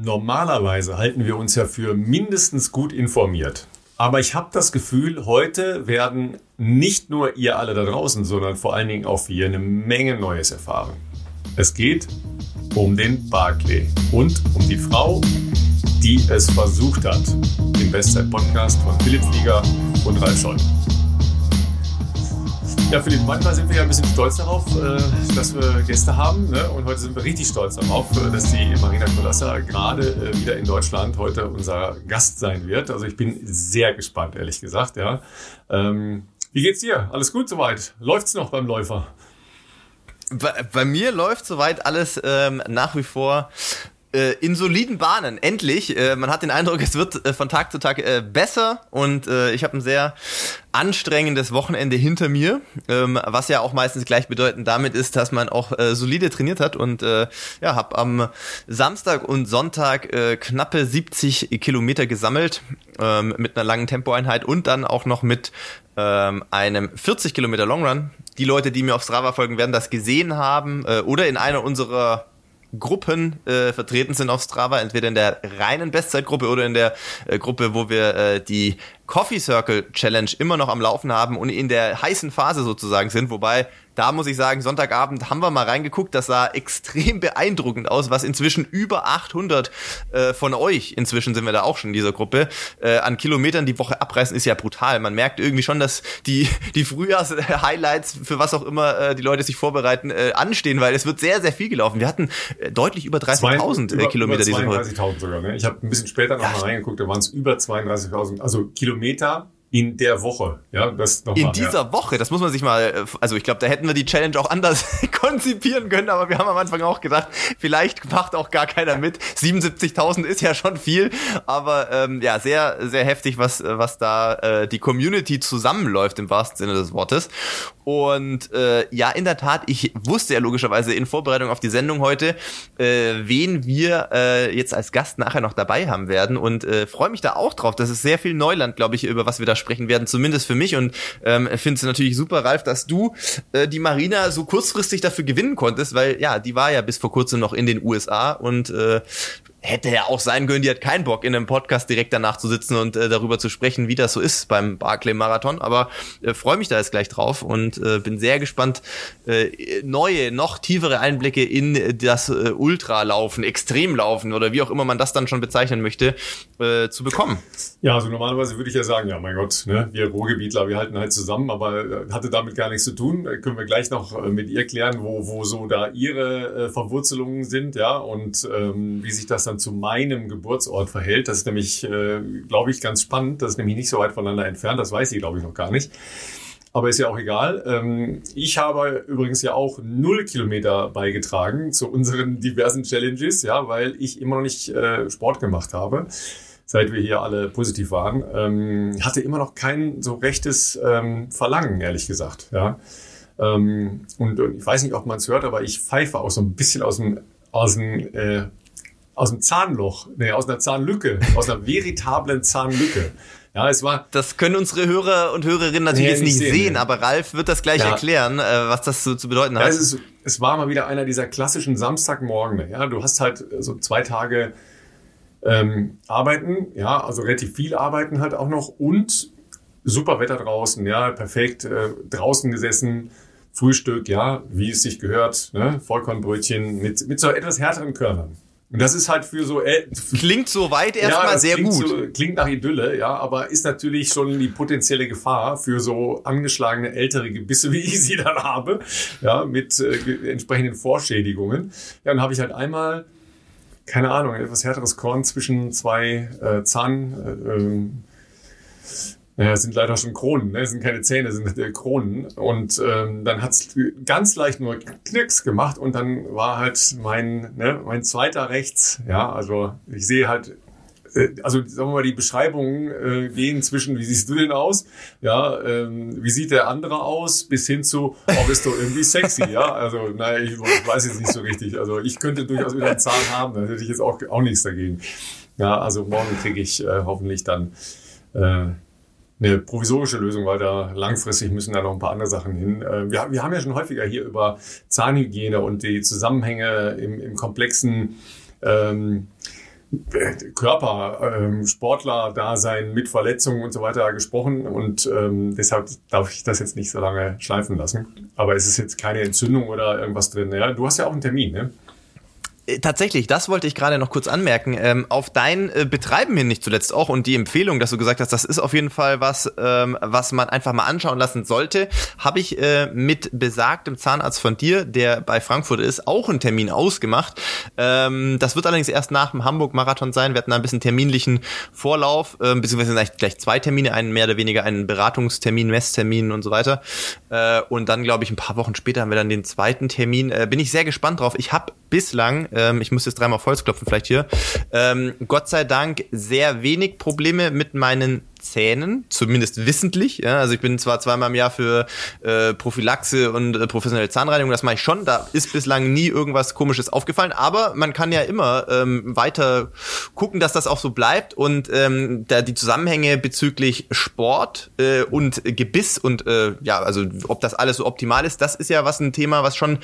Normalerweise halten wir uns ja für mindestens gut informiert. Aber ich habe das Gefühl, heute werden nicht nur ihr alle da draußen, sondern vor allen Dingen auch wir eine Menge Neues erfahren. Es geht um den Barclay und um die Frau, die es versucht hat. Den Bestzeit-Podcast von Philipp Flieger und Ralf Scholl. Ja, Philipp, manchmal sind wir ja ein bisschen stolz darauf, äh, dass wir Gäste haben. Ne? Und heute sind wir richtig stolz darauf, äh, dass die Marina Kolassa gerade äh, wieder in Deutschland heute unser Gast sein wird. Also ich bin sehr gespannt, ehrlich gesagt. Ja. Ähm, wie geht's dir? Alles gut soweit? Läuft's noch beim Läufer? Bei, bei mir läuft soweit alles ähm, nach wie vor in soliden Bahnen. Endlich. Äh, man hat den Eindruck, es wird äh, von Tag zu Tag äh, besser und äh, ich habe ein sehr anstrengendes Wochenende hinter mir, ähm, was ja auch meistens gleichbedeutend damit ist, dass man auch äh, solide trainiert hat und äh, ja, habe am Samstag und Sonntag äh, knappe 70 Kilometer gesammelt ähm, mit einer langen Tempoeinheit und dann auch noch mit ähm, einem 40 Kilometer Longrun. Die Leute, die mir auf Strava folgen, werden das gesehen haben äh, oder in einer unserer Gruppen äh, vertreten sind auf Strava, entweder in der reinen Bestzeitgruppe oder in der äh, Gruppe, wo wir äh, die Coffee Circle Challenge immer noch am Laufen haben und in der heißen Phase sozusagen sind, wobei da muss ich sagen, Sonntagabend haben wir mal reingeguckt, das sah extrem beeindruckend aus, was inzwischen über 800 äh, von euch, inzwischen sind wir da auch schon in dieser Gruppe, äh, an Kilometern die Woche abreißen, ist ja brutal. Man merkt irgendwie schon, dass die, die Frühjahrs-Highlights, für was auch immer äh, die Leute sich vorbereiten, äh, anstehen, weil es wird sehr, sehr viel gelaufen. Wir hatten äh, deutlich über 30.000 äh, Kilometer diese Woche. 32.000 sogar, ne? Ich habe ein bisschen später noch ja. reingeguckt, da waren es über 32.000, also Kilometer in der Woche. Ja, das noch In mal, dieser ja. Woche, das muss man sich mal, äh, also ich glaube, da hätten wir die Challenge auch anders konzipieren können, aber wir haben am Anfang auch gedacht, vielleicht macht auch gar keiner mit. 77.000 ist ja schon viel, aber ähm, ja, sehr, sehr heftig, was, was da äh, die Community zusammenläuft im wahrsten Sinne des Wortes. Und äh, ja, in der Tat, ich wusste ja logischerweise in Vorbereitung auf die Sendung heute, äh, wen wir äh, jetzt als Gast nachher noch dabei haben werden und äh, freue mich da auch drauf. Das ist sehr viel Neuland, glaube ich, über was wir da sprechen werden, zumindest für mich. Und ähm, finde es natürlich super, Ralf, dass du äh, die Marina so kurzfristig dafür gewinnen konntest, weil ja, die war ja bis vor kurzem noch in den USA und äh, hätte ja auch sein können, die hat keinen Bock in einem Podcast direkt danach zu sitzen und äh, darüber zu sprechen, wie das so ist beim Barclay Marathon. Aber äh, freue mich da jetzt gleich drauf und äh, bin sehr gespannt, äh, neue, noch tiefere Einblicke in das äh, Ultralaufen, Extremlaufen oder wie auch immer man das dann schon bezeichnen möchte, äh, zu bekommen. Ja, also normalerweise würde ich ja sagen, ja mein Gott, ne, wir Ruhrgebietler, wir halten halt zusammen, aber äh, hatte damit gar nichts zu tun. Äh, können wir gleich noch äh, mit ihr klären, wo, wo so da ihre Verwurzelungen sind, ja, und ähm, wie sich das dann zu meinem Geburtsort verhält. Das ist nämlich, äh, glaube ich, ganz spannend. Das ist nämlich nicht so weit voneinander entfernt. Das weiß ich, glaube ich, noch gar nicht. Aber ist ja auch egal. Ähm, ich habe übrigens ja auch null Kilometer beigetragen zu unseren diversen Challenges, ja, weil ich immer noch nicht Sport gemacht habe, seit wir hier alle positiv waren. Ähm, hatte immer noch kein so rechtes ähm, Verlangen, ehrlich gesagt, ja. Ähm, und, und, ich weiß nicht, ob man es hört, aber ich pfeife auch so ein bisschen aus dem, aus dem äh, aus dem Zahnloch, nee, aus einer Zahnlücke, aus einer veritablen Zahnlücke. Ja, es war. Das können unsere Hörer und Hörerinnen natürlich jetzt nicht sehen, sehen aber Ralf wird das gleich ja. erklären, äh, was das so zu bedeuten hat. Ja, es, ist, es war mal wieder einer dieser klassischen Samstagmorgen. Ja, du hast halt so zwei Tage ähm, arbeiten, ja, also relativ viel arbeiten halt auch noch und super Wetter draußen, ja, perfekt, äh, draußen gesessen, Frühstück, ja, wie es sich gehört, ne, Vollkornbrötchen mit, mit so etwas härteren Körnern. Und das ist halt für so äh, klingt so weit erstmal ja, sehr klingt gut. So, klingt nach Idylle, ja, aber ist natürlich schon die potenzielle Gefahr für so angeschlagene ältere Gebisse, wie ich sie dann habe, ja, mit äh, entsprechenden Vorschädigungen. Ja, dann habe ich halt einmal keine Ahnung, etwas härteres Korn zwischen zwei äh, Zahn äh, ähm, naja, sind leider schon Kronen, ne? sind keine Zähne, sind äh, Kronen. Und ähm, dann hat's ganz leicht nur Knicks gemacht und dann war halt mein, ne, mein zweiter rechts, ja, also ich sehe halt also sagen wir mal, die Beschreibungen äh, gehen zwischen, wie siehst du denn aus? Ja, ähm, wie sieht der andere aus? Bis hin zu, oh, bist du irgendwie sexy? Ja, also naja, ich, ich weiß jetzt nicht so richtig. Also ich könnte durchaus wieder einen Zahn haben, da hätte ich jetzt auch, auch nichts dagegen. Ja, also morgen kriege ich äh, hoffentlich dann äh, eine provisorische Lösung, weil da langfristig müssen da noch ein paar andere Sachen hin. Äh, wir, wir haben ja schon häufiger hier über Zahnhygiene und die Zusammenhänge im, im komplexen ähm, Körper, ähm, Sportler-Dasein mit Verletzungen und so weiter gesprochen und ähm, deshalb darf ich das jetzt nicht so lange schleifen lassen. Aber es ist jetzt keine Entzündung oder irgendwas drin. Ja? Du hast ja auch einen Termin, ne? Äh, tatsächlich, das wollte ich gerade noch kurz anmerken. Ähm, auf dein äh, Betreiben hin nicht zuletzt auch und die Empfehlung, dass du gesagt hast, das ist auf jeden Fall was, ähm, was man einfach mal anschauen lassen sollte, habe ich äh, mit besagtem Zahnarzt von dir, der bei Frankfurt ist, auch einen Termin ausgemacht. Ähm, das wird allerdings erst nach dem Hamburg-Marathon sein. Wir hatten da ein bisschen terminlichen Vorlauf, äh, beziehungsweise gleich, gleich zwei Termine, einen mehr oder weniger einen Beratungstermin, Messtermin und so weiter. Äh, und dann, glaube ich, ein paar Wochen später haben wir dann den zweiten Termin. Äh, bin ich sehr gespannt drauf. Ich habe bislang ähm, ich muss jetzt dreimal auf Holz klopfen vielleicht hier, ähm, Gott sei Dank sehr wenig Probleme mit meinen Zähnen, zumindest wissentlich. Ja? Also ich bin zwar zweimal im Jahr für äh, Prophylaxe und äh, professionelle Zahnreinigung, das mache ich schon. Da ist bislang nie irgendwas Komisches aufgefallen, aber man kann ja immer ähm, weiter gucken, dass das auch so bleibt und ähm, da die Zusammenhänge bezüglich Sport äh, und Gebiss und äh, ja, also ob das alles so optimal ist, das ist ja was ein Thema, was schon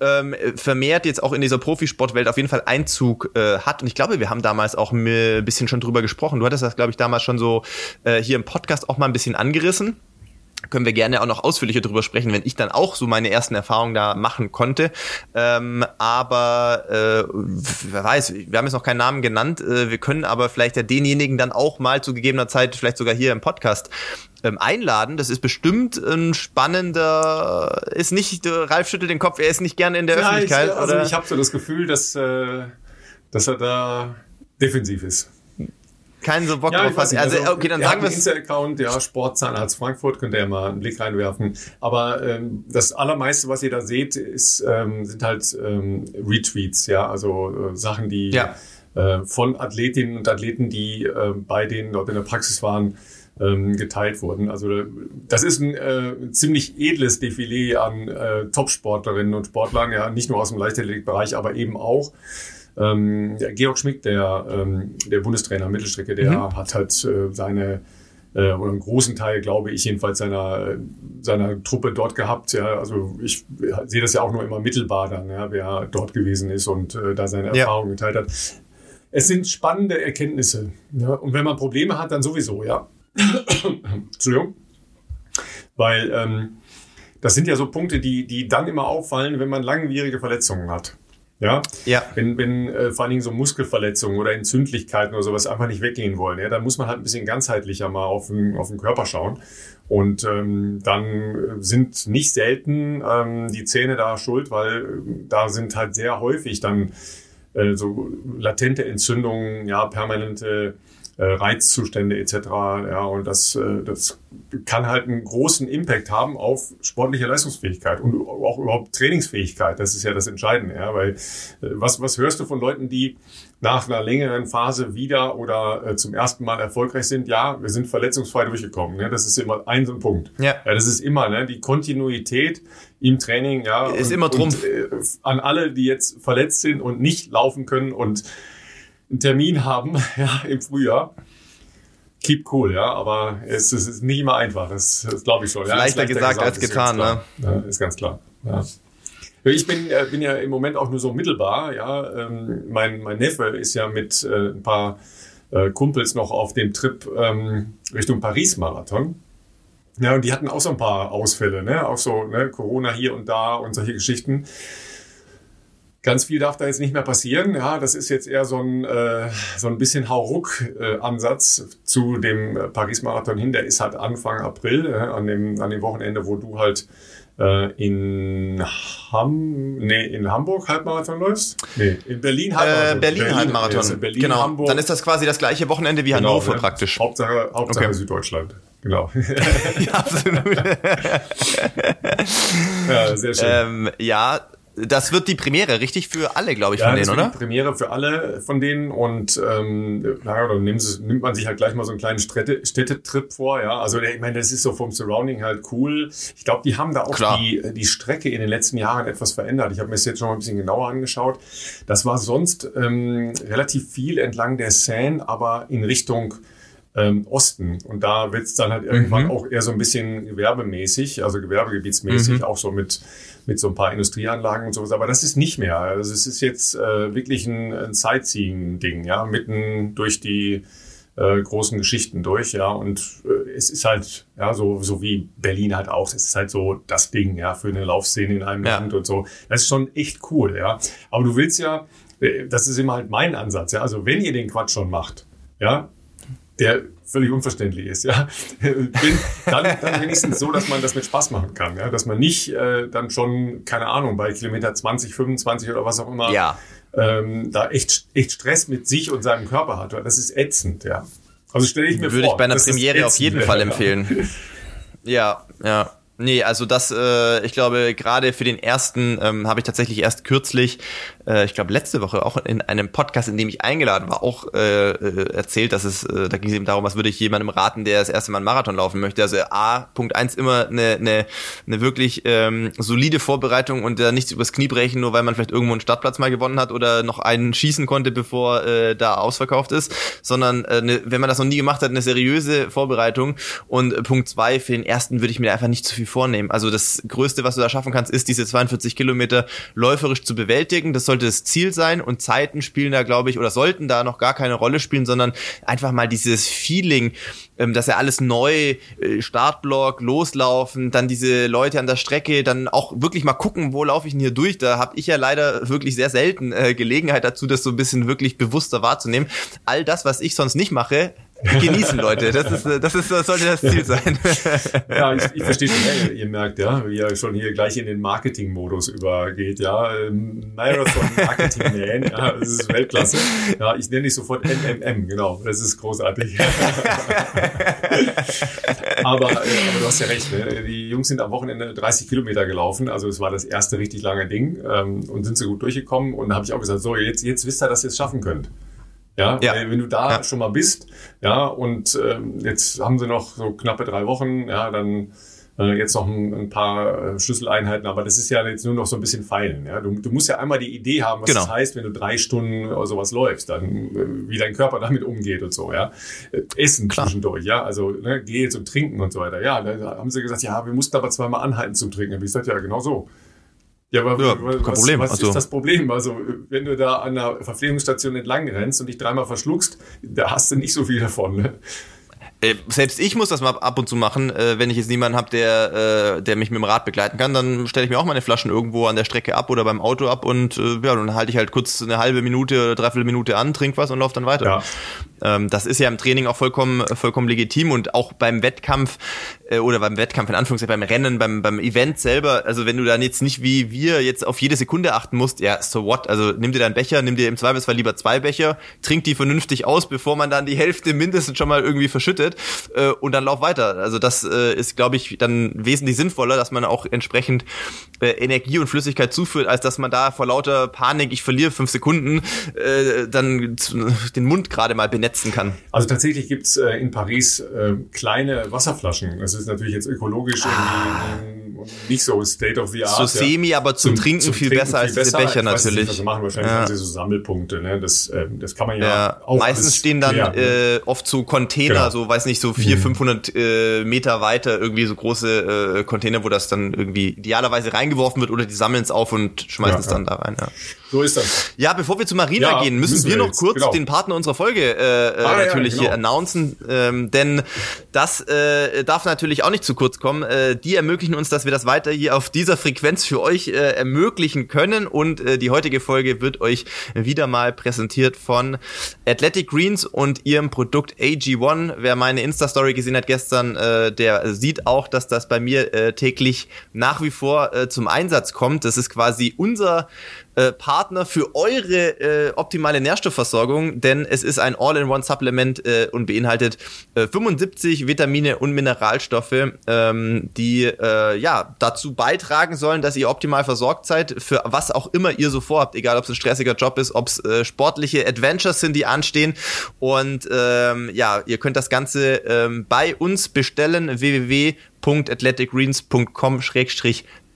ähm, vermehrt jetzt auch in dieser Profisportwelt auf jeden Fall Einzug äh, hat. Und ich glaube, wir haben damals auch ein bisschen schon drüber gesprochen. Du hattest das, glaube ich, damals schon so äh, hier im Podcast auch mal ein bisschen angerissen können wir gerne auch noch ausführlicher drüber sprechen, wenn ich dann auch so meine ersten Erfahrungen da machen konnte. Ähm, aber äh, wer weiß, wir haben jetzt noch keinen Namen genannt. Äh, wir können aber vielleicht ja denjenigen dann auch mal zu gegebener Zeit vielleicht sogar hier im Podcast ähm, einladen. Das ist bestimmt ein spannender, ist nicht, Ralf schüttelt den Kopf, er ist nicht gerne in der ja, Öffentlichkeit. Ich, also oder? ich habe so das Gefühl, dass, äh, dass er da defensiv ist. Keinen so Bock ja, drauf hat. Also, also, okay, dann sagen wir es. Insta-Account, ja, Sportzahnarzt Frankfurt, könnt ihr ja mal einen Blick reinwerfen. Aber ähm, das Allermeiste, was ihr da seht, ist, ähm, sind halt ähm, Retweets, ja, also äh, Sachen, die ja. äh, von Athletinnen und Athleten, die äh, bei denen dort in der Praxis waren, ähm, geteilt wurden. Also das ist ein äh, ziemlich edles Defilé an äh, Top-Sportlerinnen und Sportlern, ja, nicht nur aus dem Leichtathletikbereich, aber eben auch. Ähm, Georg Schmick, der, ähm, der Bundestrainer Mittelstrecke, der mhm. hat halt äh, seine äh, oder einen großen Teil, glaube ich, jedenfalls seiner, seiner Truppe dort gehabt. Ja, also ich sehe das ja auch nur immer mittelbar dann, ja, wer dort gewesen ist und äh, da seine Erfahrungen ja. geteilt hat. Es sind spannende Erkenntnisse. Ja, und wenn man Probleme hat, dann sowieso, ja. Entschuldigung. Weil ähm, das sind ja so Punkte, die, die dann immer auffallen, wenn man langwierige Verletzungen hat. Ja, ja. wenn, wenn äh, vor allen Dingen so Muskelverletzungen oder Entzündlichkeiten oder sowas einfach nicht weggehen wollen, ja, dann muss man halt ein bisschen ganzheitlicher mal auf den, auf den Körper schauen. Und ähm, dann sind nicht selten ähm, die Zähne da schuld, weil äh, da sind halt sehr häufig dann äh, so latente Entzündungen, ja, permanente äh, Reizzustände etc. Ja, und das, äh, das kann halt einen großen Impact haben auf sportliche Leistungsfähigkeit und auch überhaupt Trainingsfähigkeit. Das ist ja das Entscheidende, ja, weil äh, was, was hörst du von Leuten, die nach einer längeren Phase wieder oder äh, zum ersten Mal erfolgreich sind? Ja, wir sind verletzungsfrei durchgekommen. Ne? Das ist immer ein so ein Punkt. Ja. ja das ist immer ne? die Kontinuität im Training. Ja, ist und, immer Trumpf. Und, äh, an alle, die jetzt verletzt sind und nicht laufen können und einen Termin haben ja, im Frühjahr. Keep cool, ja, aber es, es ist nicht immer einfach, das, das glaube ich schon. Ja, leichter, leichter gesagt, gesagt als getan, ne? Ja, ist ganz klar. Ja. Ich bin, äh, bin ja im Moment auch nur so mittelbar, ja. Ähm, mein, mein Neffe ist ja mit äh, ein paar äh, Kumpels noch auf dem Trip ähm, Richtung Paris-Marathon. Ja, und die hatten auch so ein paar Ausfälle, ne? Auch so, ne, Corona hier und da und solche Geschichten. Ganz viel darf da jetzt nicht mehr passieren. Ja, das ist jetzt eher so ein, äh, so ein bisschen Hauruck-Ansatz äh, zu dem äh, Paris-Marathon hin. Der ist halt Anfang April, äh, an, dem, an dem Wochenende, wo du halt äh, in, Ham nee, in Hamburg Halbmarathon läufst? Nee, in Berlin Halbmarathon. Äh, Berlin, Berlin Halbmarathon. Nee, Berlin, genau. Hamburg. Dann ist das quasi das gleiche Wochenende wie genau, Hannover ne? praktisch. Hauptsache, Hauptsache okay. Süddeutschland. Genau. ja, absolut. ja, sehr schön. Ähm, ja, das wird die Premiere, richtig? Für alle, glaube ich, ja, von denen, oder? Die Premiere für alle von denen und ähm, naja, dann nimmt, nimmt man sich halt gleich mal so einen kleinen Städte, Städtetrip vor, ja. Also ich meine, das ist so vom Surrounding halt cool. Ich glaube, die haben da auch die, die Strecke in den letzten Jahren etwas verändert. Ich habe mir das jetzt schon mal ein bisschen genauer angeschaut. Das war sonst ähm, relativ viel entlang der Seine, aber in Richtung ähm, Osten. Und da wird es dann halt irgendwann mhm. auch eher so ein bisschen gewerbemäßig, also gewerbegebietsmäßig, mhm. auch so mit, mit so ein paar Industrieanlagen und sowas. Aber das ist nicht mehr. Also es ist jetzt äh, wirklich ein, ein Sightseeing-Ding, ja, mitten durch die äh, großen Geschichten durch, ja. Und äh, es ist halt, ja, so, so wie Berlin halt auch, es ist halt so das Ding, ja, für eine Laufszene in einem ja. Land und so. Das ist schon echt cool, ja. Aber du willst ja, äh, das ist immer halt mein Ansatz, ja. Also wenn ihr den Quatsch schon macht, ja, der völlig unverständlich ist, ja, bin, dann, dann wenigstens so, dass man das mit Spaß machen kann, ja, dass man nicht äh, dann schon, keine Ahnung, bei Kilometer 20, 25 oder was auch immer, ja. ähm, da echt, echt Stress mit sich und seinem Körper hat, weil das ist ätzend, ja. Also stelle ich mir Würde vor. Würde ich bei einer Premiere auf jeden Fall empfehlen. ja, ja. Nee, also das, äh, ich glaube, gerade für den ersten ähm, habe ich tatsächlich erst kürzlich äh, ich glaube letzte Woche auch in einem Podcast, in dem ich eingeladen war, auch äh, äh, erzählt, dass es, äh, da ging es eben darum, was würde ich jemandem raten, der das erste Mal einen Marathon laufen möchte. Also A, Punkt eins immer eine, eine, eine wirklich ähm, solide Vorbereitung und da nichts übers Knie brechen, nur weil man vielleicht irgendwo einen Startplatz mal gewonnen hat oder noch einen schießen konnte, bevor äh, da ausverkauft ist, sondern äh, ne, wenn man das noch nie gemacht hat, eine seriöse Vorbereitung. Und äh, Punkt zwei, für den ersten würde ich mir einfach nicht zu viel vornehmen. Also das Größte, was du da schaffen kannst, ist diese 42 Kilometer läuferisch zu bewältigen. Das sollte das Ziel sein und Zeiten spielen da, glaube ich, oder sollten da noch gar keine Rolle spielen, sondern einfach mal dieses Feeling, ähm, dass ja alles neu, äh, Startblock, loslaufen, dann diese Leute an der Strecke, dann auch wirklich mal gucken, wo laufe ich denn hier durch. Da habe ich ja leider wirklich sehr selten äh, Gelegenheit dazu, das so ein bisschen wirklich bewusster wahrzunehmen. All das, was ich sonst nicht mache, genießen, Leute. Das ist, das ist, das sollte das Ziel sein. ja, ich, ich verstehe schon. Ihr merkt, ja, wie er schon hier gleich in den Marketing-Modus übergeht, ja. Ähm, Marathon Marketing Man, ja, das ist Weltklasse. Ja, ich nenne dich sofort MMM, genau. Das ist großartig. aber, äh, aber du hast ja recht, ne? Die Jungs sind am Wochenende 30 Kilometer gelaufen. Also es war das erste richtig lange Ding ähm, und sind so gut durchgekommen. Und da habe ich auch gesagt, so, jetzt, jetzt wisst ihr, dass ihr es schaffen könnt. Ja, ja. wenn du da ja. schon mal bist, ja, und ähm, jetzt haben sie noch so knappe drei Wochen, ja, dann äh, jetzt noch ein, ein paar äh, Schlüsseleinheiten, aber das ist ja jetzt nur noch so ein bisschen feilen. Ja? Du, du musst ja einmal die Idee haben, was genau. das heißt, wenn du drei Stunden oder sowas läufst, dann äh, wie dein Körper damit umgeht und so, ja. Äh, Essen Klar. zwischendurch, ja, also ne, geh jetzt und trinken und so weiter. Ja, da haben sie gesagt, ja, wir mussten aber zweimal anhalten zum Trinken. Ich gesagt, ja, genau so. Ja, aber ja, was, kein Problem. was also, ist das Problem? Also, wenn du da an einer Verpflegungsstation entlang rennst und dich dreimal verschluckst, da hast du nicht so viel davon. Ne? Äh, selbst ich muss das mal ab und zu machen, äh, wenn ich jetzt niemanden habe, der, äh, der mich mit dem Rad begleiten kann, dann stelle ich mir auch meine Flaschen irgendwo an der Strecke ab oder beim Auto ab und äh, ja, dann halte ich halt kurz eine halbe Minute oder dreiviertel Minute an, trink was und laufe dann weiter. Ja. Ähm, das ist ja im Training auch vollkommen, vollkommen legitim und auch beim Wettkampf äh, oder beim Wettkampf in Anführungszeichen, beim Rennen, beim, beim Event selber, also wenn du dann jetzt nicht wie wir jetzt auf jede Sekunde achten musst, ja, so what, also nimm dir deinen Becher, nimm dir im Zweifelsfall lieber zwei Becher, trink die vernünftig aus, bevor man dann die Hälfte mindestens schon mal irgendwie verschüttet äh, und dann lauf weiter. Also das äh, ist, glaube ich, dann wesentlich sinnvoller, dass man auch entsprechend äh, Energie und Flüssigkeit zuführt, als dass man da vor lauter Panik, ich verliere fünf Sekunden, äh, dann den Mund gerade mal benetzen kann. Also tatsächlich gibt's äh, in Paris äh, kleine Wasserflaschen. Das ist natürlich jetzt ökologisch ah. nicht so State of the Art. So semi, aber zum, zum Trinken zum viel Trinken besser viel als besser. diese Becher natürlich. Nicht, also machen wahrscheinlich ja. so Sammelpunkte. Ne? Das, äh, das kann man ja, ja. auch Meistens stehen dann klären, äh, oft so Container, genau. so weiß nicht, so vier, mhm. 500 äh, Meter weiter irgendwie so große äh, Container, wo das dann irgendwie idealerweise reingeworfen wird oder die sammeln es auf und schmeißen ja, es dann da rein. So ist das. Ja, bevor wir zu Marina gehen, müssen, müssen wir, wir noch kurz genau. den Partner unserer Folge äh, äh ah, natürlich genau. hier announcen, ähm, denn das äh, darf natürlich auch nicht zu kurz kommen. Äh, die ermöglichen uns, dass wir das weiter hier auf dieser Frequenz für euch äh, ermöglichen können und äh, die heutige Folge wird euch wieder mal präsentiert von Athletic Greens und ihrem Produkt AG1. Wer meine Insta-Story gesehen hat gestern, äh, der sieht auch, dass das bei mir äh, täglich nach wie vor äh, zum Einsatz kommt. Das ist quasi unser äh, Partner für eure äh, optimale Nährstoffversorgung, denn es ist ein All-in-One-Supplement äh, und beinhaltet äh, 75 Vitamine und Mineralstoffe, ähm, die äh, ja dazu beitragen sollen, dass ihr optimal versorgt seid für was auch immer ihr so vorhabt, egal ob es ein stressiger Job ist, ob es äh, sportliche Adventures sind, die anstehen. Und ähm, ja, ihr könnt das Ganze ähm, bei uns bestellen www.athleticgreens.com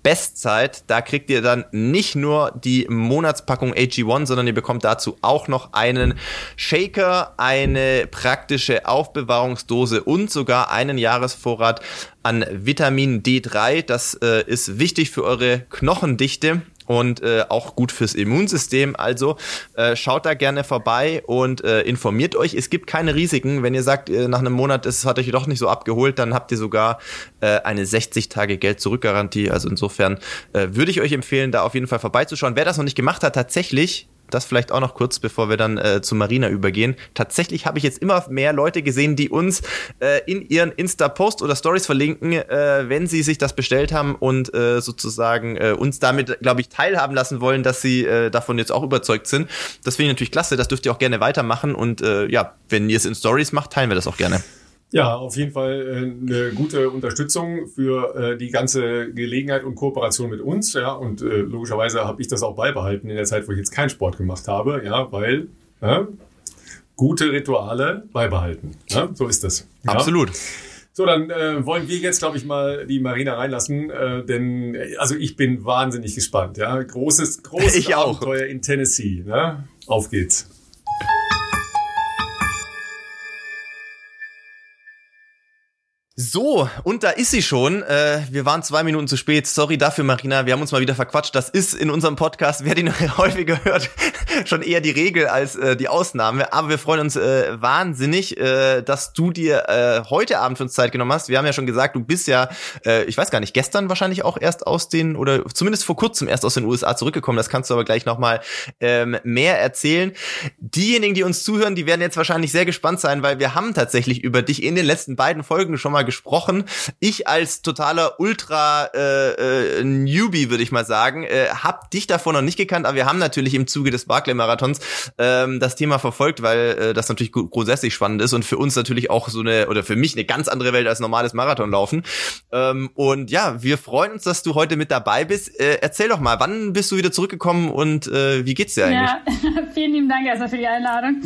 Bestzeit. Da kriegt ihr dann nicht nur die Monatspackung AG1, sondern ihr bekommt dazu auch noch einen Shaker, eine praktische Aufbewahrungsdose und sogar einen Jahresvorrat an Vitamin D3. Das äh, ist wichtig für eure Knochendichte und äh, auch gut fürs Immunsystem. Also äh, schaut da gerne vorbei und äh, informiert euch. Es gibt keine Risiken. Wenn ihr sagt, äh, nach einem Monat, es hat euch doch nicht so abgeholt, dann habt ihr sogar äh, eine 60 Tage Geld zurückgarantie. Also insofern äh, würde ich euch empfehlen, da auf jeden Fall vorbeizuschauen. Wer das noch nicht gemacht hat, tatsächlich das vielleicht auch noch kurz, bevor wir dann äh, zu Marina übergehen. Tatsächlich habe ich jetzt immer mehr Leute gesehen, die uns äh, in ihren Insta-Post oder Stories verlinken, äh, wenn sie sich das bestellt haben und äh, sozusagen äh, uns damit, glaube ich, teilhaben lassen wollen, dass sie äh, davon jetzt auch überzeugt sind. Das finde ich natürlich klasse. Das dürft ihr auch gerne weitermachen. Und äh, ja, wenn ihr es in Stories macht, teilen wir das auch gerne. Ja, auf jeden Fall äh, eine gute Unterstützung für äh, die ganze Gelegenheit und Kooperation mit uns. Ja, und äh, logischerweise habe ich das auch beibehalten in der Zeit, wo ich jetzt keinen Sport gemacht habe. Ja, weil ja, gute Rituale beibehalten. Ja, so ist das. Ja. Absolut. So, dann äh, wollen wir jetzt, glaube ich, mal die Marina reinlassen, äh, denn also ich bin wahnsinnig gespannt. Ja, großes, großes ich Abenteuer in Tennessee. Ne? Auf geht's. So, und da ist sie schon. Äh, wir waren zwei Minuten zu spät. Sorry dafür, Marina. Wir haben uns mal wieder verquatscht. Das ist in unserem Podcast, wer den häufiger hört, schon eher die Regel als äh, die Ausnahme. Aber wir freuen uns äh, wahnsinnig, äh, dass du dir äh, heute Abend für uns Zeit genommen hast. Wir haben ja schon gesagt, du bist ja, äh, ich weiß gar nicht, gestern wahrscheinlich auch erst aus den, oder zumindest vor kurzem erst aus den USA zurückgekommen. Das kannst du aber gleich nochmal ähm, mehr erzählen. Diejenigen, die uns zuhören, die werden jetzt wahrscheinlich sehr gespannt sein, weil wir haben tatsächlich über dich in den letzten beiden Folgen schon mal gesprochen. Ich als totaler Ultra äh, äh, Newbie, würde ich mal sagen, äh, hab dich davor noch nicht gekannt, aber wir haben natürlich im Zuge des Barclay-Marathons ähm, das Thema verfolgt, weil äh, das natürlich grundsätzlich spannend ist und für uns natürlich auch so eine, oder für mich eine ganz andere Welt als normales Marathonlaufen. Ähm, und ja, wir freuen uns, dass du heute mit dabei bist. Äh, erzähl doch mal, wann bist du wieder zurückgekommen und äh, wie geht's dir eigentlich? Ja, vielen lieben Dank erstmal für die Einladung.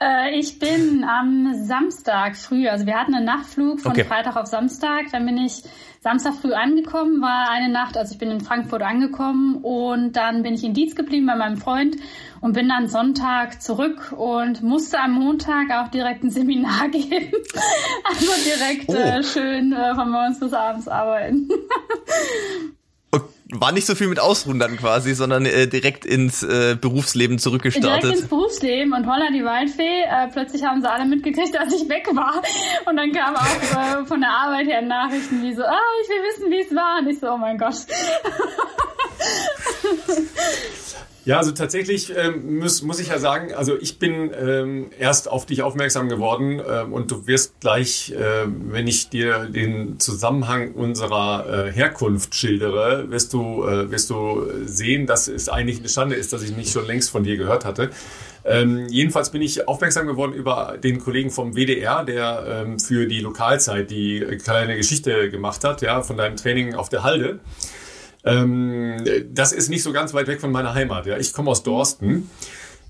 Äh, ich bin am Samstag früh, also wir hatten einen Nachtflug von okay. Freitag auf Samstag. Dann bin ich Samstag früh angekommen, war eine Nacht, also ich bin in Frankfurt angekommen und dann bin ich in Dietz geblieben bei meinem Freund und bin dann Sonntag zurück und musste am Montag auch direkt ein Seminar geben. also direkt oh. äh, schön äh, von morgens bis abends arbeiten. war nicht so viel mit Ausruhen dann quasi, sondern äh, direkt ins äh, Berufsleben zurückgestartet. Direkt ins Berufsleben und Holla die Waldfee. Äh, plötzlich haben sie alle mitgekriegt, dass ich weg war. Und dann kam auch äh, von der Arbeit her Nachrichten wie so, ah, ich will wissen, wie es war. Und ich so, oh mein Gott. Ja, also tatsächlich ähm, muss, muss ich ja sagen, also ich bin ähm, erst auf dich aufmerksam geworden ähm, und du wirst gleich, äh, wenn ich dir den Zusammenhang unserer äh, Herkunft schildere, wirst du, äh, wirst du sehen, dass es eigentlich eine Schande ist, dass ich nicht schon längst von dir gehört hatte. Ähm, jedenfalls bin ich aufmerksam geworden über den Kollegen vom WDR, der ähm, für die Lokalzeit die kleine Geschichte gemacht hat, ja, von deinem Training auf der Halde. Ähm, das ist nicht so ganz weit weg von meiner Heimat. Ja, ich komme aus Dorsten.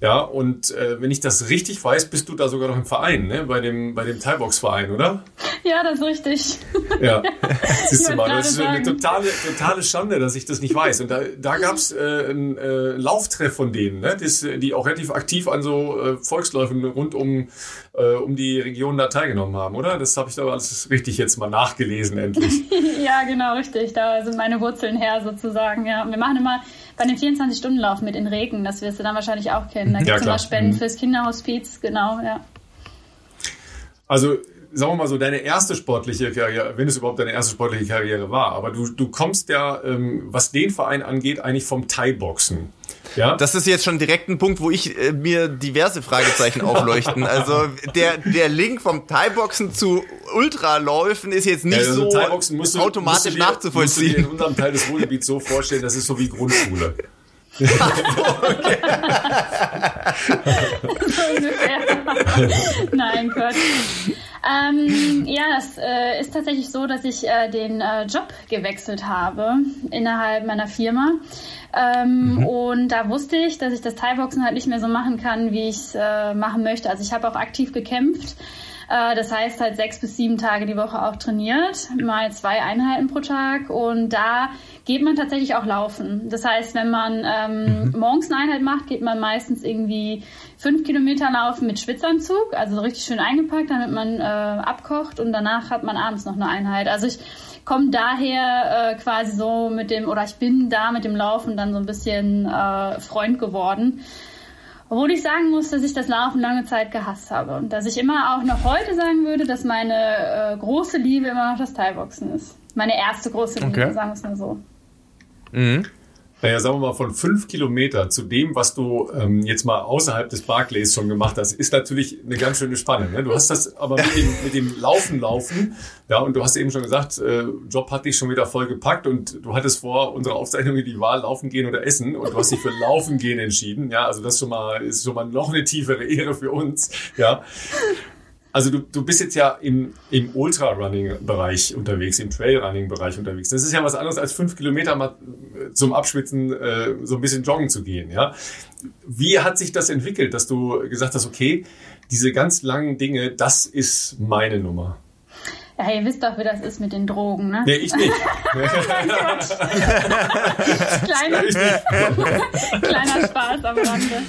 Ja, und äh, wenn ich das richtig weiß, bist du da sogar noch im Verein, ne? bei dem, bei dem Thai-Box-Verein, oder? Ja, das ist richtig. Ja, siehst du mal, das ist eine totale, totale Schande, dass ich das nicht weiß. Und da, da gab es äh, einen äh, Lauftreff von denen, ne? Das, die auch relativ aktiv an so äh, Volksläufen rund um, äh, um die Region da teilgenommen haben, oder? Das habe ich da alles richtig jetzt mal nachgelesen, endlich. ja, genau, richtig. Da sind meine Wurzeln her sozusagen. Ja, wir machen immer bei dem 24-Stunden-Lauf mit in Regen, das wirst du dann wahrscheinlich auch kennen. Da gibt es ja, immer Spenden mhm. fürs Kinderhospiz, genau, ja. Also sagen wir mal so, deine erste sportliche Karriere, wenn es überhaupt deine erste sportliche Karriere war, aber du, du kommst ja, ähm, was den Verein angeht, eigentlich vom Thai-Boxen. Ja? Das ist jetzt schon direkt ein Punkt, wo ich äh, mir diverse Fragezeichen aufleuchten. Also der, der Link vom Thai-Boxen zu Ultraläufen ist jetzt nicht ja, also so automatisch musst du dir, nachzuvollziehen. Musst du dir in unserem Teil des Ruhrgebiets so vorstellen, das ist so wie Grundschule. Nein, Gott. Ähm, ja, das äh, ist tatsächlich so, dass ich äh, den äh, Job gewechselt habe innerhalb meiner Firma. Ähm, mhm. Und da wusste ich, dass ich das Thai-Boxen halt nicht mehr so machen kann, wie ich es äh, machen möchte. Also ich habe auch aktiv gekämpft das heißt halt sechs bis sieben Tage die Woche auch trainiert, mal zwei Einheiten pro Tag und da geht man tatsächlich auch laufen. Das heißt, wenn man ähm, mhm. morgens eine Einheit macht, geht man meistens irgendwie fünf Kilometer laufen mit Schwitzanzug, also richtig schön eingepackt, damit man äh, abkocht und danach hat man abends noch eine Einheit. Also ich komme daher äh, quasi so mit dem, oder ich bin da mit dem Laufen dann so ein bisschen äh, Freund geworden. Obwohl ich sagen muss, dass ich das Laufen lange Zeit gehasst habe und dass ich immer auch noch heute sagen würde, dass meine äh, große Liebe immer noch das Teilboxen ist. Meine erste große Liebe, okay. sagen wir es mal so. Mhm. Naja, sagen wir mal, von fünf Kilometer zu dem, was du ähm, jetzt mal außerhalb des Barclays schon gemacht hast, ist natürlich eine ganz schöne Spanne. Ne? Du hast das aber mit dem, mit dem Laufen, Laufen, ja, und du hast eben schon gesagt, äh, Job hat dich schon wieder voll gepackt und du hattest vor unserer Aufzeichnung die Wahl, Laufen gehen oder Essen und du hast dich für Laufen gehen entschieden. Ja, also das schon mal, ist schon mal noch eine tiefere Ehre für uns. Ja. Also du, du bist jetzt ja im, im Ultra-Running-Bereich unterwegs, im Trail-Running-Bereich unterwegs. Das ist ja was anderes als fünf Kilometer mal äh, zum Abschwitzen äh, so ein bisschen joggen zu gehen. Ja, Wie hat sich das entwickelt, dass du gesagt hast, okay, diese ganz langen Dinge, das ist meine Nummer? Ja, ihr wisst doch, wie das ist mit den Drogen, ne? Nee, ich nicht. Kleiner, kleiner Spaß am Rande.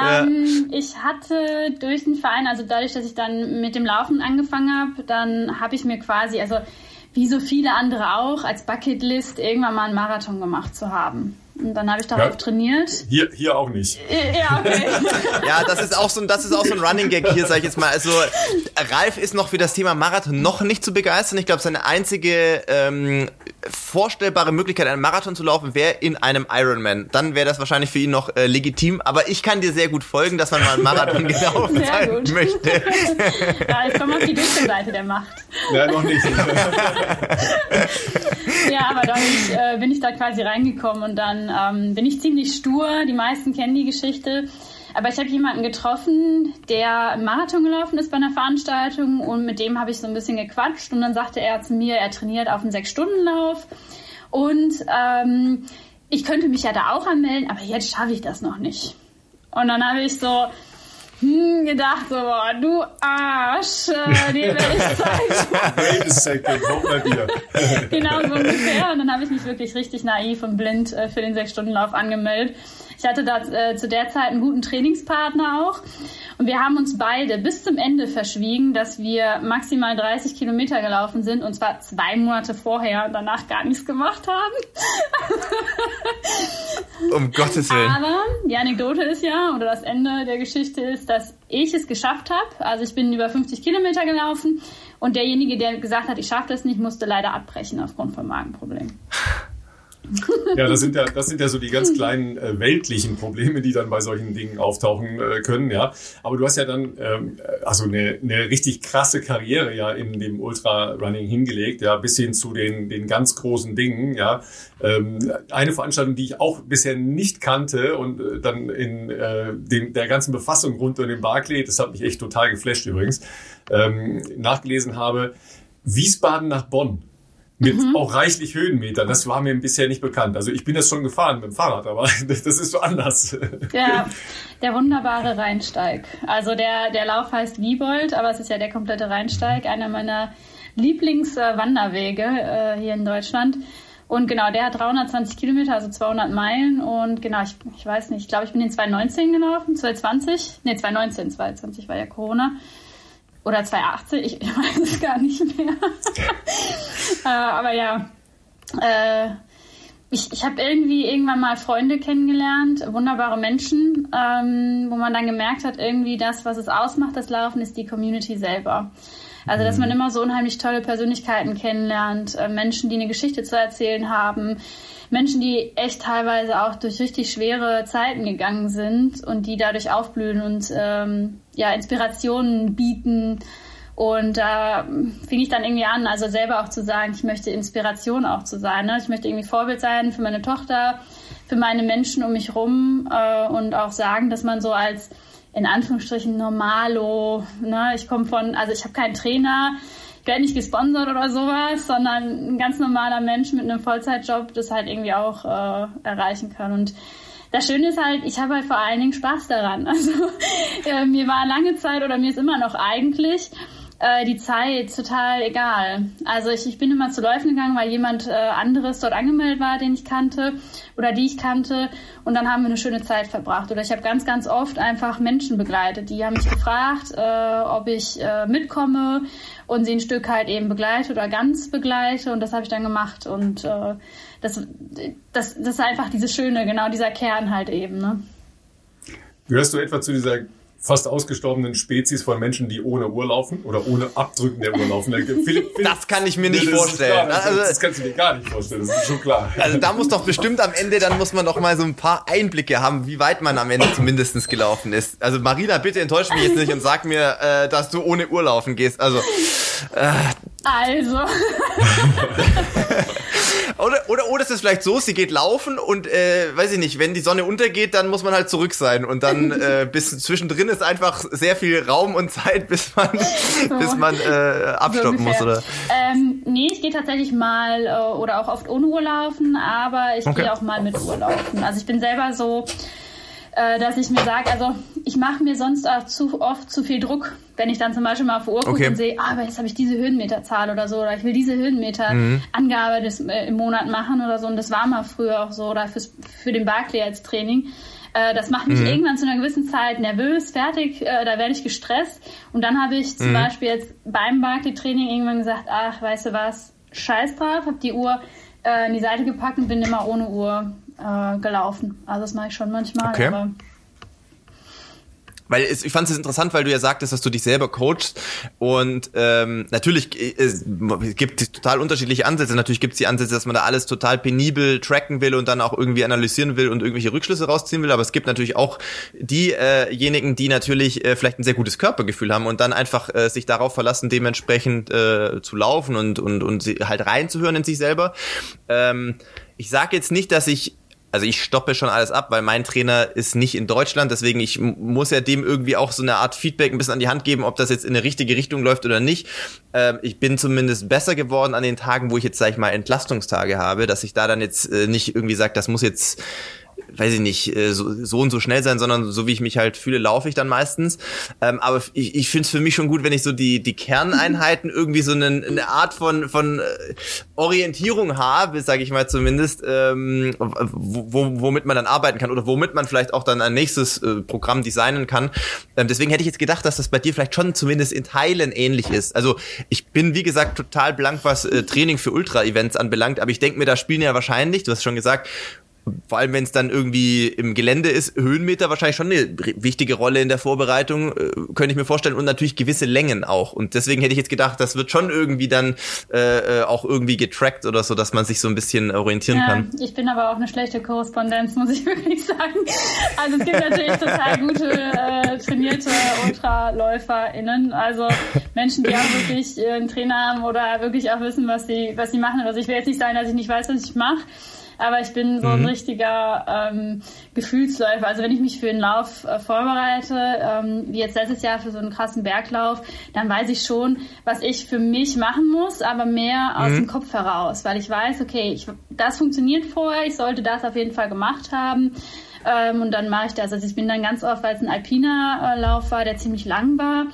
Ähm, ich hatte durch den Verein, also dadurch, dass ich dann mit dem Laufen angefangen habe, dann habe ich mir quasi, also wie so viele andere auch, als Bucketlist irgendwann mal einen Marathon gemacht zu haben. Und dann habe ich darauf ja, trainiert. Hier, hier auch nicht. Ja, okay. ja, das ist auch so ein, das ist auch so ein Running Gag hier, sage ich jetzt mal. Also Ralf ist noch für das Thema Marathon noch nicht zu begeistern. Ich glaube, seine einzige ähm, vorstellbare Möglichkeit, einen Marathon zu laufen, wäre in einem Ironman. Dann wäre das wahrscheinlich für ihn noch äh, legitim. Aber ich kann dir sehr gut folgen, dass man mal einen Marathon gelaufen sein möchte. ja, ich komme auf die dunkle Seite der Macht. Ja, noch nicht. ja, aber dann äh, bin ich da quasi reingekommen und dann ähm, bin ich ziemlich stur. Die meisten kennen die Geschichte. Aber ich habe jemanden getroffen, der einen Marathon gelaufen ist bei einer Veranstaltung und mit dem habe ich so ein bisschen gequatscht und dann sagte er zu mir, er trainiert auf einen Sechs-Stunden-Lauf und ähm, ich könnte mich ja da auch anmelden, aber jetzt schaffe ich das noch nicht. Und dann habe ich so, hm, gedacht, so, boah, du Arsch, äh, dir will ich zeigen. Wait a second, mal dir. genau, so ungefähr. Und dann habe ich mich wirklich richtig naiv und blind äh, für den Sechs-Stunden-Lauf angemeldet. Ich hatte da äh, zu der Zeit einen guten Trainingspartner auch. Und wir haben uns beide bis zum Ende verschwiegen, dass wir maximal 30 Kilometer gelaufen sind und zwar zwei Monate vorher und danach gar nichts gemacht haben. um Gottes Willen. Aber die Anekdote ist ja, oder das Ende der Geschichte ist, dass ich es geschafft habe. Also ich bin über 50 Kilometer gelaufen und derjenige, der gesagt hat, ich schaffe das nicht, musste leider abbrechen aufgrund von Magenproblemen. Ja, das sind ja, das sind ja so die ganz kleinen äh, weltlichen Probleme, die dann bei solchen Dingen auftauchen äh, können, ja. Aber du hast ja dann ähm, also eine, eine richtig krasse Karriere ja in dem Ultrarunning hingelegt, ja, bis hin zu den, den ganz großen Dingen, ja. Ähm, eine Veranstaltung, die ich auch bisher nicht kannte und äh, dann in äh, dem, der ganzen Befassung rund um den Barclay, das hat mich echt total geflasht übrigens, ähm, nachgelesen habe, Wiesbaden nach Bonn mit mhm. auch reichlich Höhenmetern. Das war mir bisher nicht bekannt. Also ich bin das schon gefahren mit dem Fahrrad, aber das ist so anders. Ja, der wunderbare Rheinsteig. Also der, der Lauf heißt Wiebold, aber es ist ja der komplette Rheinsteig, einer meiner Lieblingswanderwege äh, hier in Deutschland. Und genau, der hat 320 Kilometer, also 200 Meilen. Und genau, ich, ich weiß nicht, ich glaube, ich bin in 2019 gelaufen, 2020. Nee, 2019, 2020 war ja Corona. Oder 2018, ich, weiß es gar nicht mehr. äh, aber ja, äh, ich, ich habe irgendwie irgendwann mal Freunde kennengelernt, wunderbare Menschen, ähm, wo man dann gemerkt hat, irgendwie das, was es ausmacht, das Laufen, ist die Community selber. Also, dass man mhm. immer so unheimlich tolle Persönlichkeiten kennenlernt, äh, Menschen, die eine Geschichte zu erzählen haben, Menschen, die echt teilweise auch durch richtig schwere Zeiten gegangen sind und die dadurch aufblühen und ähm, ja, Inspirationen bieten. Und da fing ich dann irgendwie an, also selber auch zu sagen, ich möchte Inspiration auch zu sein. Ne? Ich möchte irgendwie Vorbild sein für meine Tochter, für meine Menschen um mich rum äh, und auch sagen, dass man so als in Anführungsstrichen Normalo, ne? ich komme von, also ich habe keinen Trainer, werde nicht gesponsert oder sowas, sondern ein ganz normaler Mensch mit einem Vollzeitjob das halt irgendwie auch äh, erreichen kann. Und das Schöne ist halt, ich habe halt vor allen Dingen Spaß daran. Also äh, mir war lange Zeit oder mir ist immer noch eigentlich äh, die Zeit total egal. Also ich, ich bin immer zu Läufen gegangen, weil jemand äh, anderes dort angemeldet war, den ich kannte oder die ich kannte. Und dann haben wir eine schöne Zeit verbracht. Oder ich habe ganz, ganz oft einfach Menschen begleitet. Die haben mich gefragt, äh, ob ich äh, mitkomme und sie ein Stück halt eben begleite oder ganz begleite. Und das habe ich dann gemacht. Und äh, das, das, das ist einfach dieses Schöne, genau dieser Kern halt eben. Ne? Gehörst du etwa zu dieser fast ausgestorbenen Spezies von Menschen, die ohne Uhr laufen oder ohne Abdrücken der Uhr laufen. Philipp, das kann ich mir nicht nee, vorstellen. Klar, das, also, das kannst du dir gar nicht vorstellen, das ist schon klar. Also da muss doch bestimmt am Ende, dann muss man doch mal so ein paar Einblicke haben, wie weit man am Ende zumindest gelaufen ist. Also Marina, bitte enttäusch mich jetzt nicht und sag mir, äh, dass du ohne Uhr laufen gehst. Also. Äh, also. Oder, oder, oder ist es vielleicht so, sie geht laufen und, äh, weiß ich nicht, wenn die Sonne untergeht, dann muss man halt zurück sein. Und dann äh, bis zwischendrin ist einfach sehr viel Raum und Zeit, bis man, so. bis man äh, abstoppen so muss, oder? Ähm, nee, ich gehe tatsächlich mal äh, oder auch oft ohne Uhr laufen, aber ich okay. gehe auch mal mit Uhr laufen. Also ich bin selber so äh, dass ich mir sage, also ich mache mir sonst auch zu oft zu viel Druck, wenn ich dann zum Beispiel mal auf Uhr gucke okay. und sehe, ah, aber jetzt habe ich diese Höhenmeterzahl oder so, oder ich will diese Höhenmeter-Angabe mhm. äh, im Monat machen oder so. Und das war mal früher auch so, oder fürs, für den Barclay als Training. Äh, das macht mich mhm. irgendwann zu einer gewissen Zeit nervös, fertig, äh, da werde ich gestresst. Und dann habe ich zum mhm. Beispiel jetzt beim Barclay-Training irgendwann gesagt, ach, weißt du was, scheiß drauf, habe die Uhr äh, in die Seite gepackt und bin immer ohne Uhr äh, gelaufen. Also das mache ich schon manchmal. Okay. Weil es, ich fand es interessant, weil du ja sagtest, dass du dich selber coachst und ähm, natürlich es gibt total unterschiedliche Ansätze. Natürlich gibt es die Ansätze, dass man da alles total penibel tracken will und dann auch irgendwie analysieren will und irgendwelche Rückschlüsse rausziehen will. Aber es gibt natürlich auch diejenigen, die natürlich äh, vielleicht ein sehr gutes Körpergefühl haben und dann einfach äh, sich darauf verlassen, dementsprechend äh, zu laufen und und und halt reinzuhören in sich selber. Ähm, ich sage jetzt nicht, dass ich also ich stoppe schon alles ab, weil mein Trainer ist nicht in Deutschland, deswegen ich muss ja dem irgendwie auch so eine Art Feedback ein bisschen an die Hand geben, ob das jetzt in eine richtige Richtung läuft oder nicht. Ähm, ich bin zumindest besser geworden an den Tagen, wo ich jetzt, sag ich mal, Entlastungstage habe, dass ich da dann jetzt äh, nicht irgendwie sage, das muss jetzt weiß ich nicht, äh, so, so und so schnell sein, sondern so wie ich mich halt fühle, laufe ich dann meistens. Ähm, aber ich, ich finde es für mich schon gut, wenn ich so die, die Kerneinheiten irgendwie so eine, eine Art von, von äh, Orientierung habe, sage ich mal zumindest, ähm, wo, womit man dann arbeiten kann oder womit man vielleicht auch dann ein nächstes äh, Programm designen kann. Ähm, deswegen hätte ich jetzt gedacht, dass das bei dir vielleicht schon zumindest in Teilen ähnlich ist. Also ich bin, wie gesagt, total blank, was äh, Training für Ultra-Events anbelangt, aber ich denke mir, da spielen ja wahrscheinlich, du hast schon gesagt, vor allem wenn es dann irgendwie im Gelände ist, Höhenmeter wahrscheinlich schon eine wichtige Rolle in der Vorbereitung, äh, könnte ich mir vorstellen, und natürlich gewisse Längen auch. Und deswegen hätte ich jetzt gedacht, das wird schon irgendwie dann äh, äh auch irgendwie getrackt oder so, dass man sich so ein bisschen orientieren ja, kann. Ich bin aber auch eine schlechte Korrespondenz, muss ich wirklich sagen. Also es gibt natürlich total gute äh, trainierte UltraläuferInnen, also Menschen, die auch wirklich einen Trainer haben oder wirklich auch wissen, was sie, was sie machen. Also ich will jetzt nicht sagen, dass ich nicht weiß, was ich mache aber ich bin so ein mhm. richtiger ähm, Gefühlsläufer. Also wenn ich mich für einen Lauf äh, vorbereite, ähm, wie jetzt letztes Jahr für so einen krassen Berglauf, dann weiß ich schon, was ich für mich machen muss, aber mehr aus mhm. dem Kopf heraus, weil ich weiß, okay, ich, das funktioniert vorher, ich sollte das auf jeden Fall gemacht haben. Ähm, und dann mache ich das. Also ich bin dann ganz oft, weil es ein alpiner äh, Lauf war, der ziemlich lang war,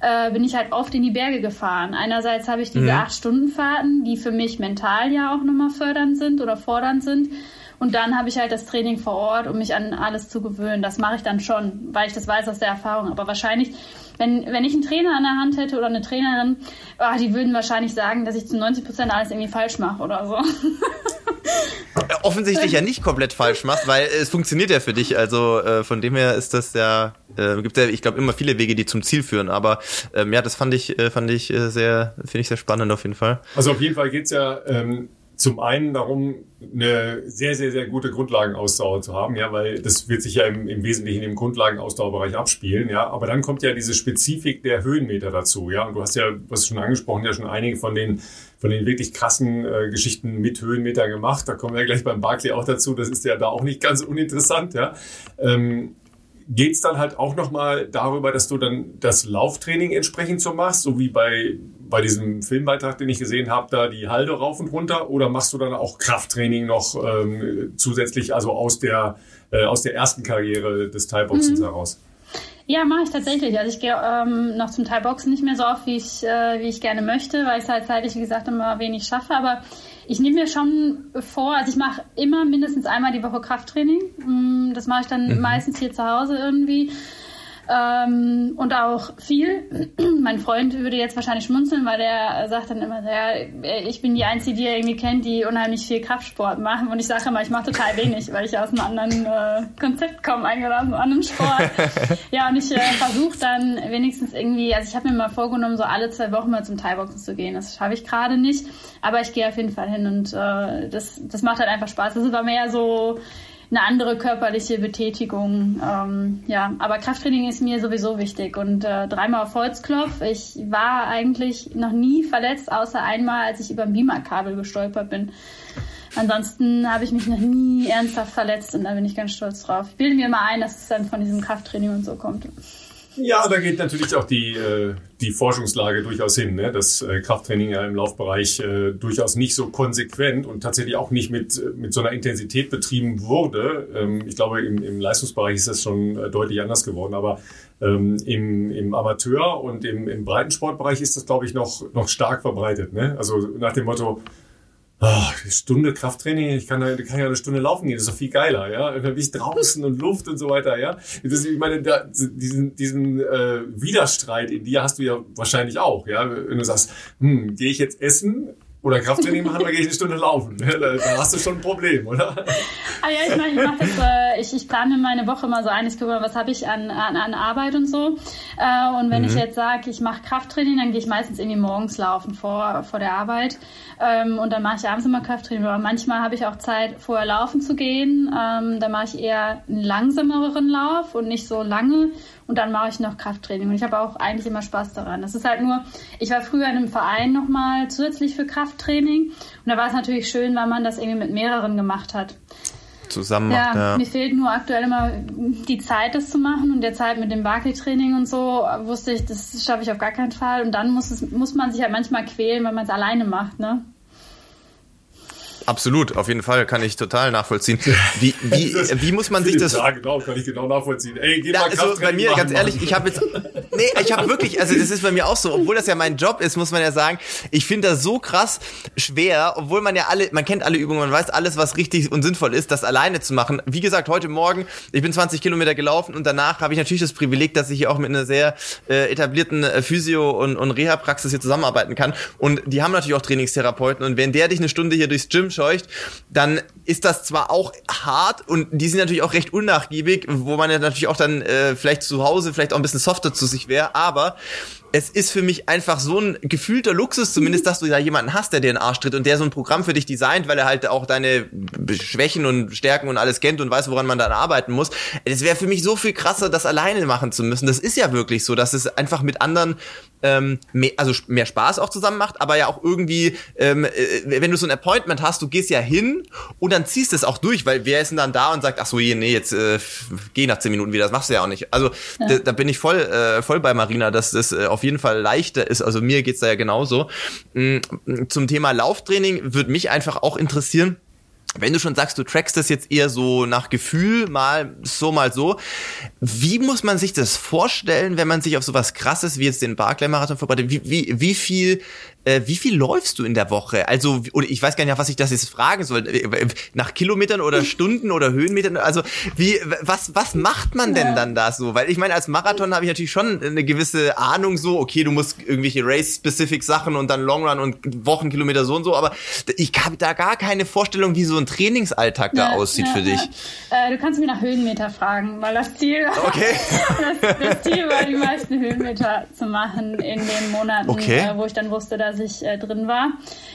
äh, bin ich halt oft in die Berge gefahren. Einerseits habe ich diese mhm. acht Stunden Fahrten, die für mich mental ja auch nochmal fördernd sind oder fordernd sind. Und dann habe ich halt das Training vor Ort, um mich an alles zu gewöhnen. Das mache ich dann schon, weil ich das weiß aus der Erfahrung. Aber wahrscheinlich, wenn, wenn ich einen Trainer an der Hand hätte oder eine Trainerin, oh, die würden wahrscheinlich sagen, dass ich zu 90 Prozent alles irgendwie falsch mache oder so. Offensichtlich ja nicht komplett falsch machst, weil es funktioniert ja für dich. Also äh, von dem her ist das ja, äh, gibt ja, ich glaube, immer viele Wege, die zum Ziel führen. Aber ähm, ja, das fand ich, äh, fand ich äh, sehr, finde ich sehr spannend auf jeden Fall. Also auf jeden Fall geht's ja ähm, zum einen darum, eine sehr, sehr, sehr gute Grundlagenausdauer zu haben, ja, weil das wird sich ja im, im Wesentlichen im Grundlagenausdauerbereich abspielen, ja. Aber dann kommt ja diese Spezifik der Höhenmeter dazu, ja. Und du hast ja, was schon angesprochen, ja schon einige von den, von den wirklich krassen äh, Geschichten mit Höhenmeter gemacht. Da kommen wir ja gleich beim Barclay auch dazu. Das ist ja da auch nicht ganz uninteressant, ja. Ähm, geht es dann halt auch nochmal darüber, dass du dann das Lauftraining entsprechend so machst, so wie bei, bei diesem Filmbeitrag, den ich gesehen habe, da die Halde rauf und runter? Oder machst du dann auch Krafttraining noch ähm, zusätzlich, also aus der, äh, aus der ersten Karriere des Thai-Boxens mhm. heraus? Ja, mache ich tatsächlich. Also ich gehe ähm, noch zum Teil Boxen nicht mehr so oft, wie ich, äh, wie ich gerne möchte, weil ich es halt zeitlich, wie gesagt, immer wenig schaffe. Aber ich nehme mir schon vor, also ich mache immer mindestens einmal die Woche Krafttraining. Mm, das mache ich dann mhm. meistens hier zu Hause irgendwie. Ähm, und auch viel. mein Freund würde jetzt wahrscheinlich schmunzeln, weil der sagt dann immer, ja, ich bin die Einzige, die er irgendwie kennt, die unheimlich viel Kraftsport machen. Und ich sage immer, ich mache total wenig, weil ich aus einem anderen äh, Konzept komme, eigentlich aus einem anderen Sport. ja, und ich äh, versuche dann wenigstens irgendwie, also ich habe mir mal vorgenommen, so alle zwei Wochen mal zum Thai-Boxen zu gehen. Das schaffe ich gerade nicht, aber ich gehe auf jeden Fall hin und äh, das, das macht halt einfach Spaß. Das war mehr so eine andere körperliche Betätigung. Ähm, ja, aber Krafttraining ist mir sowieso wichtig und äh, dreimal auf Holzklopf. Ich war eigentlich noch nie verletzt, außer einmal, als ich über ein Beamer-Kabel gestolpert bin. Ansonsten habe ich mich noch nie ernsthaft verletzt und da bin ich ganz stolz drauf. Ich bilde mir mal ein, dass es dann von diesem Krafttraining und so kommt. Ja, da geht natürlich auch die, äh, die Forschungslage durchaus hin, ne? dass äh, Krafttraining ja im Laufbereich äh, durchaus nicht so konsequent und tatsächlich auch nicht mit, mit so einer Intensität betrieben wurde. Ähm, ich glaube, im, im Leistungsbereich ist das schon deutlich anders geworden, aber ähm, im, im Amateur- und im, im Breitensportbereich ist das, glaube ich, noch, noch stark verbreitet. Ne? Also nach dem Motto, Oh, eine Stunde Krafttraining, ich kann, kann ja eine Stunde laufen gehen, das ist doch viel geiler, ja. Bin ich draußen und Luft und so weiter, ja. Das, ich meine, da, diesen, diesen äh, Widerstreit in dir hast du ja wahrscheinlich auch, ja. Wenn du sagst, hm, gehe ich jetzt essen oder Krafttraining machen, dann gehe ich eine Stunde laufen. Da, hast du schon ein Problem, oder? Ah ja, ich meine, ich mache das, äh, ich, ich plane meine Woche mal so ein, ich gucke mal, was habe ich an, an, an Arbeit und so. Äh, und wenn mhm. ich jetzt sage, ich mache Krafttraining, dann gehe ich meistens irgendwie morgens laufen vor, vor der Arbeit. Ähm, und dann mache ich abends immer Krafttraining. Aber manchmal habe ich auch Zeit, vorher laufen zu gehen. Ähm, dann mache ich eher einen langsameren Lauf und nicht so lange und dann mache ich noch Krafttraining. Und ich habe auch eigentlich immer Spaß daran. Das ist halt nur, ich war früher in einem Verein nochmal zusätzlich für Krafttraining und da war es natürlich schön, weil man das irgendwie mit mehreren gemacht hat. Zusammen macht, ja, ja. Mir fehlt nur aktuell immer die Zeit, das zu machen und der Zeit mit dem Barclay-Training und so wusste ich, das schaffe ich auf gar keinen Fall. Und dann muss, es, muss man sich halt manchmal quälen, wenn man es alleine macht, ne? Absolut, auf jeden Fall kann ich total nachvollziehen. Wie, wie, wie muss man sich das? Ja, genau, kann ich genau nachvollziehen. Ey, geh ja, mal also bei mir, ganz ehrlich, ich habe jetzt, nee, ich habe wirklich, also das ist bei mir auch so, obwohl das ja mein Job ist, muss man ja sagen, ich finde das so krass schwer, obwohl man ja alle, man kennt alle Übungen, man weiß alles, was richtig und sinnvoll ist, das alleine zu machen. Wie gesagt, heute Morgen, ich bin 20 Kilometer gelaufen und danach habe ich natürlich das Privileg, dass ich hier auch mit einer sehr äh, etablierten äh, Physio- und, und Reha-Praxis hier zusammenarbeiten kann. Und die haben natürlich auch Trainingstherapeuten und wenn der dich eine Stunde hier durchs Gym scheucht, dann ist das zwar auch hart und die sind natürlich auch recht unnachgiebig, wo man ja natürlich auch dann äh, vielleicht zu Hause vielleicht auch ein bisschen softer zu sich wäre, aber es ist für mich einfach so ein gefühlter Luxus zumindest, dass du da jemanden hast, der dir den Arsch tritt und der so ein Programm für dich designt, weil er halt auch deine Schwächen und Stärken und alles kennt und weiß, woran man dann arbeiten muss. Es wäre für mich so viel krasser, das alleine machen zu müssen. Das ist ja wirklich so, dass es einfach mit anderen ähm, mehr, also mehr Spaß auch zusammen macht, aber ja auch irgendwie, ähm, äh, wenn du so ein Appointment hast, du gehst ja hin und dann ziehst es auch durch, weil wer ist denn dann da und sagt, ach so, nee, jetzt äh, geh nach zehn Minuten wieder, das machst du ja auch nicht. Also ja. da, da, bin ich voll, äh, voll bei Marina, dass das äh, auf jeden Fall leichter ist. Also mir geht's da ja genauso. Mm, zum Thema Lauftraining würde mich einfach auch interessieren, wenn du schon sagst, du trackst das jetzt eher so nach Gefühl, mal so, mal so, wie muss man sich das vorstellen, wenn man sich auf sowas krasses wie jetzt den Barclay-Marathon vorbereitet? Wie, wie, wie viel äh, wie viel läufst du in der Woche? Also, oder ich weiß gar nicht, was ich das jetzt fragen soll. Äh, nach Kilometern oder Stunden oder Höhenmetern? Also, wie, was, was macht man denn dann da so? Weil ich meine, als Marathon habe ich natürlich schon eine gewisse Ahnung so, okay, du musst irgendwelche Race-specific Sachen und dann Long Run und Wochenkilometer so und so, aber ich habe da gar keine Vorstellung, wie so ein Trainingsalltag da ja, aussieht ja, für dich. Ja. Äh, du kannst mich nach Höhenmeter fragen, weil das Ziel, okay. das, das Ziel war, die meisten Höhenmeter zu machen in den Monaten, okay. äh, wo ich dann wusste, dass ich äh, drin war.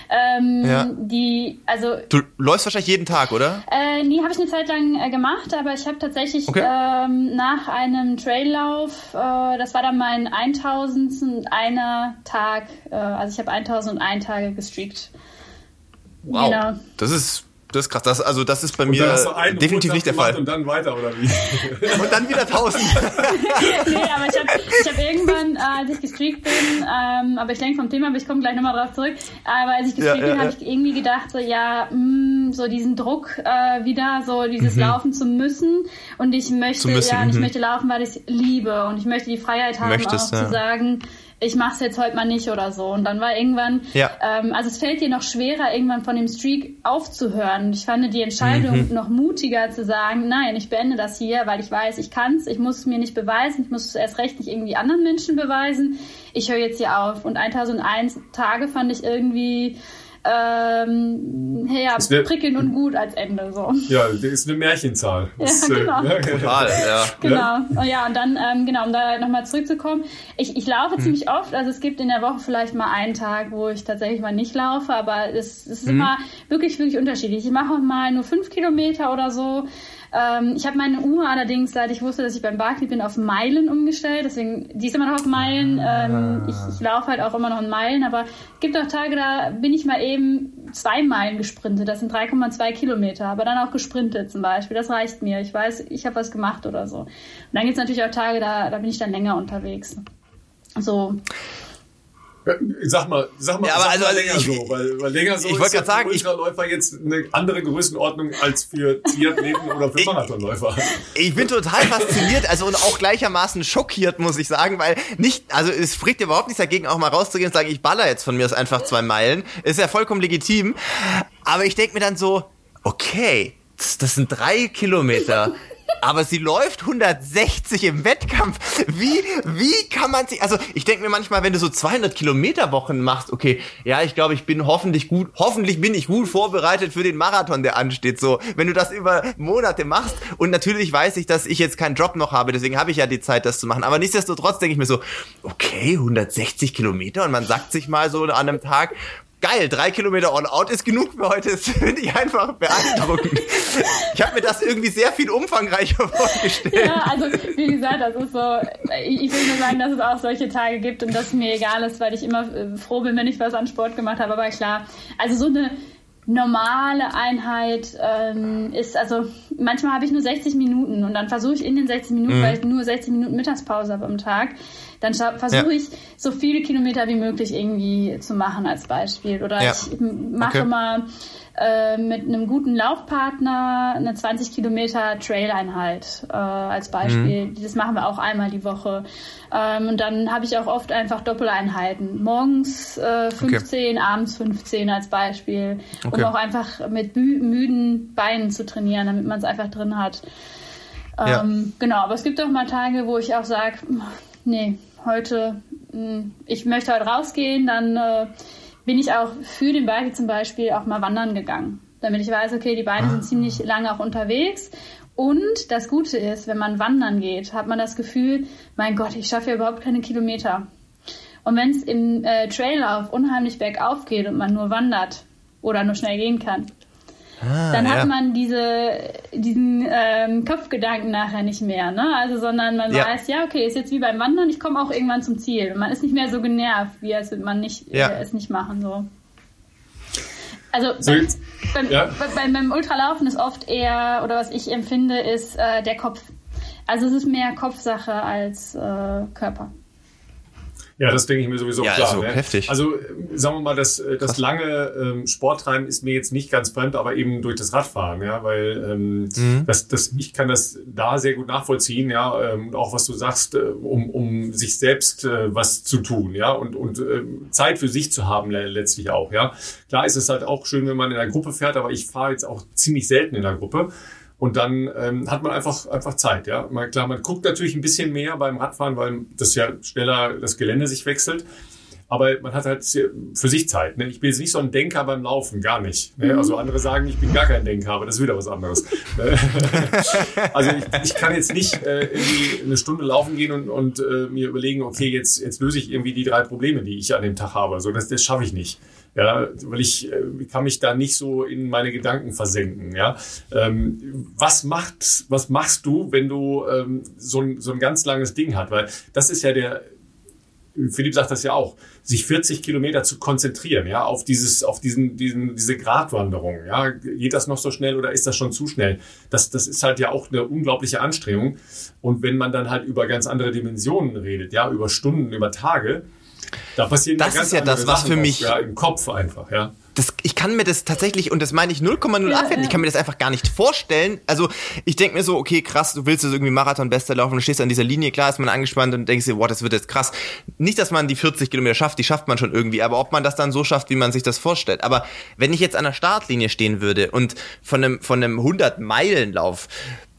Ähm, ja. Die, also du läufst wahrscheinlich jeden Tag, oder? Äh, nee, habe ich eine Zeit lang äh, gemacht, aber ich habe tatsächlich okay. ähm, nach einem Traillauf, äh, das war dann mein 1000. einer Tag, äh, also ich habe 1001 Tage gestreakt. Wow, genau. das ist Das ist krass. Das, also das ist bei und mir definitiv nicht der Fall. Und dann weiter, oder wie? und dann wieder 1000. nee, aber ich habe ich hab irgendwann, äh, als ich gestreakt bin, ähm, aber ich denke vom Thema, aber ich komme gleich nochmal drauf zurück, aber als ich gestreakt ja, bin, ja, habe ich irgendwie gedacht, so ja, mh, mm, so diesen Druck äh, wieder, so dieses mhm. Laufen zu müssen und ich möchte, müssen, ja, und ich mhm. möchte laufen, weil ich es liebe und ich möchte die Freiheit haben, Möchtest, auch ja. zu sagen, ich mache es jetzt heute mal nicht oder so. Und dann war irgendwann, ja. ähm, also es fällt dir noch schwerer, irgendwann von dem Streak aufzuhören. Ich fand die Entscheidung mhm. noch mutiger zu sagen, nein, ich beende das hier, weil ich weiß, ich kann's, ich muss es mir nicht beweisen, ich muss es erst recht nicht irgendwie anderen Menschen beweisen. Ich höre jetzt hier auf. Und 1001 Tage fand ich irgendwie ähm, ja, prickelnd und gut als Ende. So. Ja, das ist eine Märchenzahl. Ja, genau. Äh, Total, ja. Genau. Ja, und dann, ähm, genau, um da nochmal zurückzukommen. Ich, ich laufe hm. ziemlich oft, also es gibt in der Woche vielleicht mal einen Tag, wo ich tatsächlich mal nicht laufe, aber es, es ist hm. immer wirklich, wirklich unterschiedlich. Ich mache mal nur fünf Kilometer oder so. Ähm, ich habe meine Uhr allerdings, seit ich wusste, dass ich beim Barclay bin, auf Meilen umgestellt. Deswegen, die ist immer noch auf Meilen. Ähm, ich, ich laufe halt auch immer noch in Meilen, aber es gibt auch Tage, da bin ich mal eben zwei Meilen gesprintet. Das sind 3,2 Kilometer, aber dann auch gesprintet zum Beispiel. Das reicht mir. Ich weiß, ich habe was gemacht oder so. Und dann gibt es natürlich auch Tage, da, da bin ich dann länger unterwegs. So. Sag mal, sag mal, ja, aber sag also, mal länger ich, so, weil, weil länger so ich ist ja sagen, Ultraläufer jetzt eine andere Größenordnung als für Triathleten oder für ich, Marathonläufer. Ich bin total fasziniert, also und auch gleichermaßen schockiert, muss ich sagen, weil nicht, also es spricht überhaupt nichts dagegen, auch mal rauszugehen und sagen, ich baller jetzt von mir aus einfach zwei Meilen. Ist ja vollkommen legitim. Aber ich denke mir dann so, okay, das sind drei Kilometer aber sie läuft 160 im Wettkampf. Wie, wie kann man sich, also ich denke mir manchmal, wenn du so 200 Kilometer Wochen machst, okay, ja, ich glaube, ich bin hoffentlich gut, hoffentlich bin ich gut vorbereitet für den Marathon, der ansteht, so. Wenn du das über Monate machst und natürlich weiß ich, dass ich jetzt keinen Job noch habe, deswegen habe ich ja die Zeit, das zu machen, aber nichtsdestotrotz denke ich mir so, okay, 160 Kilometer und man sagt sich mal so an einem Tag, geil, drei Kilometer On-Out ist genug für heute. Das finde ich einfach beeindruckend. ich habe mir das irgendwie sehr viel umfangreicher vorgestellt. Ja, also wie gesagt, das ist so, ich will nur sagen, dass es auch solche Tage gibt und dass mir egal ist, weil ich immer äh, froh bin, wenn ich was an Sport gemacht habe. Aber klar, also so eine normale Einheit ähm, ist, also manchmal habe ich nur 60 Minuten und dann versuche ich in den 60 Minuten, mhm. weil ich nur 60 Minuten Mittagspause habe am Tag, dann versuche ja. ich so viele Kilometer wie möglich irgendwie zu machen als Beispiel. Oder ja. ich mache okay. mal äh, mit einem guten Laufpartner eine 20 Kilometer Trail-Einheit äh, als Beispiel. Mhm. Das machen wir auch einmal die Woche. Ähm, und dann habe ich auch oft einfach Doppeleinheiten. Morgens äh, 15, okay. abends 15 als Beispiel. Okay. Um auch einfach mit müden Beinen zu trainieren, damit man es einfach drin hat. Ähm, ja. Genau, aber es gibt auch mal Tage, wo ich auch sage, nee, heute, hm, ich möchte heute rausgehen, dann äh, bin ich auch für den Bike zum Beispiel auch mal wandern gegangen. Damit ich weiß, okay, die Beine ah. sind ziemlich lange auch unterwegs. Und das Gute ist, wenn man wandern geht, hat man das Gefühl, mein Gott, ich schaffe ja überhaupt keine Kilometer. Und wenn es im äh, Traillauf unheimlich bergauf geht und man nur wandert oder nur schnell gehen kann, Ah, dann hat ja. man diese, diesen ähm, Kopfgedanken nachher nicht mehr, ne? Also, sondern man ja. weiß, ja, okay, ist jetzt wie beim Wandern, ich komme auch irgendwann zum Ziel. Und man ist nicht mehr so genervt, wie als würde man nicht, ja. äh, es nicht machen, so. Also, so beim, beim, beim, beim, Ultralaufen ist oft eher, oder was ich empfinde, ist äh, der Kopf. Also, es ist mehr Kopfsache als äh, Körper. Ja, das denke ich mir sowieso ja, klar. Also, ne? heftig. also sagen wir mal, das, äh, das lange ähm, Sporttreiben ist mir jetzt nicht ganz fremd, aber eben durch das Radfahren, ja, weil ähm, mhm. das, das, ich kann das da sehr gut nachvollziehen, ja, ähm, auch was du sagst, äh, um, um sich selbst äh, was zu tun, ja, und, und äh, Zeit für sich zu haben letztlich auch, ja. Klar ist es halt auch schön, wenn man in einer Gruppe fährt, aber ich fahre jetzt auch ziemlich selten in der Gruppe. Und dann ähm, hat man einfach, einfach Zeit. Ja? Mal, klar, man guckt natürlich ein bisschen mehr beim Radfahren, weil das ja schneller das Gelände sich wechselt. Aber man hat halt für sich Zeit. Ne? Ich bin jetzt nicht so ein Denker beim Laufen, gar nicht. Ne? Mhm. Also andere sagen, ich bin gar kein Denker, aber das ist wieder was anderes. Ne? also ich, ich kann jetzt nicht äh, irgendwie eine Stunde laufen gehen und, und äh, mir überlegen, okay, jetzt, jetzt löse ich irgendwie die drei Probleme, die ich an dem Tag habe. So, das, das schaffe ich nicht. Ja, weil ich äh, kann mich da nicht so in meine Gedanken versenken. Ja, ähm, was macht, was machst du, wenn du ähm, so, ein, so ein ganz langes Ding hast? Weil das ist ja der Philipp sagt das ja auch, sich 40 Kilometer zu konzentrieren, ja, auf dieses, auf diesen, diesen, diese Gratwanderung, ja, geht das noch so schnell oder ist das schon zu schnell? Das, das ist halt ja auch eine unglaubliche Anstrengung. Und wenn man dann halt über ganz andere Dimensionen redet, ja, über Stunden, über Tage, da passieren das ganz ist ja das, was für mich ja, im Kopf einfach, ja. Das, ich kann mir das tatsächlich, und das meine ich 0,0 ja, abwerten, ich kann mir das einfach gar nicht vorstellen. Also ich denke mir so, okay, krass, du willst jetzt irgendwie Marathon-Bester laufen und stehst an dieser Linie, klar ist man angespannt und denkst dir, wow, das wird jetzt krass. Nicht, dass man die 40 Kilometer schafft, die schafft man schon irgendwie, aber ob man das dann so schafft, wie man sich das vorstellt. Aber wenn ich jetzt an der Startlinie stehen würde und von einem, von einem 100-Meilen-Lauf äh,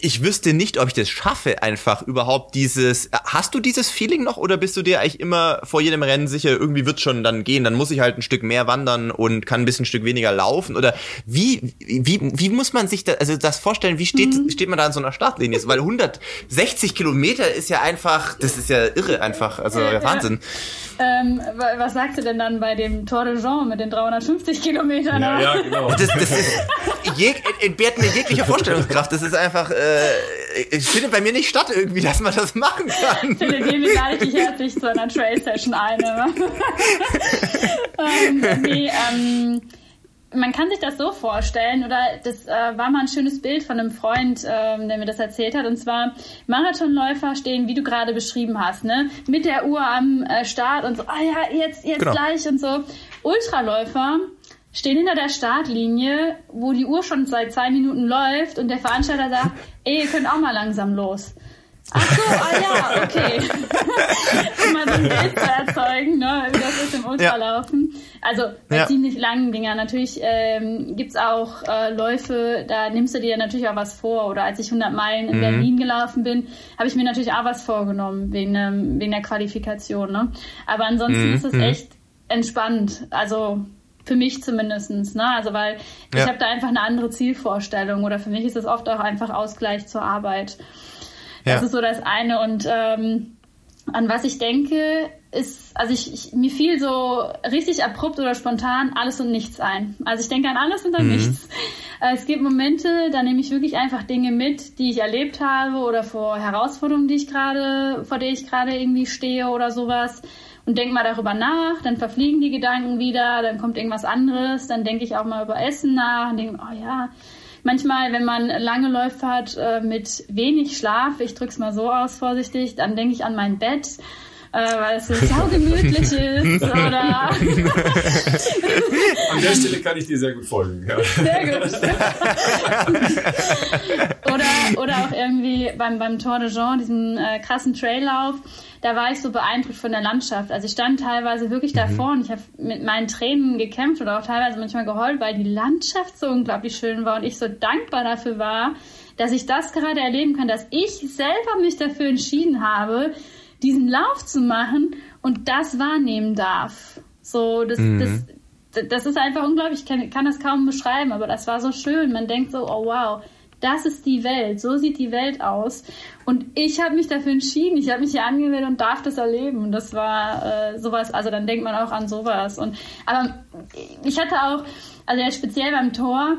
ich wüsste nicht, ob ich das schaffe, einfach überhaupt dieses. Hast du dieses Feeling noch oder bist du dir eigentlich immer vor jedem Rennen sicher, irgendwie wird schon dann gehen, dann muss ich halt ein Stück mehr wandern und kann ein bisschen ein Stück weniger laufen? Oder wie, wie, wie muss man sich da, also das vorstellen, wie steht, mhm. steht man da an so einer Startlinie? Weil 160 Kilometer ist ja einfach, das ist ja irre einfach, also ja, Wahnsinn. Ähm, was sagst du denn dann bei dem Tour de Jean mit den 350 Kilometern? Ja, ja genau. Das, das ist, jeg, entbehrt mir jegliche Vorstellungskraft. Das ist einfach, äh, ich finde bei mir nicht statt irgendwie, dass man das machen kann. Philipp, wir lade dich herzlich zu einer Trail-Session ein. ähm, nee, ähm, man kann sich das so vorstellen, oder das äh, war mal ein schönes Bild von einem Freund, ähm, der mir das erzählt hat. Und zwar Marathonläufer stehen, wie du gerade beschrieben hast, ne, mit der Uhr am äh, Start und so, ah ja, jetzt, jetzt genau. gleich und so. Ultraläufer stehen hinter der Startlinie, wo die Uhr schon seit zwei Minuten läuft und der Veranstalter sagt, ey, ihr könnt auch mal langsam los. Ach so, ah ja, okay. um mal so ein Bild zu erzeugen, ne, wie das ist im Ultralaufen. Ja. Also bei ja. ziemlich langen Dingern. Natürlich ähm, gibt's auch äh, Läufe, da nimmst du dir natürlich auch was vor. Oder als ich 100 Meilen in mhm. Berlin gelaufen bin, habe ich mir natürlich auch was vorgenommen wegen, ähm, wegen der Qualifikation. Ne? Aber ansonsten mhm. ist es mhm. echt entspannt. Also für mich zumindestens, ne? Also weil ja. ich habe da einfach eine andere Zielvorstellung oder für mich ist es oft auch einfach Ausgleich zur Arbeit. Das ja. ist so das eine. Und ähm, an was ich denke, ist, also ich, ich, mir fiel so richtig abrupt oder spontan alles und nichts ein. Also ich denke an alles und an mhm. nichts. Äh, es gibt Momente, da nehme ich wirklich einfach Dinge mit, die ich erlebt habe oder vor Herausforderungen, die ich gerade, vor der ich gerade irgendwie stehe oder sowas und denke mal darüber nach, dann verfliegen die Gedanken wieder, dann kommt irgendwas anderes, dann denke ich auch mal über Essen nach und denke, oh ja, manchmal, wenn man lange Läufe hat äh, mit wenig Schlaf, ich drück's mal so aus vorsichtig, dann denke ich an mein Bett. Äh, weil es so saugemütlich ist oder an der Stelle kann ich dir sehr gut folgen. Ja. Sehr gut. oder, oder auch irgendwie beim, beim Tour de Jean, diesem äh, krassen Traillauf, da war ich so beeindruckt von der Landschaft. Also ich stand teilweise wirklich mhm. davor und ich habe mit meinen Tränen gekämpft oder auch teilweise manchmal geheult, weil die Landschaft so unglaublich schön war und ich so dankbar dafür war, dass ich das gerade erleben kann, dass ich selber mich dafür entschieden habe, diesen Lauf zu machen und das wahrnehmen darf. So, das, mhm. das, das ist einfach unglaublich. Ich kann, kann das kaum beschreiben, aber das war so schön. Man denkt so, oh wow, das ist die Welt, so sieht die Welt aus. Und ich habe mich dafür entschieden, ich habe mich hier angemeldet und darf das erleben. Und das war äh, sowas, also dann denkt man auch an sowas. Und aber ich hatte auch, also jetzt speziell beim Tor,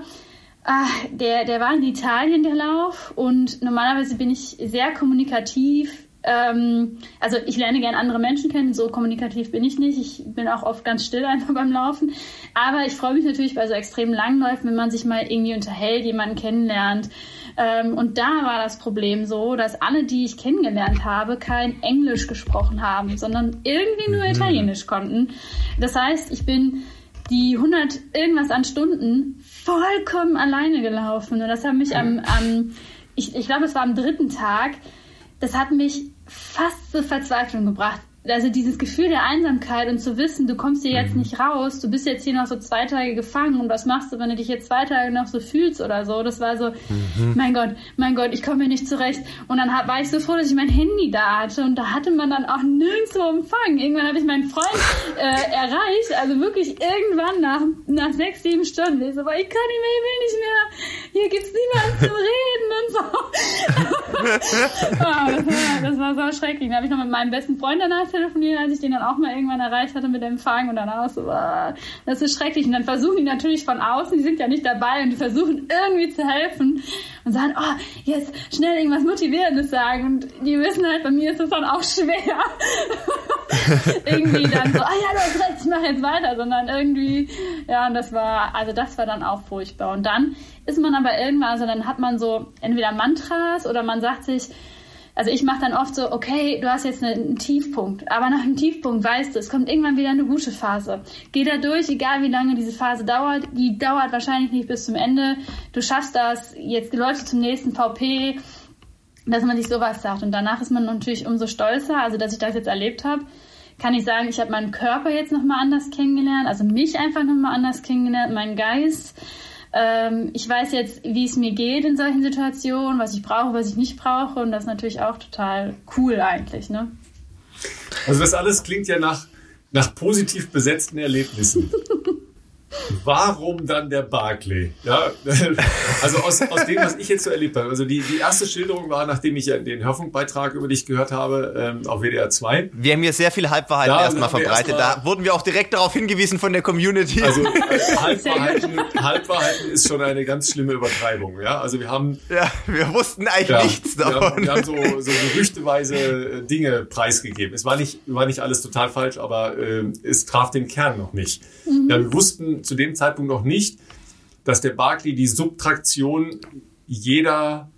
Ah, der, der war in Italien, der Lauf. Und normalerweise bin ich sehr kommunikativ. Ähm, also ich lerne gerne andere Menschen kennen, so kommunikativ bin ich nicht. Ich bin auch oft ganz still einfach beim Laufen. Aber ich freue mich natürlich bei so extrem langen Läufen, wenn man sich mal irgendwie unterhält, jemanden kennenlernt. Ähm, und da war das Problem so, dass alle, die ich kennengelernt habe, kein Englisch gesprochen haben, sondern irgendwie nur mhm. Italienisch konnten. Das heißt, ich bin die 100 irgendwas an Stunden vollkommen alleine gelaufen. Und das hat mich am, am ich, ich glaube, es war am dritten Tag, das hat mich fast zur Verzweiflung gebracht also dieses Gefühl der Einsamkeit und zu wissen, du kommst hier jetzt mhm. nicht raus, du bist jetzt hier noch so zwei Tage gefangen und was machst du, wenn du dich jetzt zwei Tage noch so fühlst oder so? Das war so, mhm. mein Gott, mein Gott, ich komme hier nicht zurecht. Und dann war ich so froh, dass ich mein Handy da hatte und da hatte man dann auch nirgendwo Empfang. Irgendwann habe ich meinen Freund äh, erreicht, also wirklich irgendwann nach, nach sechs, sieben Stunden. Ich so, aber ich kann nicht mehr, ich will nicht mehr. Hier gibt's niemanden zum Reden und so. oh, das, war, das war so schrecklich. Da habe ich noch mit meinem besten Freund danach rumtelefonieren, als ich den dann auch mal irgendwann erreicht hatte mit Empfang und dann auch so, ah, das ist schrecklich. Und dann versuchen die natürlich von außen, die sind ja nicht dabei und die versuchen irgendwie zu helfen und sagen, oh, jetzt schnell irgendwas Motivierendes sagen. Und die wissen halt, bei mir ist es dann auch schwer. irgendwie dann so, ah ja, du hast recht, ich mache jetzt weiter, sondern irgendwie, ja, und das war, also das war dann auch furchtbar. Und dann ist man aber irgendwann, also dann hat man so entweder Mantras oder man sagt sich, also ich mache dann oft so, okay, du hast jetzt einen Tiefpunkt, aber nach dem Tiefpunkt weißt du, es kommt irgendwann wieder eine gute Phase. Geh da durch, egal wie lange diese Phase dauert. Die dauert wahrscheinlich nicht bis zum Ende. Du schaffst das, jetzt läufst du zum nächsten VP, dass man sich sowas sagt. Und danach ist man natürlich umso stolzer, also dass ich das jetzt erlebt habe. Kann ich sagen, ich habe meinen Körper jetzt nochmal anders kennengelernt, also mich einfach nochmal anders kennengelernt, meinen Geist ähm, ich weiß jetzt, wie es mir geht in solchen Situationen, was ich brauche, was ich nicht brauche. Und das ist natürlich auch total cool eigentlich. Ne? Also das alles klingt ja nach, nach positiv besetzten Erlebnissen. Warum dann der Barclay? Ja, also aus, aus dem, was ich jetzt so erlebt habe. Also die, die erste Schilderung war, nachdem ich den Hörfunkbeitrag über dich gehört habe, ähm, auf WDR 2. Wir haben hier sehr viel Halbwahrheiten erstmal verbreitet. Erst da wurden wir auch direkt darauf hingewiesen von der Community. Also äh, Halbwahrheiten, Halbwahrheiten ist schon eine ganz schlimme Übertreibung. Ja, also wir haben. Ja, wir wussten eigentlich ja, nichts davon. Wir haben, wir haben so, so gerüchteweise äh, Dinge preisgegeben. Es war nicht, war nicht alles total falsch, aber äh, es traf den Kern noch nicht. Mhm. Ja, wir wussten zu dem Zeitpunkt noch nicht, dass der Barclay die Subtraktion jeder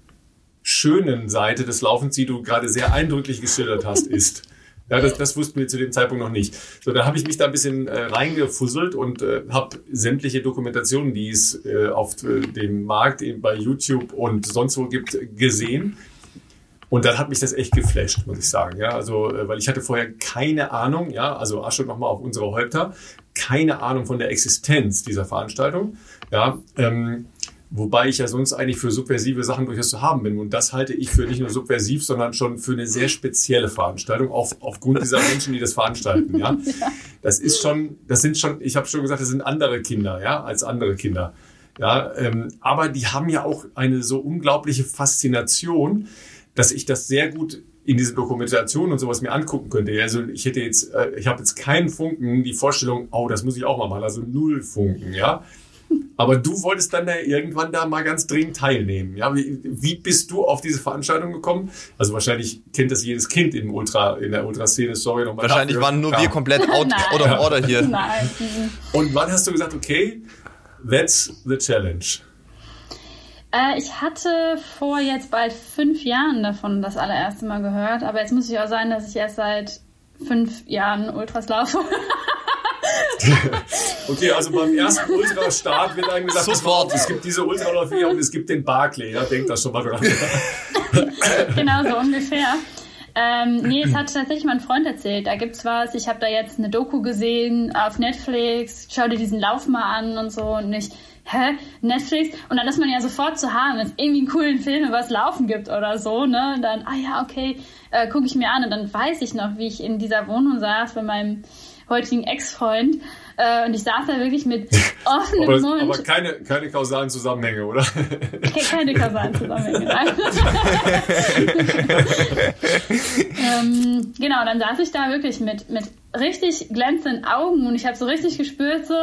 schönen Seite des Laufens, die du gerade sehr eindrücklich geschildert hast, ist. Ja, das, das wussten wir zu dem Zeitpunkt noch nicht. So, da habe ich mich da ein bisschen äh, reingefusselt und äh, habe sämtliche Dokumentationen, die es äh, auf äh, dem Markt eben bei YouTube und sonst wo gibt, gesehen. Und dann hat mich das echt geflasht, muss ich sagen. Ja, also, äh, weil ich hatte vorher keine Ahnung, ja, also Asche nochmal auf unsere Häupter, keine Ahnung von der Existenz dieser Veranstaltung. Ja, ähm, wobei ich ja sonst eigentlich für subversive Sachen durchaus zu haben bin. Und das halte ich für nicht nur subversiv, sondern schon für eine sehr spezielle Veranstaltung, auf, aufgrund dieser Menschen, die das veranstalten. Ja, das ist schon, das sind schon, ich habe schon gesagt, das sind andere Kinder, ja, als andere Kinder. Ja, ähm, aber die haben ja auch eine so unglaubliche Faszination, dass ich das sehr gut in diese Dokumentation und sowas mir angucken könnte. Also ich hätte jetzt, äh, ich habe jetzt keinen Funken die Vorstellung, oh, das muss ich auch mal machen, also null Funken, ja. Aber du wolltest dann da irgendwann da mal ganz dringend teilnehmen. Ja, wie, wie bist du auf diese Veranstaltung gekommen? Also wahrscheinlich kennt das jedes Kind im Ultra, in der Ultraszene, sorry nochmal. Wahrscheinlich dafür. waren nur ja. wir komplett out, out of order hier. Nein. Und wann hast du gesagt, okay, that's the challenge? Äh, ich hatte vor jetzt bald fünf Jahren davon das allererste Mal gehört, aber jetzt muss ich auch sagen, dass ich erst seit fünf Jahren Ultras laufe. okay, also beim ersten Ultrastart wird einem gesagt, Sofort. es gibt diese Ultraläufe und es gibt den Barclay. Ja, denkt das schon mal dran. genau so ungefähr. Ähm, nee, es hat tatsächlich mein Freund erzählt. Da gibt's was. Ich habe da jetzt eine Doku gesehen auf Netflix. Schau dir diesen Lauf mal an und so. Und ich hä, Netflix? Und dann ist man ja sofort zu haben, wenn es irgendwie einen coolen Film über das Laufen gibt oder so, ne? Dann, ah ja, okay, äh, gucke ich mir an. Und dann weiß ich noch, wie ich in dieser Wohnung saß bei meinem heutigen Ex-Freund. Äh, und ich saß da wirklich mit offenem aber, Mund. Aber keine, keine kausalen Zusammenhänge, oder? Keine kausalen Zusammenhänge, nein. ähm, genau, dann saß ich da wirklich mit, mit richtig glänzenden Augen und ich habe so richtig gespürt, so,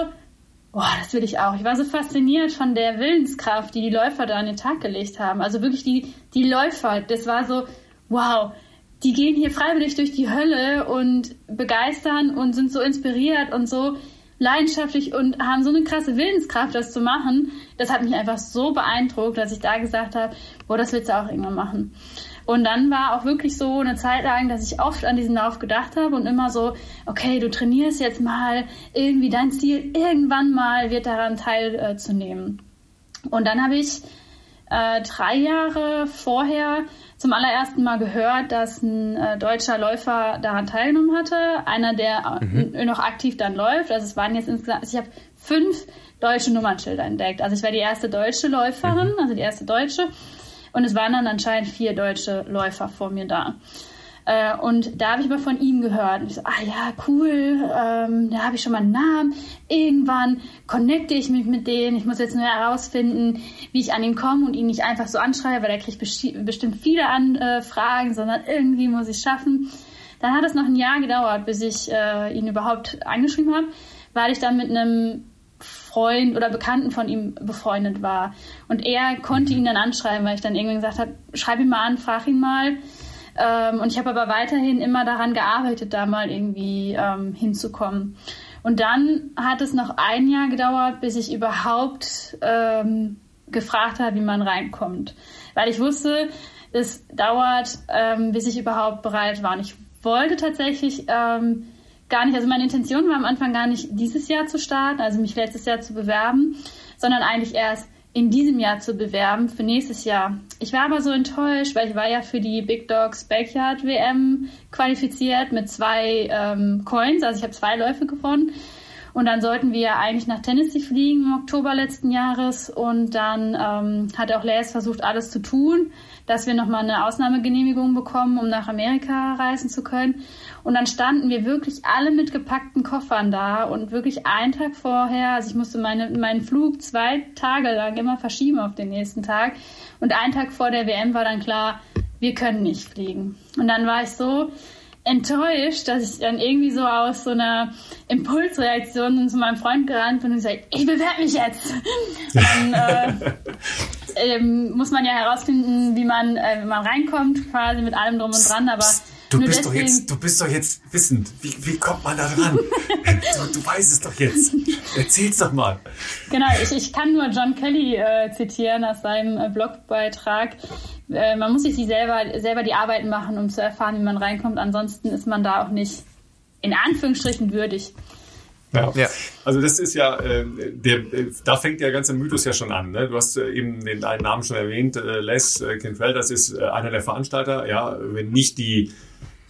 Boah, das will ich auch. Ich war so fasziniert von der Willenskraft, die die Läufer da an den Tag gelegt haben. Also wirklich die, die Läufer, das war so, wow, die gehen hier freiwillig durch die Hölle und begeistern und sind so inspiriert und so leidenschaftlich und haben so eine krasse Willenskraft, das zu machen. Das hat mich einfach so beeindruckt, dass ich da gesagt habe, boah, das willst du auch irgendwann machen. Und dann war auch wirklich so eine Zeit lang, dass ich oft an diesen Lauf gedacht habe und immer so, okay, du trainierst jetzt mal irgendwie dein Ziel, irgendwann mal wird daran teilzunehmen. Und dann habe ich äh, drei Jahre vorher zum allerersten Mal gehört, dass ein äh, deutscher Läufer daran teilgenommen hatte. Einer, der mhm. noch aktiv dann läuft. Also es waren jetzt insgesamt, also ich habe fünf deutsche Nummernschilder entdeckt. Also ich war die erste deutsche Läuferin, mhm. also die erste deutsche. Und es waren dann anscheinend vier deutsche Läufer vor mir da. Äh, und da habe ich mal von ihm gehört. Und ich so, ah ja, cool, ähm, da habe ich schon mal einen Namen. Irgendwann connecte ich mich mit denen. Ich muss jetzt nur herausfinden, wie ich an ihn komme und ihn nicht einfach so anschreibe, weil er kriegt bestimmt viele Anfragen, sondern irgendwie muss ich es schaffen. Dann hat es noch ein Jahr gedauert, bis ich äh, ihn überhaupt angeschrieben habe, weil ich dann mit einem Freund oder Bekannten von ihm befreundet war. Und er konnte ihn dann anschreiben, weil ich dann irgendwann gesagt habe, schreib ihn mal an, frag ihn mal. Ähm, und ich habe aber weiterhin immer daran gearbeitet, da mal irgendwie ähm, hinzukommen. Und dann hat es noch ein Jahr gedauert, bis ich überhaupt ähm, gefragt habe, wie man reinkommt. Weil ich wusste, es dauert, ähm, bis ich überhaupt bereit war. Und ich wollte tatsächlich ähm, gar nicht, also meine Intention war am Anfang gar nicht dieses Jahr zu starten, also mich letztes Jahr zu bewerben, sondern eigentlich erst in diesem Jahr zu bewerben für nächstes Jahr. Ich war aber so enttäuscht, weil ich war ja für die Big Dogs Backyard WM qualifiziert mit zwei ähm, Coins, also ich habe zwei Läufe gewonnen. Und dann sollten wir eigentlich nach Tennessee fliegen im Oktober letzten Jahres. Und dann ähm, hat auch Les versucht, alles zu tun, dass wir nochmal eine Ausnahmegenehmigung bekommen, um nach Amerika reisen zu können. Und dann standen wir wirklich alle mit gepackten Koffern da und wirklich einen Tag vorher, also ich musste meine, meinen Flug zwei Tage lang immer verschieben auf den nächsten Tag. Und einen Tag vor der WM war dann klar, wir können nicht fliegen. Und dann war ich so enttäuscht, dass ich dann irgendwie so aus so einer Impulsreaktion zu meinem Freund gerannt bin und gesagt, ich bewerbe mich jetzt. dann äh, ähm, muss man ja herausfinden, wie man, äh, wie man reinkommt, quasi mit allem drum und dran, aber Du bist, deswegen, doch jetzt, du bist doch jetzt wissend. Wie, wie kommt man da dran? du, du weißt es doch jetzt. Erzähl's doch mal. Genau, ich, ich kann nur John Kelly äh, zitieren aus seinem äh, Blogbeitrag. Äh, man muss sich die selber, selber die Arbeiten machen, um zu erfahren, wie man reinkommt. Ansonsten ist man da auch nicht in Anführungsstrichen würdig. Ja. ja. Also das ist ja, äh, der, äh, da fängt der ganze Mythos ja schon an. Ne? Du hast äh, eben den einen Namen schon erwähnt, äh, Les äh, Kinfeld, das ist äh, einer der Veranstalter. Ja, wenn nicht die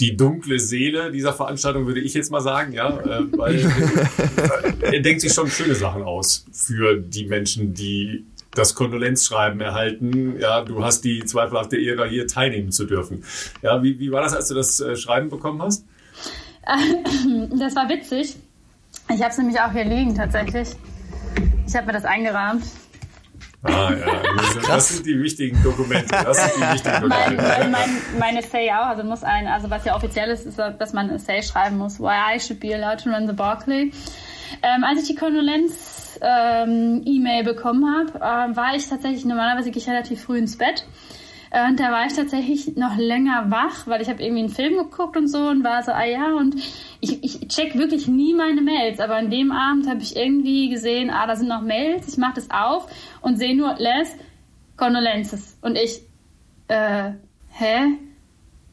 die dunkle Seele dieser Veranstaltung, würde ich jetzt mal sagen, ja, äh, weil er denkt sich schon schöne Sachen aus für die Menschen, die das Kondolenzschreiben erhalten. Ja, du hast die zweifelhafte Ehre, hier teilnehmen zu dürfen. Ja, wie, wie war das, als du das äh, Schreiben bekommen hast? Das war witzig. Ich habe es nämlich auch hier liegen tatsächlich. Ich habe mir das eingerahmt. Ah, ja. Ach, das sind die wichtigen Dokumente. Das sind die wichtigen Dokumente. Mein, mein, mein Essay auch. Also muss ein, also was ja offiziell ist, ist, dass man ein Essay schreiben muss. Why I should be allowed to run the Barclay. Ähm, als ich die Kondolenz-E-Mail ähm, bekommen habe, äh, war ich tatsächlich, normalerweise gehe ich relativ früh ins Bett. Äh, und da war ich tatsächlich noch länger wach, weil ich habe irgendwie einen Film geguckt und so und war so, ah ja, und ich, ich check wirklich nie meine Mails, aber an dem Abend habe ich irgendwie gesehen, ah, da sind noch Mails, ich mache das auf und sehe nur, Les, Condolences. Und ich, äh, hä?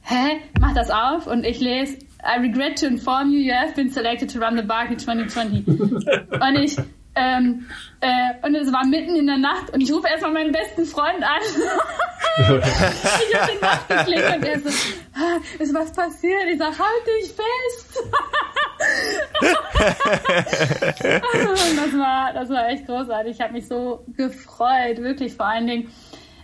Hä? Mach das auf und ich lese, I regret to inform you, you have been selected to run the Barkley 2020. und ich, ähm, äh, und es war mitten in der Nacht und ich rufe erstmal meinen besten Freund an. ich habe den Nacht geklickt und er so, ah, ist was passiert? Ich sag, halt dich fest. das war, das war echt großartig. Ich habe mich so gefreut, wirklich vor allen Dingen.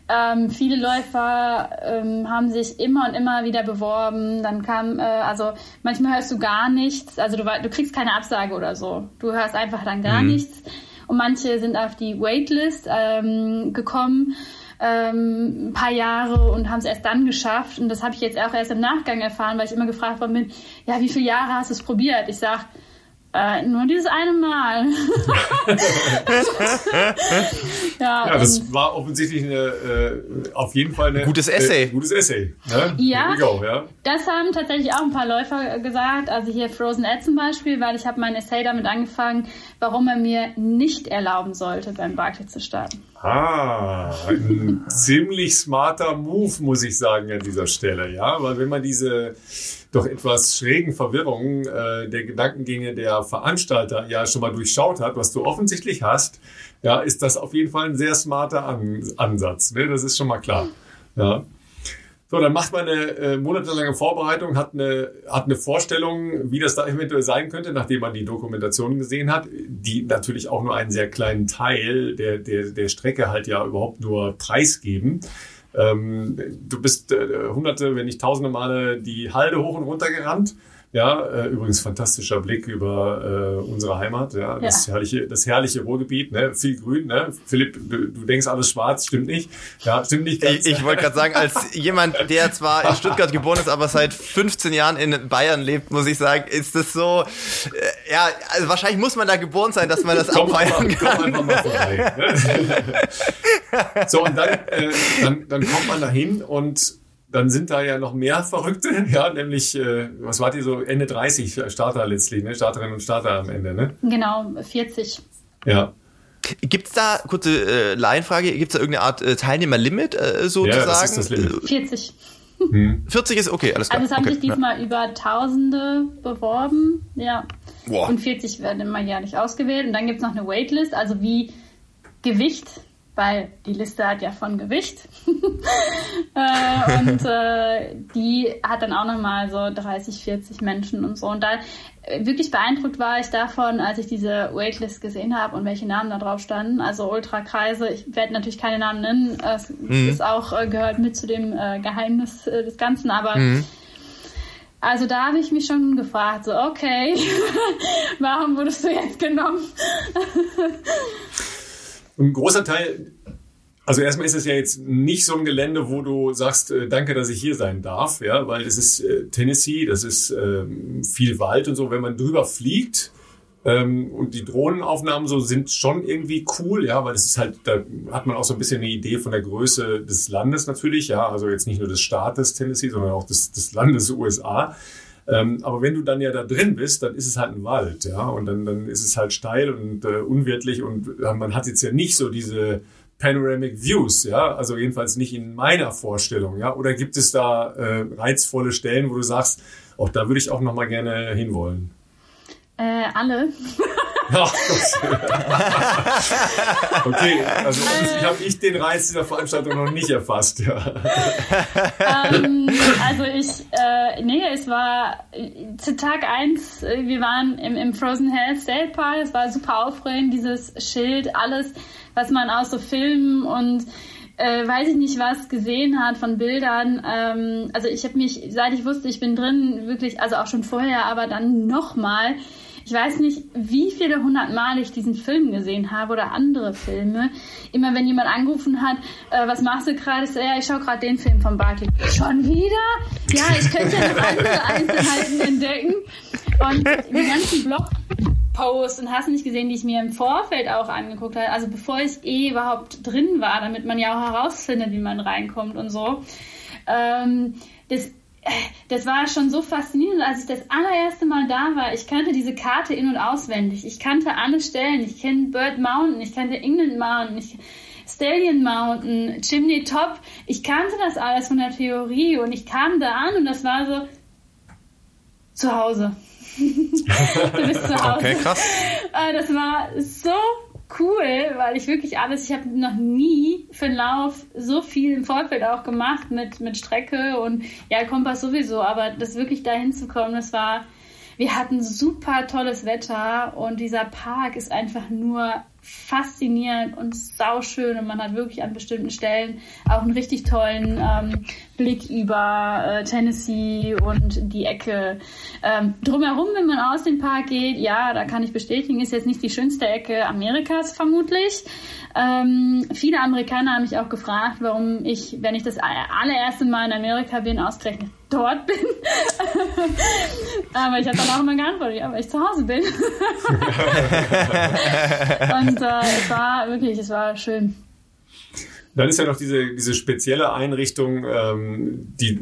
Ähm, viele Läufer ähm, haben sich immer und immer wieder beworben. Dann kam, äh, also manchmal hörst du gar nichts. Also du, du kriegst keine Absage oder so. Du hörst einfach dann gar mhm. nichts. Und manche sind auf die Waitlist ähm, gekommen ähm, ein paar Jahre und haben es erst dann geschafft. Und das habe ich jetzt auch erst im Nachgang erfahren, weil ich immer gefragt worden bin, ja, wie viele Jahre hast du es probiert? Ich sage, äh, nur dieses eine Mal. ja, ja, das war offensichtlich eine, äh, auf jeden Fall ein gutes Essay. Äh, gutes Essay. Ne? Ja, go, ja, das haben tatsächlich auch ein paar Läufer gesagt. Also hier Frozen Ed zum Beispiel, weil ich habe mein Essay damit angefangen, warum er mir nicht erlauben sollte, beim Barclay zu starten. Ah, ein ziemlich smarter Move, muss ich sagen, an dieser Stelle. Ja, weil wenn man diese doch etwas schrägen Verwirrungen äh, der Gedankengänge der Veranstalter ja schon mal durchschaut hat, was du offensichtlich hast, ja, ist das auf jeden Fall ein sehr smarter An Ansatz. Ne? Das ist schon mal klar. Ja. So, dann macht man eine äh, monatelange Vorbereitung, hat eine, hat eine Vorstellung, wie das da eventuell sein könnte, nachdem man die Dokumentation gesehen hat, die natürlich auch nur einen sehr kleinen Teil der, der, der Strecke halt ja überhaupt nur preisgeben. Ähm, du bist äh, hunderte, wenn nicht tausende Male die Halde hoch und runter gerannt. Ja, äh, übrigens fantastischer Blick über äh, unsere Heimat, ja, das ja. herrliche, das herrliche Ruhrgebiet, ne, viel Grün, ne. Philipp, du, du denkst alles schwarz, stimmt nicht? Ja, stimmt nicht ganz. Ich, ich wollte gerade sagen, als jemand, der zwar in Stuttgart geboren ist, aber seit 15 Jahren in Bayern lebt, muss ich sagen, ist das so, äh, ja, also wahrscheinlich muss man da geboren sein, dass man das komm abfeiern mal, kann. Komm einfach mal vorbei. Ne? so, und dann, äh, dann, dann kommt man dahin und dann sind da ja noch mehr Verrückte, ja, nämlich, äh, was wart ihr so, Ende 30 Starter letztlich, ne? Starterinnen und Starter am Ende, ne? Genau, 40. Ja. Gibt es da, kurze äh, Laienfrage, gibt es da irgendeine Art äh, Teilnehmerlimit äh, sozusagen? Ja, das ist das Limit. 40. Hm. 40 ist okay, alles klar. Also es haben okay, sich diesmal ja. über Tausende beworben, ja. Boah. Und 40 werden immer jährlich ausgewählt. Und dann gibt es noch eine Waitlist, also wie Gewicht weil die Liste hat ja von Gewicht. äh, und äh, die hat dann auch nochmal so 30, 40 Menschen und so. Und da äh, wirklich beeindruckt war ich davon, als ich diese Waitlist gesehen habe und welche Namen da drauf standen. Also Ultrakreise, ich werde natürlich keine Namen nennen, es mhm. ist auch äh, gehört mit zu dem äh, Geheimnis äh, des Ganzen, aber mhm. Also da habe ich mich schon gefragt, so okay, warum wurdest du jetzt genommen? ein großer Teil, also erstmal ist es ja jetzt nicht so ein Gelände, wo du sagst, äh, danke, dass ich hier sein darf, ja, weil es ist äh, Tennessee, das ist äh, viel Wald und so. Wenn man drüber fliegt ähm, und die Drohnenaufnahmen so sind schon irgendwie cool, ja, weil es ist halt, da hat man auch so ein bisschen eine Idee von der Größe des Landes natürlich, ja, also jetzt nicht nur des Staates Tennessee, sondern auch des, des Landes USA. Ähm, aber wenn du dann ja da drin bist, dann ist es halt ein Wald, ja, und dann, dann ist es halt steil und äh, unwirtlich und äh, man hat jetzt ja nicht so diese Panoramic Views, ja, also jedenfalls nicht in meiner Vorstellung, ja, oder gibt es da äh, reizvolle Stellen, wo du sagst, auch da würde ich auch noch mal gerne hinwollen? Äh, alle. Ach okay, also ich habe ich den Reiz dieser Veranstaltung noch nicht erfasst. Ja. Ähm, also ich, äh, nee, es war zu Tag 1, äh, wir waren im, im Frozen Hell State Park, es war super aufregend, dieses Schild, alles, was man aus so Filmen und äh, weiß ich nicht was gesehen hat von Bildern. Ähm, also ich habe mich, seit ich wusste, ich bin drin, wirklich, also auch schon vorher, aber dann nochmal ich weiß nicht, wie viele hundert Mal ich diesen Film gesehen habe oder andere Filme. Immer wenn jemand angerufen hat, äh, was machst du gerade? Ja, ich schaue gerade den Film von Barty. Schon wieder? Ja, ich könnte ja noch andere Einzelheiten entdecken. Und die ganzen Blogposts und hast nicht gesehen, die ich mir im Vorfeld auch angeguckt habe, also bevor ich eh überhaupt drin war, damit man ja auch herausfindet, wie man reinkommt und so. Ähm, das das war schon so faszinierend, als ich das allererste Mal da war. Ich kannte diese Karte in- und auswendig. Ich kannte alle Stellen. Ich kenne Bird Mountain, ich kannte England Mountain, ich, Stallion Mountain, Chimney Top. Ich kannte das alles von der Theorie und ich kam da an und das war so zu Hause. du bist zu Hause. Okay, krass. Äh, das war so cool, weil ich wirklich alles, ich habe noch nie für den Lauf so viel im Vorfeld auch gemacht mit, mit Strecke und ja, Kompass sowieso, aber das wirklich dahin zu kommen, das war, wir hatten super tolles Wetter und dieser Park ist einfach nur faszinierend und sauschön und man hat wirklich an bestimmten Stellen auch einen richtig tollen ähm, Blick über äh, Tennessee und die Ecke. Ähm, drumherum, wenn man aus dem Park geht, ja, da kann ich bestätigen, ist jetzt nicht die schönste Ecke Amerikas vermutlich. Ähm, viele Amerikaner haben mich auch gefragt, warum ich, wenn ich das allererste Mal in Amerika bin, ausgerechnet dort bin. aber ich habe dann auch immer geantwortet, ja, weil ich zu Hause bin. und äh, es war wirklich, es war schön. Dann ist ja noch diese, diese spezielle Einrichtung, ähm, die,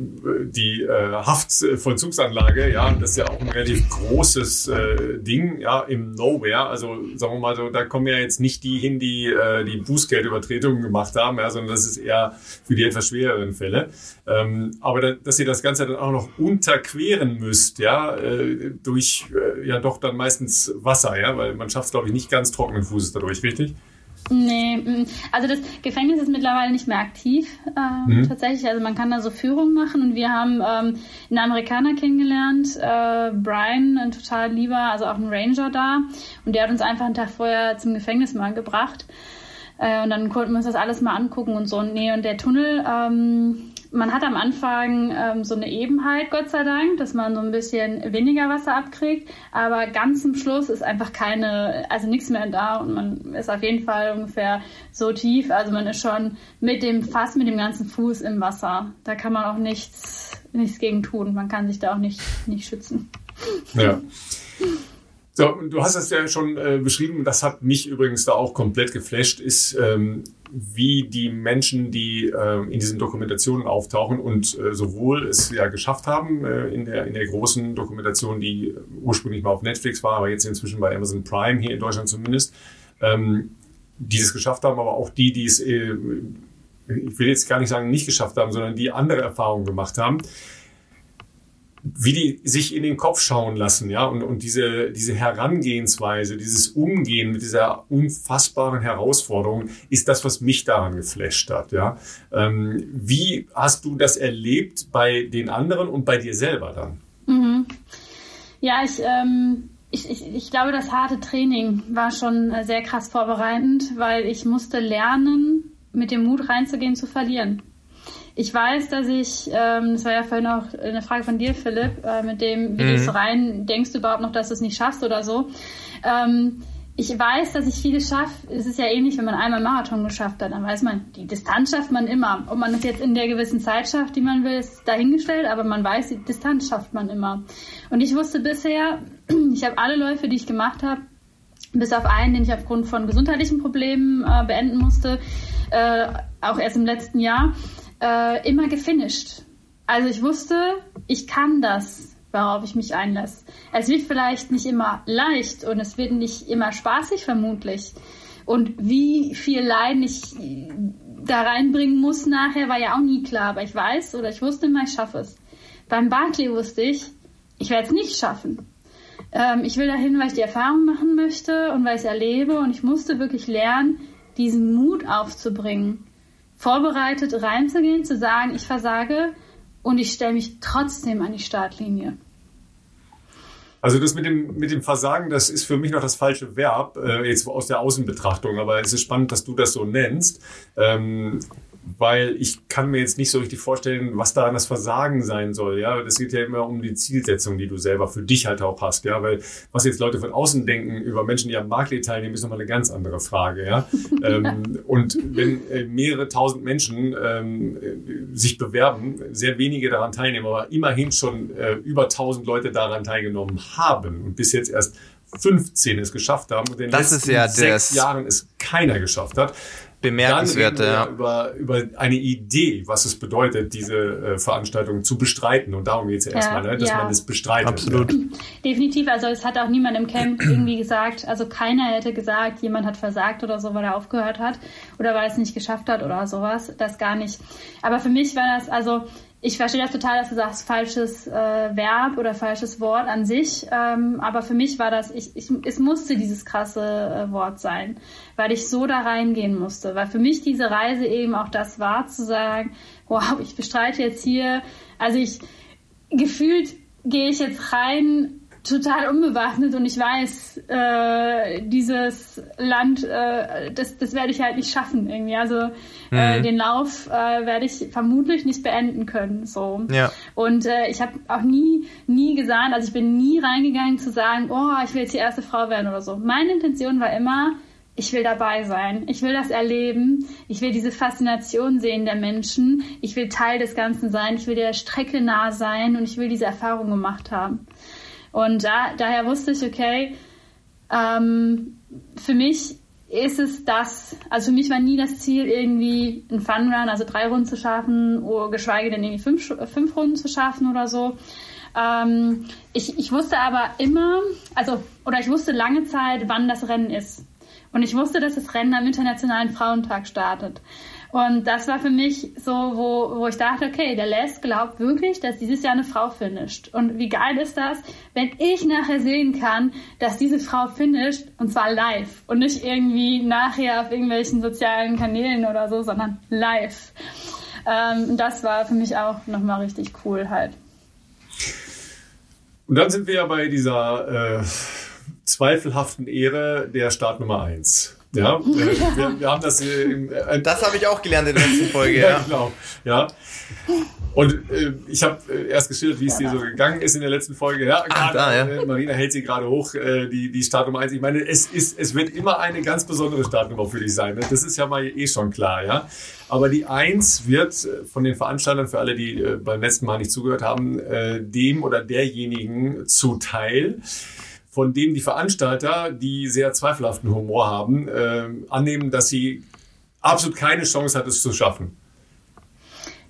die äh, Haftvollzugsanlage, ja, das ist ja auch ein relativ großes äh, Ding, ja, im Nowhere. Also sagen wir mal so, da kommen ja jetzt nicht die hin, die äh, die Bußgeldübertretungen gemacht haben, ja, sondern das ist eher für die etwas schwereren Fälle. Ähm, aber da, dass ihr das Ganze dann auch noch unterqueren müsst, ja, äh, durch äh, ja doch dann meistens Wasser, ja, weil man schafft, glaube ich, nicht ganz trockenen Fußes dadurch, richtig? Nee, mm, also das Gefängnis ist mittlerweile nicht mehr aktiv äh, mhm. tatsächlich. Also man kann da so Führung machen und wir haben ähm, einen Amerikaner kennengelernt, äh, Brian, ein total lieber, also auch ein Ranger da und der hat uns einfach einen Tag vorher zum Gefängnis mal gebracht äh, und dann konnten wir uns das alles mal angucken und so. Nee, und der Tunnel, ähm, man hat am Anfang ähm, so eine Ebenheit, Gott sei Dank, dass man so ein bisschen weniger Wasser abkriegt, aber ganz zum Schluss ist einfach keine, also nichts mehr da und man ist auf jeden Fall ungefähr so tief, also man ist schon mit dem, fast mit dem ganzen Fuß im Wasser. Da kann man auch nichts, nichts gegen tun, man kann sich da auch nicht, nicht schützen. Ja. So, du hast es ja schon äh, beschrieben, das hat mich übrigens da auch komplett geflasht, ist, ähm, wie die Menschen, die äh, in diesen Dokumentationen auftauchen und äh, sowohl es ja geschafft haben äh, in, der, in der großen Dokumentation, die ursprünglich mal auf Netflix war, aber jetzt inzwischen bei Amazon Prime, hier in Deutschland zumindest, ähm, die es geschafft haben, aber auch die, die es, äh, ich will jetzt gar nicht sagen, nicht geschafft haben, sondern die andere Erfahrungen gemacht haben wie die sich in den Kopf schauen lassen, ja, und, und diese, diese Herangehensweise, dieses Umgehen mit dieser unfassbaren Herausforderung ist das, was mich daran geflasht hat, ja. Ähm, wie hast du das erlebt bei den anderen und bei dir selber dann? Mhm. Ja, ich, ähm, ich, ich, ich glaube, das harte Training war schon sehr krass vorbereitend, weil ich musste lernen, mit dem Mut reinzugehen, zu verlieren. Ich weiß, dass ich, ähm, das war ja vorhin auch eine Frage von dir, Philipp, äh, mit dem, wie mhm. gehst du rein, denkst du überhaupt noch, dass du es nicht schaffst oder so. Ähm, ich weiß, dass ich vieles schaffe. Es ist ja ähnlich, wenn man einmal Marathon geschafft hat, dann weiß man, die Distanz schafft man immer. Ob man es jetzt in der gewissen Zeit schafft, die man will, ist dahingestellt, aber man weiß, die Distanz schafft man immer. Und ich wusste bisher, ich habe alle Läufe, die ich gemacht habe, bis auf einen, den ich aufgrund von gesundheitlichen Problemen äh, beenden musste, äh, auch erst im letzten Jahr, äh, immer gefinisht. Also ich wusste, ich kann das, worauf ich mich einlasse. Es wird vielleicht nicht immer leicht und es wird nicht immer spaßig vermutlich. Und wie viel Leiden ich da reinbringen muss nachher, war ja auch nie klar. Aber ich weiß oder ich wusste immer, ich schaffe es. Beim Barclay wusste ich, ich werde es nicht schaffen. Ähm, ich will dahin, weil ich die Erfahrung machen möchte und weil ich es erlebe. Und ich musste wirklich lernen, diesen Mut aufzubringen vorbereitet reinzugehen, zu sagen, ich versage und ich stelle mich trotzdem an die Startlinie. Also das mit dem, mit dem Versagen, das ist für mich noch das falsche Verb, äh, jetzt aus der Außenbetrachtung, aber es ist spannend, dass du das so nennst. Ähm, weil ich kann mir jetzt nicht so richtig vorstellen, was daran das Versagen sein soll. Ja, das geht ja immer um die Zielsetzung, die du selber für dich halt auch hast. Ja, weil was jetzt Leute von außen denken über Menschen, die am Barclay teilnehmen, ist nochmal eine ganz andere Frage. Ja, ähm, und wenn äh, mehrere tausend Menschen ähm, sich bewerben, sehr wenige daran teilnehmen, aber immerhin schon äh, über tausend Leute daran teilgenommen haben und bis jetzt erst 15 es geschafft haben und in den das letzten ja sechs Jahren es keiner geschafft hat, bemerkenswerte. Ja. Über, über eine Idee, was es bedeutet, diese äh, Veranstaltung zu bestreiten. Und darum geht es ja, ja erstmal, ne? dass ja. man es bestreitet. Absolut. Definitiv. Also es hat auch niemand im Camp irgendwie gesagt, also keiner hätte gesagt, jemand hat versagt oder so, weil er aufgehört hat oder weil er es nicht geschafft hat oder sowas. Das gar nicht. Aber für mich war das, also ich verstehe das total, dass du sagst, falsches äh, Verb oder falsches Wort an sich. Ähm, aber für mich war das, ich, ich, es musste dieses krasse äh, Wort sein, weil ich so da reingehen musste. Weil für mich diese Reise eben auch das war, zu sagen, wow, ich bestreite jetzt hier, also ich gefühlt gehe ich jetzt rein total unbewaffnet und ich weiß, äh, dieses Land, äh, das, das werde ich halt nicht schaffen irgendwie. Also äh, mhm. den Lauf äh, werde ich vermutlich nicht beenden können. So. Ja. Und äh, ich habe auch nie, nie gesagt, also ich bin nie reingegangen zu sagen, oh, ich will jetzt die erste Frau werden oder so. Meine Intention war immer, ich will dabei sein. Ich will das erleben. Ich will diese Faszination sehen der Menschen. Ich will Teil des Ganzen sein. Ich will der Strecke nah sein und ich will diese Erfahrung gemacht haben. Und da, daher wusste ich, okay, ähm, für mich ist es das, also für mich war nie das Ziel, irgendwie einen Funrun, also drei Runden zu schaffen, oder geschweige denn irgendwie fünf, fünf Runden zu schaffen oder so. Ähm, ich, ich wusste aber immer, also, oder ich wusste lange Zeit, wann das Rennen ist. Und ich wusste, dass das Rennen am Internationalen Frauentag startet. Und das war für mich so, wo, wo ich dachte, okay, der Les glaubt wirklich, dass dieses Jahr eine Frau finisht. Und wie geil ist das, wenn ich nachher sehen kann, dass diese Frau finisht, und zwar live. Und nicht irgendwie nachher auf irgendwelchen sozialen Kanälen oder so, sondern live. Ähm, das war für mich auch nochmal richtig cool halt. Und dann sind wir ja bei dieser äh, zweifelhaften Ehre der Startnummer 1. Ja, äh, wir, wir, haben das. Äh, das habe ich auch gelernt in der letzten Folge. ja, ja. genau. Ja. Und äh, ich habe äh, erst geschildert, wie es dir so gegangen ist in der letzten Folge. Ja, grad, da, ja. Äh, Marina hält sie gerade hoch, äh, die, die Startnummer 1. Ich meine, es, ist, es wird immer eine ganz besondere Startnummer für dich sein. Ne? Das ist ja mal eh schon klar. ja. Aber die 1 wird von den Veranstaltern, für alle, die äh, beim letzten Mal nicht zugehört haben, äh, dem oder derjenigen zuteil, von dem die Veranstalter, die sehr zweifelhaften Humor haben, äh, annehmen, dass sie absolut keine Chance hat, es zu schaffen.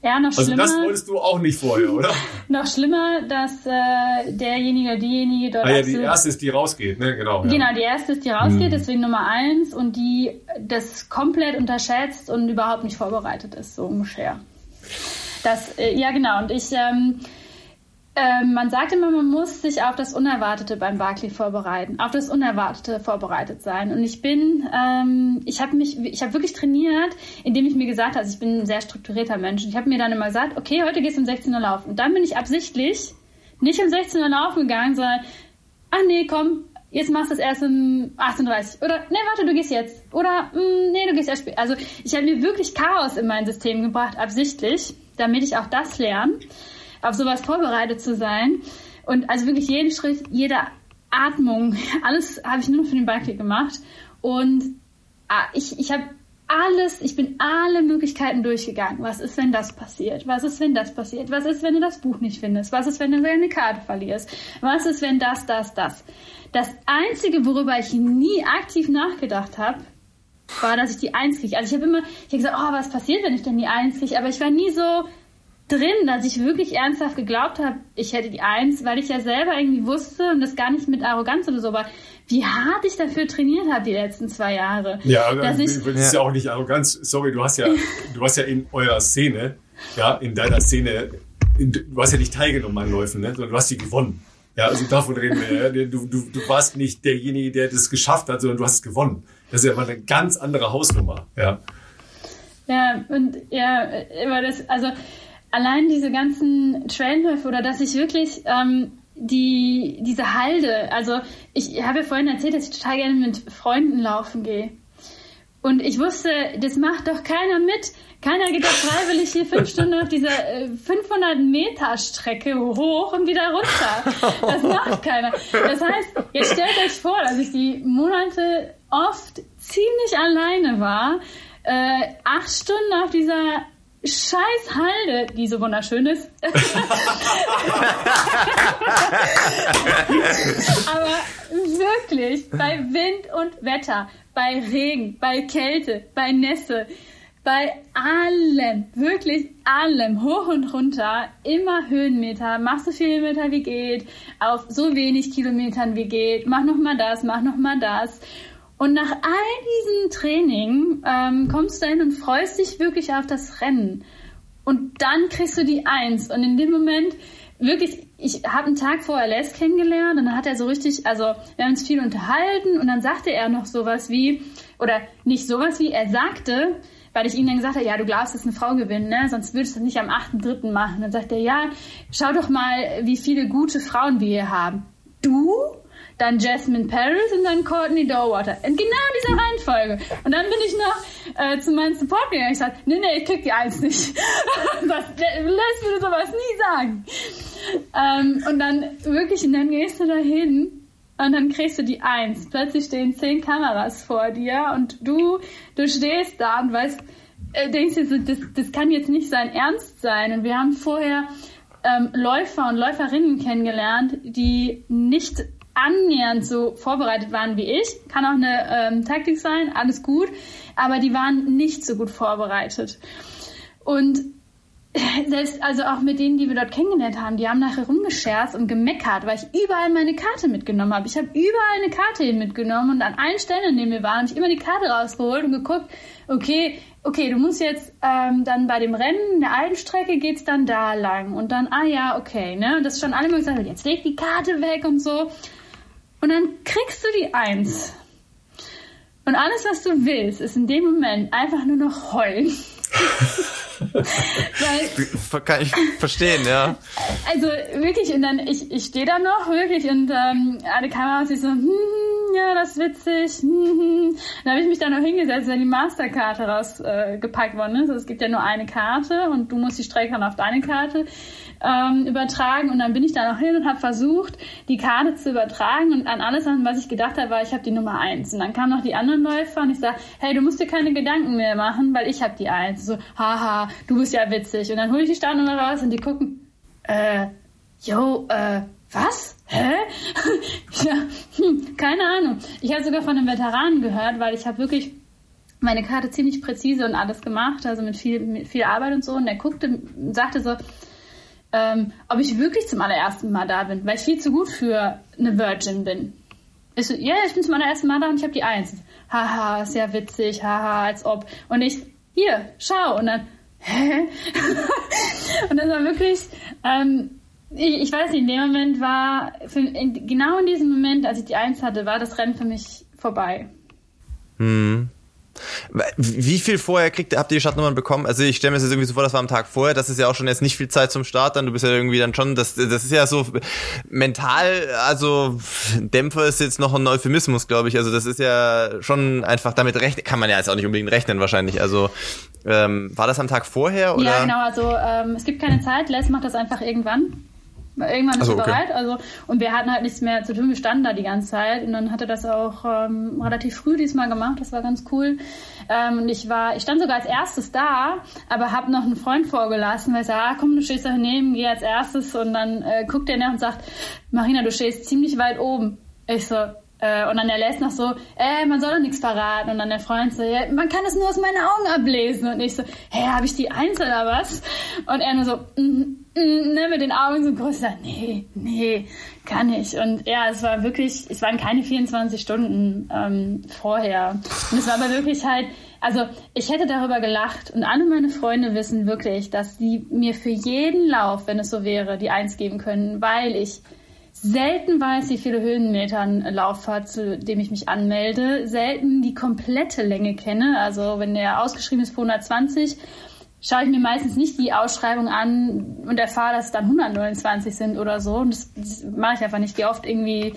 Ja, noch also schlimmer. Also das wolltest du auch nicht vorher, oder? noch schlimmer, dass äh, derjenige, diejenige dort. Ah ja, die erste ist, die rausgeht, ne? Genau. Ja. Genau, die erste ist, die rausgeht, hm. deswegen Nummer eins und die das komplett unterschätzt und überhaupt nicht vorbereitet ist, so ungefähr. Das, äh, ja genau. Und ich ähm, ähm, man sagt immer, man muss sich auf das Unerwartete beim Barclay vorbereiten, auf das Unerwartete vorbereitet sein. Und ich bin, ähm, ich habe mich, ich habe wirklich trainiert, indem ich mir gesagt habe, also ich bin ein sehr strukturierter Mensch. Und ich habe mir dann immer gesagt, okay, heute gehst du um 16 Uhr laufen. Und dann bin ich absichtlich nicht um 16 Uhr laufen gegangen, sondern, ach nee, komm, jetzt machst du es erst um 18.30 Uhr. Oder, nee, warte, du gehst jetzt. Oder, mh, mm, nee, du gehst erst später. Also ich habe mir wirklich Chaos in mein System gebracht, absichtlich, damit ich auch das lerne auf sowas vorbereitet zu sein. Und also wirklich jeden Schritt, jede Atmung, alles habe ich nur für den Bike gemacht. Und ah, ich, ich habe alles, ich bin alle Möglichkeiten durchgegangen. Was ist, wenn das passiert? Was ist, wenn das passiert? Was ist, wenn du das Buch nicht findest? Was ist, wenn du deine Karte verlierst? Was ist, wenn das, das, das? Das Einzige, worüber ich nie aktiv nachgedacht habe, war, dass ich die Eins kriege. Also ich habe immer, ich habe gesagt, oh, was passiert, wenn ich denn die Eins kriege? Aber ich war nie so, drin, dass ich wirklich ernsthaft geglaubt habe, ich hätte die Eins, weil ich ja selber irgendwie wusste und das gar nicht mit Arroganz oder so, aber wie hart ich dafür trainiert habe die letzten zwei Jahre. Ja, dass ich, das ist ja auch nicht Arroganz. Sorry, du hast ja, du hast ja in eurer Szene, ja, in deiner Szene, in, du hast ja nicht teilgenommen an Läufen, ne, sondern du hast sie gewonnen. Ja, also davon reden wir. Ja. Du, du, du warst nicht derjenige, der das geschafft hat, sondern du hast es gewonnen. Das ist ja mal eine ganz andere Hausnummer. Ja. Ja, und ja, aber das, also allein diese ganzen Trailläufe oder dass ich wirklich ähm, die, diese Halde, also ich habe ja vorhin erzählt, dass ich total gerne mit Freunden laufen gehe. Und ich wusste, das macht doch keiner mit. Keiner geht doch freiwillig hier fünf Stunden auf dieser 500 Meter Strecke hoch und wieder runter. Das macht keiner. Das heißt, jetzt stellt euch vor, dass ich die Monate oft ziemlich alleine war, äh, acht Stunden auf dieser Scheiß Halde, die so wunderschön ist. Aber wirklich, bei Wind und Wetter, bei Regen, bei Kälte, bei Nässe, bei allem, wirklich allem, hoch und runter, immer Höhenmeter, mach so viele Meter wie geht, auf so wenig Kilometern wie geht, mach noch mal das, mach noch mal das. Und nach all diesen Training ähm, kommst du dahin und freust dich wirklich auf das Rennen. Und dann kriegst du die Eins. Und in dem Moment, wirklich, ich habe einen Tag vorher Les kennengelernt und dann hat er so richtig, also wir haben uns viel unterhalten und dann sagte er noch sowas wie, oder nicht sowas wie, er sagte, weil ich ihm dann gesagt habe, ja, du glaubst, dass eine Frau gewinnt, ne? sonst würdest du das nicht am 8.3. machen. Dann sagt er, ja, schau doch mal, wie viele gute Frauen wir hier haben. Du? Dann Jasmine Paris und dann Courtney Dowater. In genau dieser Reihenfolge. Und dann bin ich noch äh, zu meinem Support gegangen. Ich sagte, nee, nee, ich krieg die Eins nicht. das lässt mir sowas nie sagen. Ähm, und dann wirklich, und dann gehst du da hin und dann kriegst du die Eins. Plötzlich stehen zehn Kameras vor dir und du, du stehst da und weißt, äh, denkst dir so, das, das kann jetzt nicht sein Ernst sein. Und wir haben vorher ähm, Läufer und Läuferinnen kennengelernt, die nicht annähernd so vorbereitet waren wie ich. Kann auch eine ähm, Taktik sein, alles gut. Aber die waren nicht so gut vorbereitet. Und selbst, also auch mit denen, die wir dort kennengelernt haben, die haben nachher rumgescherzt und gemeckert, weil ich überall meine Karte mitgenommen habe. Ich habe überall eine Karte hin mitgenommen und an allen Stellen, in denen wir waren, habe ich immer die Karte rausgeholt und geguckt, okay, okay, du musst jetzt ähm, dann bei dem Rennen, der alten Strecke geht's dann da lang und dann, ah ja, okay, ne? Und das ist schon alle immer gesagt, jetzt leg die Karte weg und so. Und dann kriegst du die Eins. Und alles, was du willst, ist in dem Moment einfach nur noch heulen. Weil, Kann ich verstehen, ja. Also wirklich, und dann, ich, ich stehe da noch, wirklich, und ähm, alle Kameras, ich so, hm, hm, ja, das ist witzig. Hm, dann habe ich mich da noch hingesetzt, wenn die Masterkarte rausgepackt äh, worden ist. Also es gibt ja nur eine Karte und du musst die Strecke auf deine Karte ähm, übertragen. Und dann bin ich da noch hin und habe versucht, die Karte zu übertragen. Und an alles, was ich gedacht habe, war, ich habe die Nummer eins. Und dann kamen noch die anderen Läufer und ich sage, hey, du musst dir keine Gedanken mehr machen, weil ich habe die eins. So, haha, du bist ja witzig. Und dann hole ich die Startnummer raus und die gucken, äh, yo, äh, was? Hä? ja, hm, keine Ahnung. Ich habe sogar von einem Veteranen gehört, weil ich habe wirklich meine Karte ziemlich präzise und alles gemacht, also mit viel, mit viel Arbeit und so. Und der guckte und sagte so, ähm, ob ich wirklich zum allerersten Mal da bin, weil ich viel zu gut für eine Virgin bin. Ich so, ja, ich bin zum allerersten Mal da und ich habe die Eins. Haha, ist ja witzig, haha, als ob. Und ich, hier, schau. Und dann, hä? und das war wirklich, ähm, ich, ich weiß nicht, in dem Moment war, für, in, genau in diesem Moment, als ich die Eins hatte, war das Rennen für mich vorbei. Hm. Wie viel vorher kriegt, habt ihr die Startnummern bekommen? Also ich stelle mir das jetzt irgendwie so vor, das war am Tag vorher, das ist ja auch schon jetzt nicht viel Zeit zum Start dann, du bist ja irgendwie dann schon, das, das ist ja so mental, also Dämpfer ist jetzt noch ein Euphemismus, glaube ich, also das ist ja schon einfach, damit rechnen, kann man ja jetzt auch nicht unbedingt rechnen wahrscheinlich, also ähm, war das am Tag vorher oder? Ja genau, also ähm, es gibt keine Zeit, Les macht das einfach irgendwann. Irgendwann ist er bereit. Okay. Also, und wir hatten halt nichts mehr zu tun, wir standen da die ganze Zeit. Und dann hat er das auch ähm, relativ früh diesmal gemacht. Das war ganz cool. Ähm, und ich war, ich stand sogar als erstes da, aber habe noch einen Freund vorgelassen, weil ich sage, ah, komm, du stehst da daneben, geh als erstes. Und dann äh, guckt er nach und sagt, Marina, du stehst ziemlich weit oben. Ich so, äh, und dann er lässt noch so, äh, man soll doch nichts verraten. Und dann der Freund so, ja, man kann es nur aus meinen Augen ablesen. Und ich so, hä, habe ich die eins oder was? Und er nur so, mm, mm, ne, mit den Augen so größer, nee, nee, kann ich. Und ja, es war wirklich, es waren keine 24 Stunden ähm, vorher. Und es war aber wirklich halt, also ich hätte darüber gelacht und alle meine Freunde wissen wirklich, dass sie mir für jeden Lauf, wenn es so wäre, die Eins geben können, weil ich selten weiß, wie viele Höhenmeter ein Lauf hat, zu dem ich mich anmelde, selten die komplette Länge kenne. Also wenn der ausgeschrieben ist für 120, schaue ich mir meistens nicht die Ausschreibung an und erfahre, dass es dann 129 sind oder so. Und das, das mache ich einfach nicht. Ich gehe oft irgendwie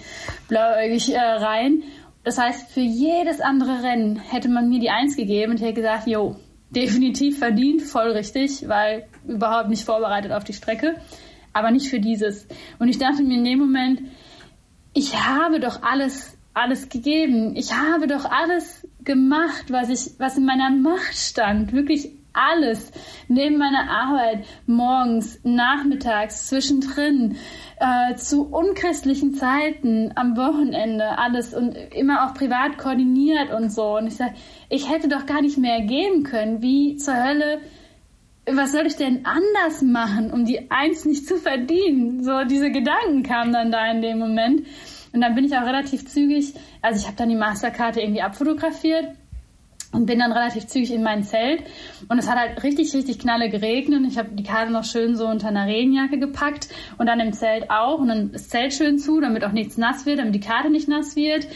blauäugig äh, rein. Das heißt, für jedes andere Rennen hätte man mir die Eins gegeben und hätte gesagt, jo, definitiv verdient, voll richtig, weil überhaupt nicht vorbereitet auf die Strecke aber nicht für dieses. Und ich dachte mir in dem Moment, ich habe doch alles, alles gegeben. Ich habe doch alles gemacht, was ich, was in meiner Macht stand. Wirklich alles. Neben meiner Arbeit, morgens, nachmittags, zwischendrin, äh, zu unchristlichen Zeiten, am Wochenende, alles und immer auch privat koordiniert und so. Und ich sage, ich hätte doch gar nicht mehr geben können. Wie zur Hölle was soll ich denn anders machen, um die Eins nicht zu verdienen? So diese Gedanken kamen dann da in dem Moment. Und dann bin ich auch relativ zügig, also ich habe dann die Masterkarte irgendwie abfotografiert und bin dann relativ zügig in mein Zelt. Und es hat halt richtig, richtig knalle geregnet. Und ich habe die Karte noch schön so unter einer Regenjacke gepackt und dann im Zelt auch. Und dann das Zelt schön zu, damit auch nichts nass wird, damit die Karte nicht nass wird.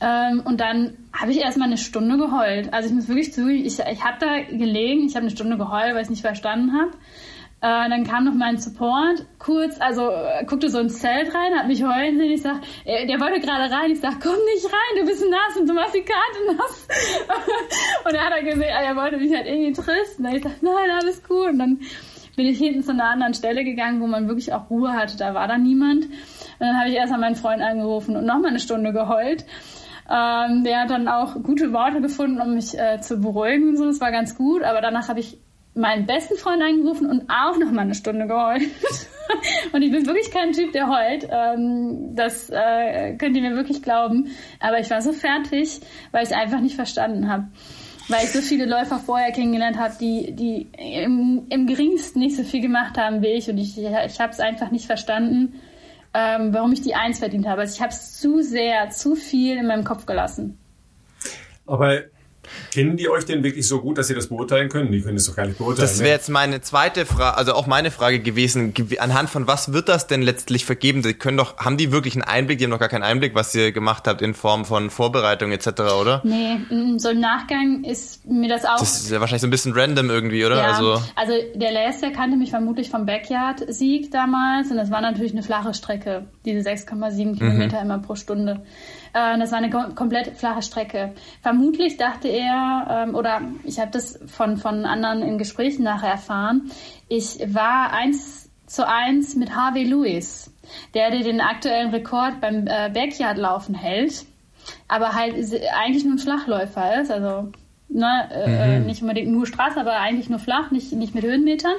Ähm, und dann habe ich erstmal eine Stunde geheult. Also ich muss wirklich zugeben, ich, ich habe da gelegen, ich habe eine Stunde geheult, weil ich es nicht verstanden habe. Äh, dann kam noch mein Support kurz, also äh, guckte so ins Zelt rein, hat mich heulen sehen. Ich sag, äh, der wollte gerade rein. Ich sag, komm nicht rein, du bist nass und du machst die Karte nass. und er hat dann gesehen, er wollte mich halt irgendwie trösten. Und ich sag, nein, alles gut. Und dann bin ich hinten zu einer anderen Stelle gegangen, wo man wirklich auch Ruhe hatte. Da war da niemand. Und dann habe ich erst mal meinen Freund angerufen und nochmal eine Stunde geheult. Ähm, der hat dann auch gute Worte gefunden, um mich äh, zu beruhigen und so. Das war ganz gut. Aber danach habe ich meinen besten Freund angerufen und auch noch mal eine Stunde geheult. und ich bin wirklich kein Typ, der heult. Ähm, das äh, könnt ihr mir wirklich glauben. Aber ich war so fertig, weil ich es einfach nicht verstanden habe. Weil ich so viele Läufer vorher kennengelernt habe, die, die im, im geringsten nicht so viel gemacht haben wie ich. Und ich, ich habe es einfach nicht verstanden, ähm, warum ich die Eins verdient habe. Also ich habe es zu sehr, zu viel in meinem Kopf gelassen. Aber Kennen die euch denn wirklich so gut, dass sie das beurteilen können? Die können es doch gar nicht beurteilen. Das wäre jetzt meine zweite Frage, also auch meine Frage gewesen. Anhand von was wird das denn letztlich vergeben? Die können doch, haben die wirklich einen Einblick? Die haben doch gar keinen Einblick, was ihr gemacht habt in Form von Vorbereitung etc., oder? Nee, so im Nachgang ist mir das auch. Das ist ja wahrscheinlich so ein bisschen random irgendwie, oder? Ja, also, also der Lester kannte mich vermutlich vom Backyard-Sieg damals und das war natürlich eine flache Strecke, diese 6,7 mhm. Kilometer immer pro Stunde. Äh, das war eine komplett flache Strecke. Vermutlich dachte er, ähm, oder ich habe das von, von anderen in Gesprächen nachher erfahren, ich war eins zu eins mit Harvey Lewis, der, der den aktuellen Rekord beim äh, Backyard-Laufen hält, aber halt eigentlich nur ein Flachläufer ist, also ne, äh, mhm. nicht unbedingt nur Straße, aber eigentlich nur flach, nicht, nicht mit Höhenmetern.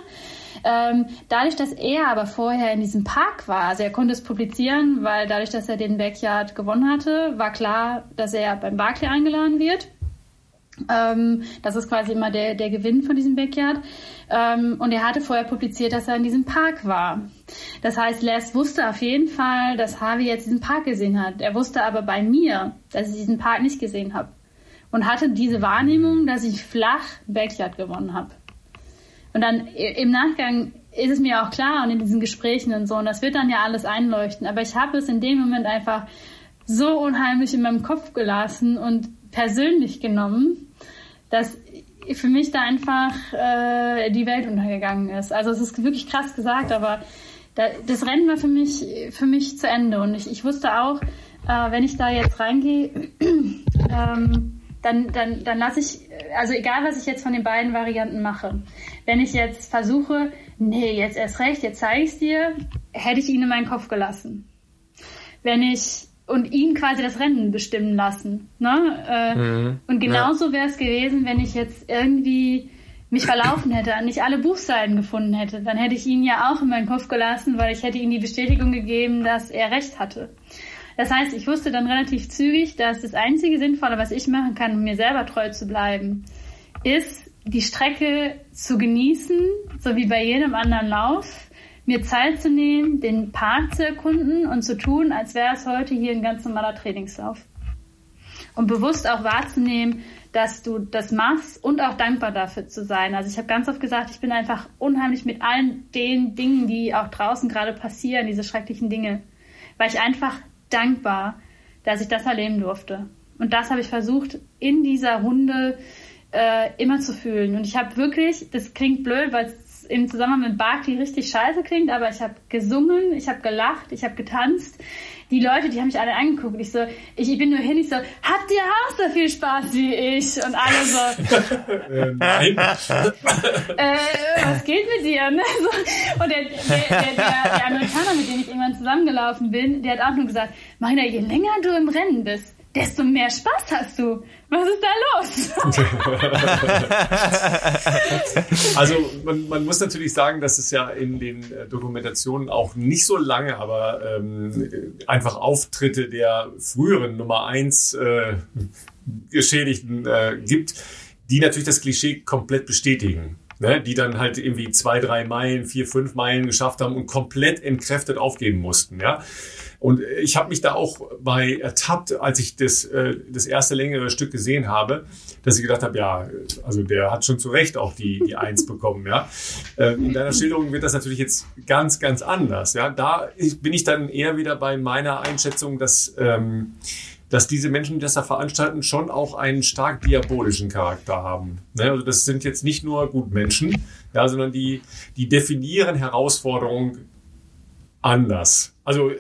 Ähm, dadurch, dass er aber vorher in diesem Park war, also er konnte es publizieren, weil dadurch, dass er den Backyard gewonnen hatte, war klar, dass er beim Barclay eingeladen wird. Ähm, das ist quasi immer der, der Gewinn von diesem Backyard. Ähm, und er hatte vorher publiziert, dass er in diesem Park war. Das heißt, Les wusste auf jeden Fall, dass Harvey jetzt diesen Park gesehen hat. Er wusste aber bei mir, dass ich diesen Park nicht gesehen habe. Und hatte diese Wahrnehmung, dass ich flach Backyard gewonnen habe. Und dann im Nachgang ist es mir auch klar und in diesen Gesprächen und so, und das wird dann ja alles einleuchten. Aber ich habe es in dem Moment einfach so unheimlich in meinem Kopf gelassen und persönlich genommen, dass für mich da einfach äh, die Welt untergegangen ist. Also es ist wirklich krass gesagt, aber da, das Rennen war für mich, für mich zu Ende. Und ich, ich wusste auch, äh, wenn ich da jetzt reingehe, ähm, dann, dann, dann lasse ich, also egal was ich jetzt von den beiden Varianten mache, wenn ich jetzt versuche, nee, jetzt erst recht, jetzt zeige ich es dir, hätte ich ihn in meinen Kopf gelassen. Wenn ich und ihn quasi das Rennen bestimmen lassen. Ne? Äh, mhm. Und genauso wäre es gewesen, wenn ich jetzt irgendwie mich verlaufen hätte, nicht alle Buchseiten gefunden hätte. Dann hätte ich ihn ja auch in meinen Kopf gelassen, weil ich hätte ihm die Bestätigung gegeben, dass er recht hatte. Das heißt, ich wusste dann relativ zügig, dass das einzige Sinnvolle, was ich machen kann, um mir selber treu zu bleiben, ist, die Strecke zu genießen, so wie bei jedem anderen Lauf, mir Zeit zu nehmen, den Park zu erkunden und zu tun, als wäre es heute hier ein ganz normaler Trainingslauf. Und bewusst auch wahrzunehmen, dass du das machst und auch dankbar dafür zu sein. Also ich habe ganz oft gesagt, ich bin einfach unheimlich mit allen den Dingen, die auch draußen gerade passieren, diese schrecklichen Dinge, weil ich einfach dankbar, dass ich das erleben durfte. Und das habe ich versucht, in dieser Runde äh, immer zu fühlen. Und ich habe wirklich, das klingt blöd, weil es im Zusammenhang mit Barkley richtig scheiße klingt, aber ich habe gesungen, ich habe gelacht, ich habe getanzt die Leute, die haben mich alle angeguckt. Ich so, ich, ich bin nur hin, ich so, habt ihr auch so viel Spaß wie ich? Und alle so, äh, nein. äh, was geht mit dir? Ne? So, und der, der, der, der, der Amerikaner, mit dem ich irgendwann zusammengelaufen bin, der hat auch nur gesagt, Marina, je länger du im Rennen bist, desto mehr Spaß hast du. Was ist da los? also man, man, muss natürlich sagen, dass es ja in den äh, Dokumentationen auch nicht so lange, aber ähm, einfach Auftritte der früheren Nummer eins äh, Geschädigten äh, gibt, die natürlich das Klischee komplett bestätigen. Ne, die dann halt irgendwie zwei, drei Meilen, vier, fünf Meilen geschafft haben und komplett entkräftet aufgeben mussten. Ja, und ich habe mich da auch bei ertappt, als ich das, äh, das erste längere Stück gesehen habe, dass ich gedacht habe, ja, also der hat schon zu Recht auch die, die Eins bekommen. Ja. Äh, in deiner Schilderung wird das natürlich jetzt ganz, ganz anders. Ja. Da bin ich dann eher wieder bei meiner Einschätzung, dass, ähm, dass diese Menschen, die das da veranstalten, schon auch einen stark diabolischen Charakter haben. Ne? Also das sind jetzt nicht nur Gutmenschen, ja, sondern die, die definieren Herausforderungen anders. Also äh,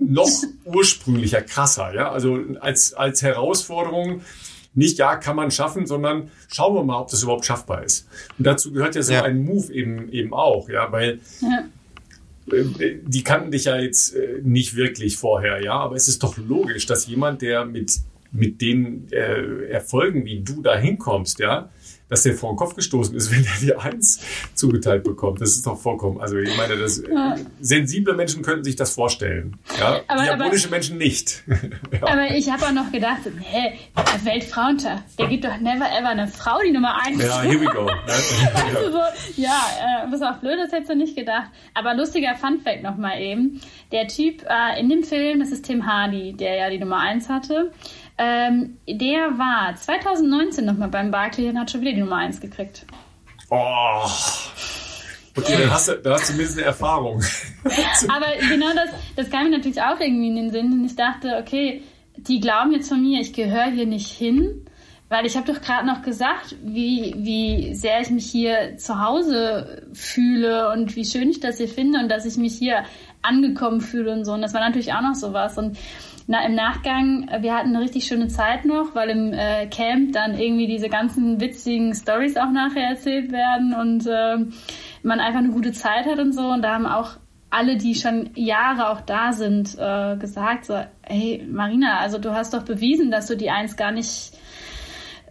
noch ursprünglicher, krasser, ja. Also als, als Herausforderung nicht, ja, kann man schaffen, sondern schauen wir mal, ob das überhaupt schaffbar ist. Und dazu gehört ja so ja. ein Move eben, eben auch, ja, weil ja. Äh, die kannten dich ja jetzt äh, nicht wirklich vorher, ja, aber es ist doch logisch, dass jemand, der mit, mit den äh, Erfolgen, wie du da hinkommst, ja, dass der vor den Kopf gestoßen ist, wenn er die Eins zugeteilt bekommt. Das ist doch vollkommen, also ich meine, das, ja. sensible Menschen könnten sich das vorstellen. Ja? Aber, Diabolische aber, Menschen nicht. ja. Aber ich habe auch noch gedacht, nee, Weltfrauentag, der gibt doch never ever eine Frau die Nummer eins. Ja, here we go. also so, ja, äh, was auch blöd, das hättest du nicht gedacht. Aber lustiger Funfact nochmal eben. Der Typ äh, in dem Film, das ist Tim Hardy, der ja die Nummer eins hatte. Ähm, der war 2019 nochmal beim Barclay und hat schon wieder die Nummer 1 gekriegt. Oh. Okay, dann hast du, dann hast du zumindest eine Erfahrung. Aber genau das, das kam mir natürlich auch irgendwie in den Sinn. Und ich dachte, okay, die glauben jetzt von mir, ich gehöre hier nicht hin. Weil ich habe doch gerade noch gesagt, wie, wie sehr ich mich hier zu Hause fühle und wie schön ich das hier finde und dass ich mich hier angekommen fühle und so. Und das war natürlich auch noch sowas. Und na, im Nachgang, äh, wir hatten eine richtig schöne Zeit noch, weil im äh, Camp dann irgendwie diese ganzen witzigen Stories auch nachher erzählt werden und äh, man einfach eine gute Zeit hat und so. Und da haben auch alle, die schon Jahre auch da sind, äh, gesagt so, hey Marina, also du hast doch bewiesen, dass du die Eins gar nicht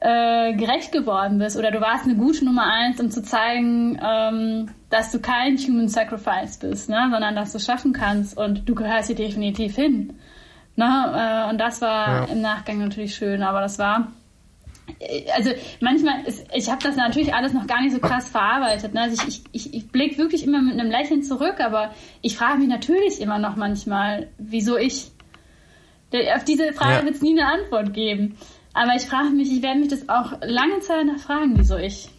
äh, gerecht geworden bist oder du warst eine gute Nummer eins, um zu zeigen, ähm, dass du kein Human Sacrifice bist, ne? sondern dass du schaffen kannst und du gehörst hier definitiv hin. Ne? Äh, und das war ja. im Nachgang natürlich schön, aber das war also manchmal, ist, ich habe das natürlich alles noch gar nicht so krass verarbeitet. Ne? Also ich, ich, ich blicke wirklich immer mit einem Lächeln zurück, aber ich frage mich natürlich immer noch manchmal, wieso ich. Auf diese Frage ja. wird es nie eine Antwort geben. Aber ich frage mich, ich werde mich das auch lange Zeit noch fragen, wieso ich.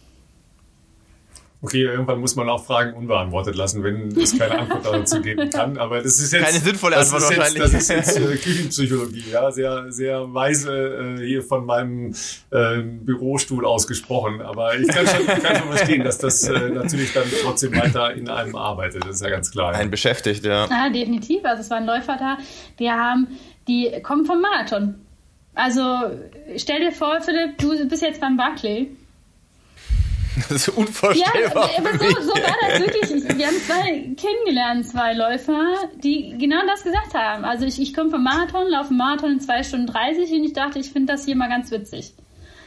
Okay, irgendwann muss man auch Fragen unbeantwortet lassen, wenn es keine Antwort dazu geben kann. Aber das ist jetzt keine sinnvolle Antwort das wahrscheinlich. das ist jetzt äh, Küchenpsychologie, ja, sehr sehr weise äh, hier von meinem äh, Bürostuhl ausgesprochen. Aber ich kann schon, kann schon verstehen, dass das äh, natürlich dann trotzdem weiter in einem arbeitet. Das ist ja ganz klar. Ein beschäftigt, ja. Ja, definitiv. Also es waren Läufer da, die haben, die kommen vom Marathon. Also stell dir vor, Philipp, du bist jetzt beim Barclay Das ist unvorstellbar. Ja, aber so, so war das wirklich. Wir haben zwei kennengelernt, zwei Läufer, die genau das gesagt haben. Also ich, ich komme vom Marathon, laufe einen Marathon in 2 Stunden 30 und ich dachte, ich finde das hier mal ganz witzig.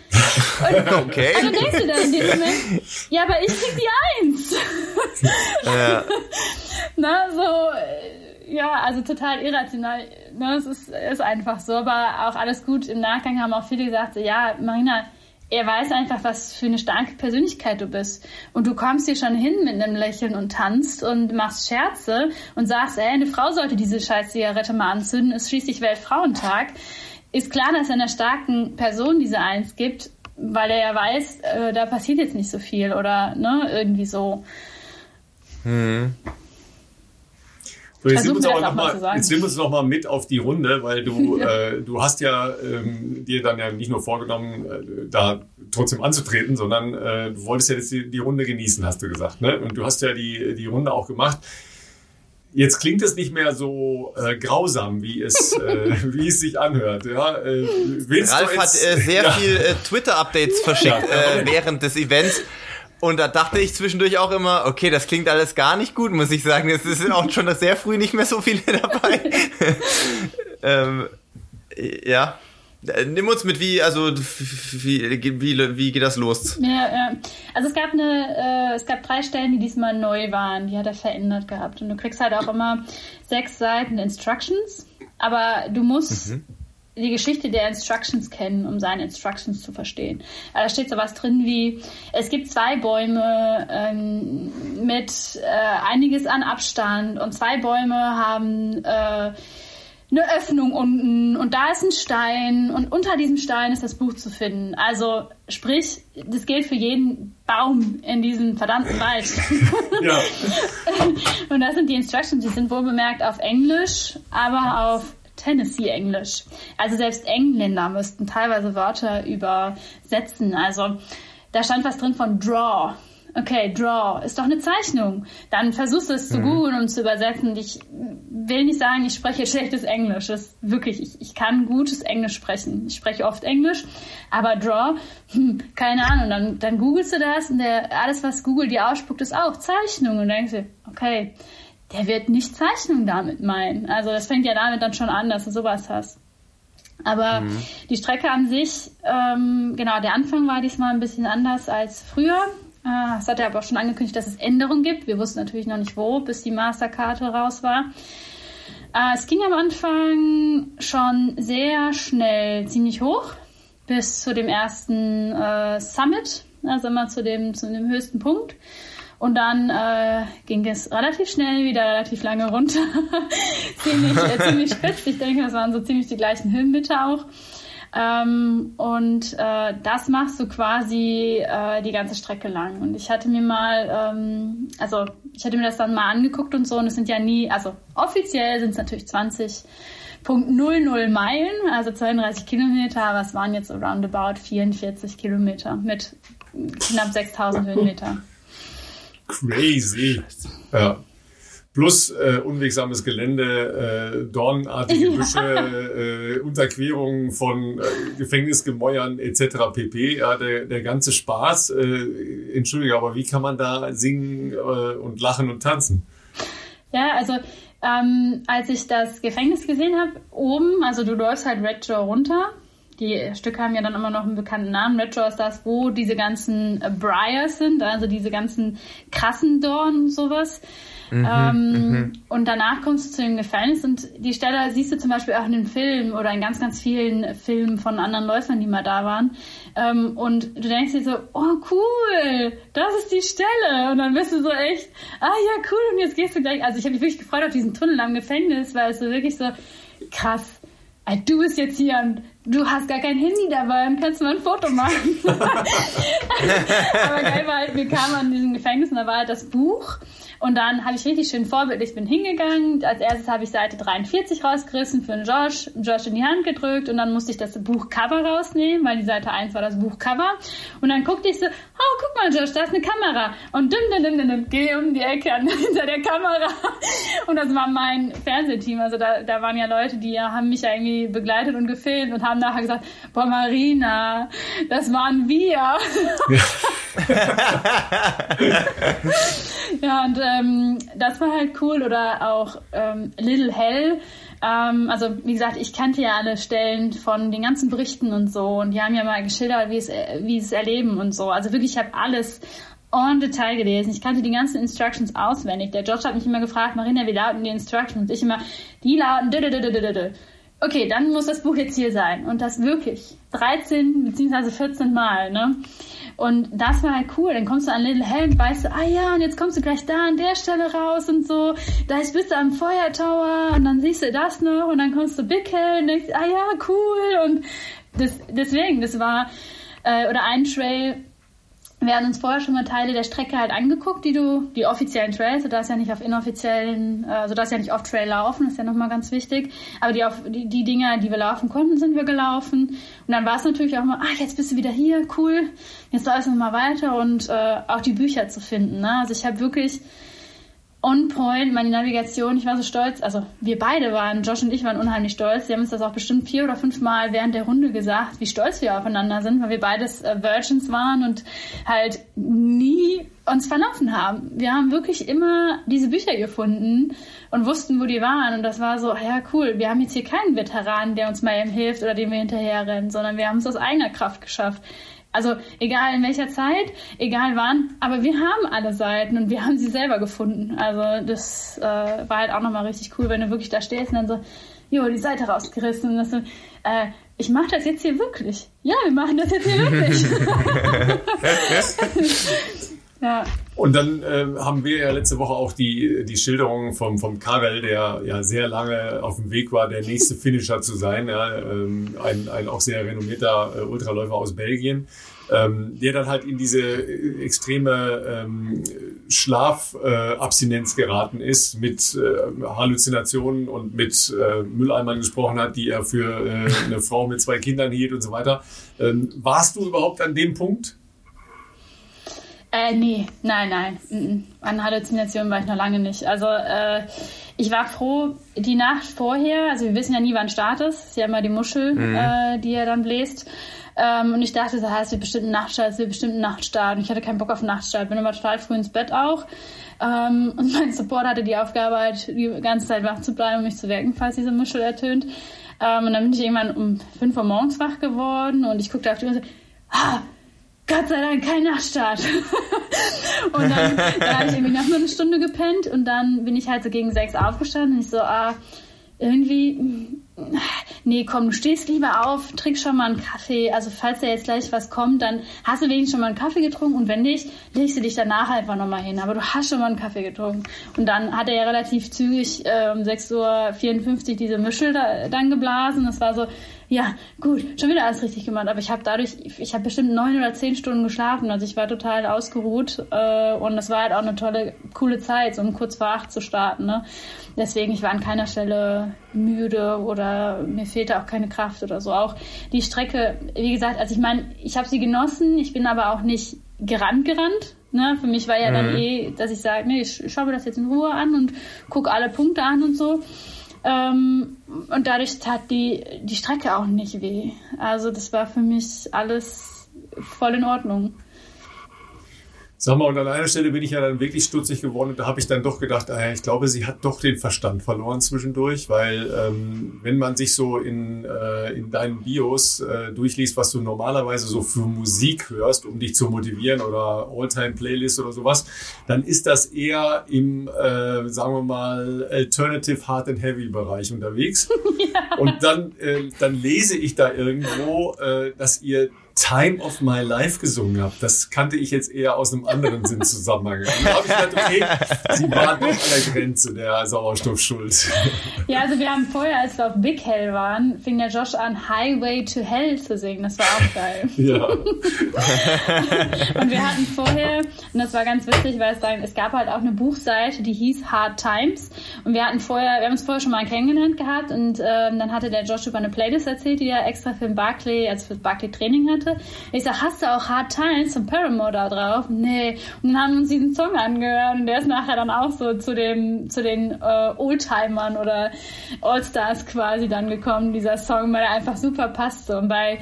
Und, okay. Also denkst du dann in dem Moment, ja, aber ich krieg die Eins. Ja. Na, so, äh, ja, also total irrational. Ne, es ist, ist einfach so, aber auch alles gut. Im Nachgang haben auch viele gesagt, so, ja, Marina, er weiß einfach, was für eine starke Persönlichkeit du bist. Und du kommst hier schon hin mit einem Lächeln und tanzt und machst Scherze und sagst, ey, eine Frau sollte diese scheiß Zigarette mal anzünden, ist schließlich Weltfrauentag. Ist klar, dass er einer starken Person diese Eins gibt, weil er ja weiß, äh, da passiert jetzt nicht so viel oder ne, irgendwie so. Hm. So, jetzt aber noch mal, jetzt nimm uns noch mal mit auf die Runde, weil du, äh, du hast ja ähm, dir dann ja nicht nur vorgenommen, äh, da trotzdem anzutreten, sondern äh, du wolltest ja jetzt die, die Runde genießen, hast du gesagt. Ne? Und du hast ja die, die Runde auch gemacht. Jetzt klingt es nicht mehr so äh, grausam, wie es, äh, wie es sich anhört. Ja, äh, Ralf hat äh, sehr ja. viel äh, Twitter-Updates verschickt ja, äh, während des Events. Und da dachte ich zwischendurch auch immer, okay, das klingt alles gar nicht gut, muss ich sagen. Es ist auch schon sehr früh nicht mehr so viele dabei. ähm, ja. Nimm uns mit, wie, also wie, wie, wie geht das los? Ja, ja. Also es gab eine, äh, es gab drei Stellen, die diesmal neu waren, die hat er verändert gehabt. Und du kriegst halt auch immer sechs Seiten Instructions, aber du musst mhm die Geschichte der Instructions kennen, um seine Instructions zu verstehen. Äh, da steht so was drin wie, es gibt zwei Bäume ähm, mit äh, einiges an Abstand und zwei Bäume haben äh, eine Öffnung unten und da ist ein Stein und unter diesem Stein ist das Buch zu finden. Also sprich, das gilt für jeden Baum in diesem verdammten Wald. Ja. und das sind die Instructions, die sind wohl bemerkt auf Englisch, aber auf Tennessee-Englisch. Also selbst Engländer müssten teilweise Wörter übersetzen. Also da stand was drin von Draw. Okay, Draw ist doch eine Zeichnung. Dann versuchst du es zu mhm. googeln und zu übersetzen. Ich will nicht sagen, ich spreche schlechtes Englisch. Das ist wirklich, ich, ich kann gutes Englisch sprechen. Ich spreche oft Englisch, aber Draw, hm, keine Ahnung. Dann, dann googelst du das und der, alles, was Google dir ausspuckt, ist auch Zeichnung. Und denkst du, okay, der wird nicht Zeichnung damit meinen. Also das fängt ja damit dann schon an, dass du sowas hast. Aber mhm. die Strecke an sich, ähm, genau, der Anfang war diesmal ein bisschen anders als früher. Äh, es hat er aber auch schon angekündigt, dass es Änderungen gibt. Wir wussten natürlich noch nicht wo, bis die Masterkarte raus war. Äh, es ging am Anfang schon sehr schnell ziemlich hoch bis zu dem ersten äh, Summit, also immer zu dem, zu dem höchsten Punkt. Und dann äh, ging es relativ schnell wieder relativ lange runter. ziemlich, äh, ziemlich spitz. Ich denke, das waren so ziemlich die gleichen Höhenmeter auch. Ähm, und äh, das machst du quasi äh, die ganze Strecke lang. Und ich hatte mir mal, ähm, also ich hatte mir das dann mal angeguckt und so, und es sind ja nie, also offiziell sind es natürlich 20.00 Meilen, also 32 Kilometer, aber es waren jetzt so roundabout 44 Kilometer mit knapp 6000 Höhenmeter. Crazy. Ja. Plus äh, unwegsames Gelände, äh, dornenartige Büsche, äh, Unterquerungen von äh, Gefängnisgemäuern etc. pp. Ja, der, der ganze Spaß. Äh, Entschuldige, aber wie kann man da singen äh, und lachen und tanzen? Ja, also ähm, als ich das Gefängnis gesehen habe, oben, also du läufst halt Red Jaw runter. Die Stücke haben ja dann immer noch einen bekannten Namen. Red Jaw ist das, wo diese ganzen äh, Briars sind, also diese ganzen krassen Dornen und sowas. Mhm, ähm, mhm. Und danach kommst du zu dem Gefängnis und die Stelle siehst du zum Beispiel auch in den Filmen oder in ganz, ganz vielen Filmen von anderen Läufern, die mal da waren. Ähm, und du denkst dir so, oh cool, das ist die Stelle. Und dann bist du so echt, ah ja cool, und jetzt gehst du gleich. Also ich habe mich wirklich gefreut auf diesen Tunnel am Gefängnis, weil es so wirklich so krass. Du bist jetzt hier und du hast gar kein Handy dabei und kannst mal ein Foto machen. Aber geil war halt, wir kamen an diesem Gefängnis und da war halt das Buch und dann habe ich richtig schön vorbildlich bin hingegangen. Als erstes habe ich Seite 43 rausgerissen für den Josh, Josh in die Hand gedrückt und dann musste ich das Buchcover rausnehmen, weil die Seite 1 war das Buchcover. Und dann guckte ich so, oh, guck mal, Josh, da ist eine Kamera. Und dünn, dünn, dünn, dünn, geh um die Ecke an, hinter der Kamera. Und das war mein Fernsehteam. Also da, da waren ja Leute, die haben mich ja irgendwie begleitet und gefilmt und haben nachher gesagt, boah, Marina, das waren wir. Ja, ja und ähm, das war halt cool. Oder auch ähm, Little Hell. Ähm, also wie gesagt, ich kannte ja alle Stellen von den ganzen Berichten und so. Und die haben ja mal geschildert, wie es, wie es erleben und so. Also wirklich, ich habe alles en Detail gelesen. Ich kannte die ganzen Instructions auswendig. Der Josh hat mich immer gefragt, Marina, wie lauten die Instructions? Ich immer, die lauten okay, dann muss das Buch jetzt hier sein. Und das wirklich 13 bzw. 14 Mal, ne? Und das war halt cool. Dann kommst du an Little Helm, weißt du, ah ja, und jetzt kommst du gleich da an der Stelle raus und so. Da bist du am Feuertower und dann siehst du das noch und dann kommst du Big Hill und denkst, ah ja, cool. Und das, deswegen, das war, äh, oder ein Trail, wir haben uns vorher schon mal Teile der Strecke halt angeguckt, die du, die offiziellen Trails, du darfst ja nicht auf inoffiziellen, also du darfst ja nicht off Trail laufen, ist ja nochmal ganz wichtig. Aber die, auf, die, die Dinger, die wir laufen konnten, sind wir gelaufen. Und dann war es natürlich auch mal, ah, jetzt bist du wieder hier, cool. Jetzt läufst du mal weiter und äh, auch die Bücher zu finden. Ne? Also ich habe wirklich on point, meine Navigation, ich war so stolz, also wir beide waren, Josh und ich waren unheimlich stolz. Sie haben uns das auch bestimmt vier oder fünf Mal während der Runde gesagt, wie stolz wir aufeinander sind, weil wir beides äh, Virgins waren und halt nie uns verlaufen haben. Wir haben wirklich immer diese Bücher gefunden und wussten, wo die waren. Und das war so, ja cool, wir haben jetzt hier keinen Veteran, der uns mal eben hilft oder dem wir hinterher rennen, sondern wir haben es aus eigener Kraft geschafft. Also egal in welcher Zeit, egal wann, aber wir haben alle Seiten und wir haben sie selber gefunden. Also das äh, war halt auch nochmal richtig cool, wenn du wirklich da stehst und dann so, jo, die Seite rausgerissen und das so, äh, ich mache das jetzt hier wirklich. Ja, wir machen das jetzt hier wirklich. ja. Und dann äh, haben wir ja letzte Woche auch die, die Schilderung vom, vom Karel, der ja sehr lange auf dem Weg war, der nächste Finisher zu sein, ja, ähm, ein, ein auch sehr renommierter äh, Ultraläufer aus Belgien, ähm, der dann halt in diese äh, extreme ähm, Schlafabstinenz äh, geraten ist, mit äh, Halluzinationen und mit äh, Mülleimern gesprochen hat, die er für äh, eine Frau mit zwei Kindern hielt und so weiter. Ähm, warst du überhaupt an dem Punkt? Äh, nee, nein, nein. An Halluzinationen war ich noch lange nicht. Also äh, ich war froh, die Nacht vorher, also wir wissen ja nie, wann Start ist. Das ist ja immer die Muschel, mhm. äh, die er dann bläst. Ähm, und ich dachte, so, es wird bestimmt ein Nachtstart, es wird bestimmt ein Nachtstart. Und ich hatte keinen Bock auf Nachtstart, bin immer total früh ins Bett auch. Ähm, und mein Support hatte die Aufgabe, halt die ganze Zeit wach zu bleiben und mich zu wecken, falls diese Muschel ertönt. Ähm, und dann bin ich irgendwann um 5 Uhr morgens wach geworden und ich guckte auf die Uhr und so, ah, Gott sei Dank kein Nachtstart. und dann, dann habe ich irgendwie noch mal eine Stunde gepennt und dann bin ich halt so gegen sechs aufgestanden und ich so, ah, irgendwie, nee, komm, du stehst lieber auf, trink schon mal einen Kaffee. Also falls da jetzt gleich was kommt, dann hast du wenigstens schon mal einen Kaffee getrunken und wenn nicht, legst du dich danach einfach nochmal hin. Aber du hast schon mal einen Kaffee getrunken. Und dann hat er ja relativ zügig äh, um 6.54 Uhr diese Mischel da, dann geblasen. Das war so, ja, gut, schon wieder alles richtig gemacht. Aber ich habe dadurch, ich habe bestimmt neun oder zehn Stunden geschlafen. Also ich war total ausgeruht. Äh, und das war halt auch eine tolle, coole Zeit, so um kurz vor acht zu starten. Ne? Deswegen, ich war an keiner Stelle müde oder mir fehlte auch keine Kraft oder so. Auch die Strecke, wie gesagt, also ich meine, ich habe sie genossen. Ich bin aber auch nicht gerannt gerannt. Ne? Für mich war ja mhm. dann eh, dass ich sage, nee, ich schaue mir das jetzt in Ruhe an und gucke alle Punkte an und so. Ähm, und dadurch tat die, die Strecke auch nicht weh. Also das war für mich alles voll in Ordnung. Sag mal, und an einer Stelle bin ich ja dann wirklich stutzig geworden und da habe ich dann doch gedacht, ah, ich glaube, sie hat doch den Verstand verloren zwischendurch, weil ähm, wenn man sich so in, äh, in deinen Bios äh, durchliest, was du normalerweise so für Musik hörst, um dich zu motivieren oder All-Time-Playlist oder sowas, dann ist das eher im, äh, sagen wir mal, Alternative Hard and Heavy Bereich unterwegs. Ja. Und dann, äh, dann lese ich da irgendwo, äh, dass ihr Time of My Life gesungen habt. Das kannte ich jetzt eher aus einem anderen Sinn Zusammenhang. Und da habe ich gedacht, okay, sie waren doch an der Grenze der Sauerstoffschuld. Ja, also wir haben vorher, als wir auf Big Hell waren, fing der Josh an, Highway to Hell zu singen. Das war auch geil. Ja. und wir hatten vorher, und das war ganz witzig, weil es, dann, es gab halt auch eine Buchseite, die hieß Hard Times. Und wir hatten vorher, wir haben uns vorher schon mal kennengelernt gehabt und ähm, dann hatte der Josh über eine Playlist erzählt, die er extra für den Barclay, also für das Barclay Training hatte hatte. Ich sag, hast du auch Hard Times von Paramore da drauf? Nee. Und dann haben wir uns diesen Song angehört und der ist nachher dann auch so zu dem, zu den äh, Oldtimern oder Allstars quasi dann gekommen, dieser Song, weil er einfach super passte. Und bei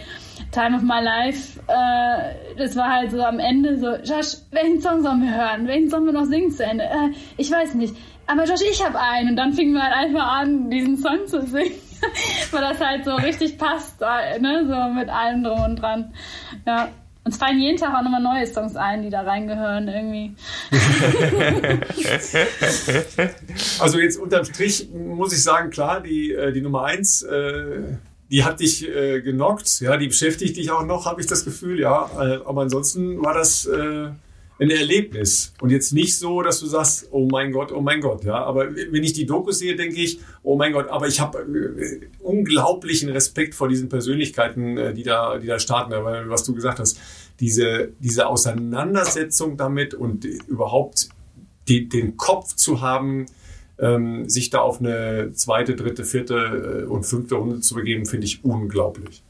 Time of My Life, äh, das war halt so am Ende so, Josh, welchen Song sollen wir hören? Welchen sollen wir noch singen zu Ende? Äh, ich weiß nicht. Aber Josh, ich habe einen. Und dann fingen wir halt einfach an, diesen Song zu singen. weil das halt so richtig passt, äh, ne? so mit allem drum und dran. Ja. Uns fallen jeden Tag auch nochmal neue Songs ein, die da reingehören irgendwie. also jetzt unterm Strich muss ich sagen, klar, die, äh, die Nummer eins, äh, die hat dich genockt, ja, die beschäftigt dich auch noch, habe ich das Gefühl, ja. Aber ansonsten war das ein Erlebnis und jetzt nicht so, dass du sagst, oh mein Gott, oh mein Gott, ja. Aber wenn ich die Doku sehe, denke ich, oh mein Gott, aber ich habe äh, unglaublichen Respekt vor diesen Persönlichkeiten, äh, die da, die da starten, weil was du gesagt hast, diese diese Auseinandersetzung damit und überhaupt die, den Kopf zu haben, ähm, sich da auf eine zweite, dritte, vierte äh, und fünfte Runde zu begeben, finde ich unglaublich.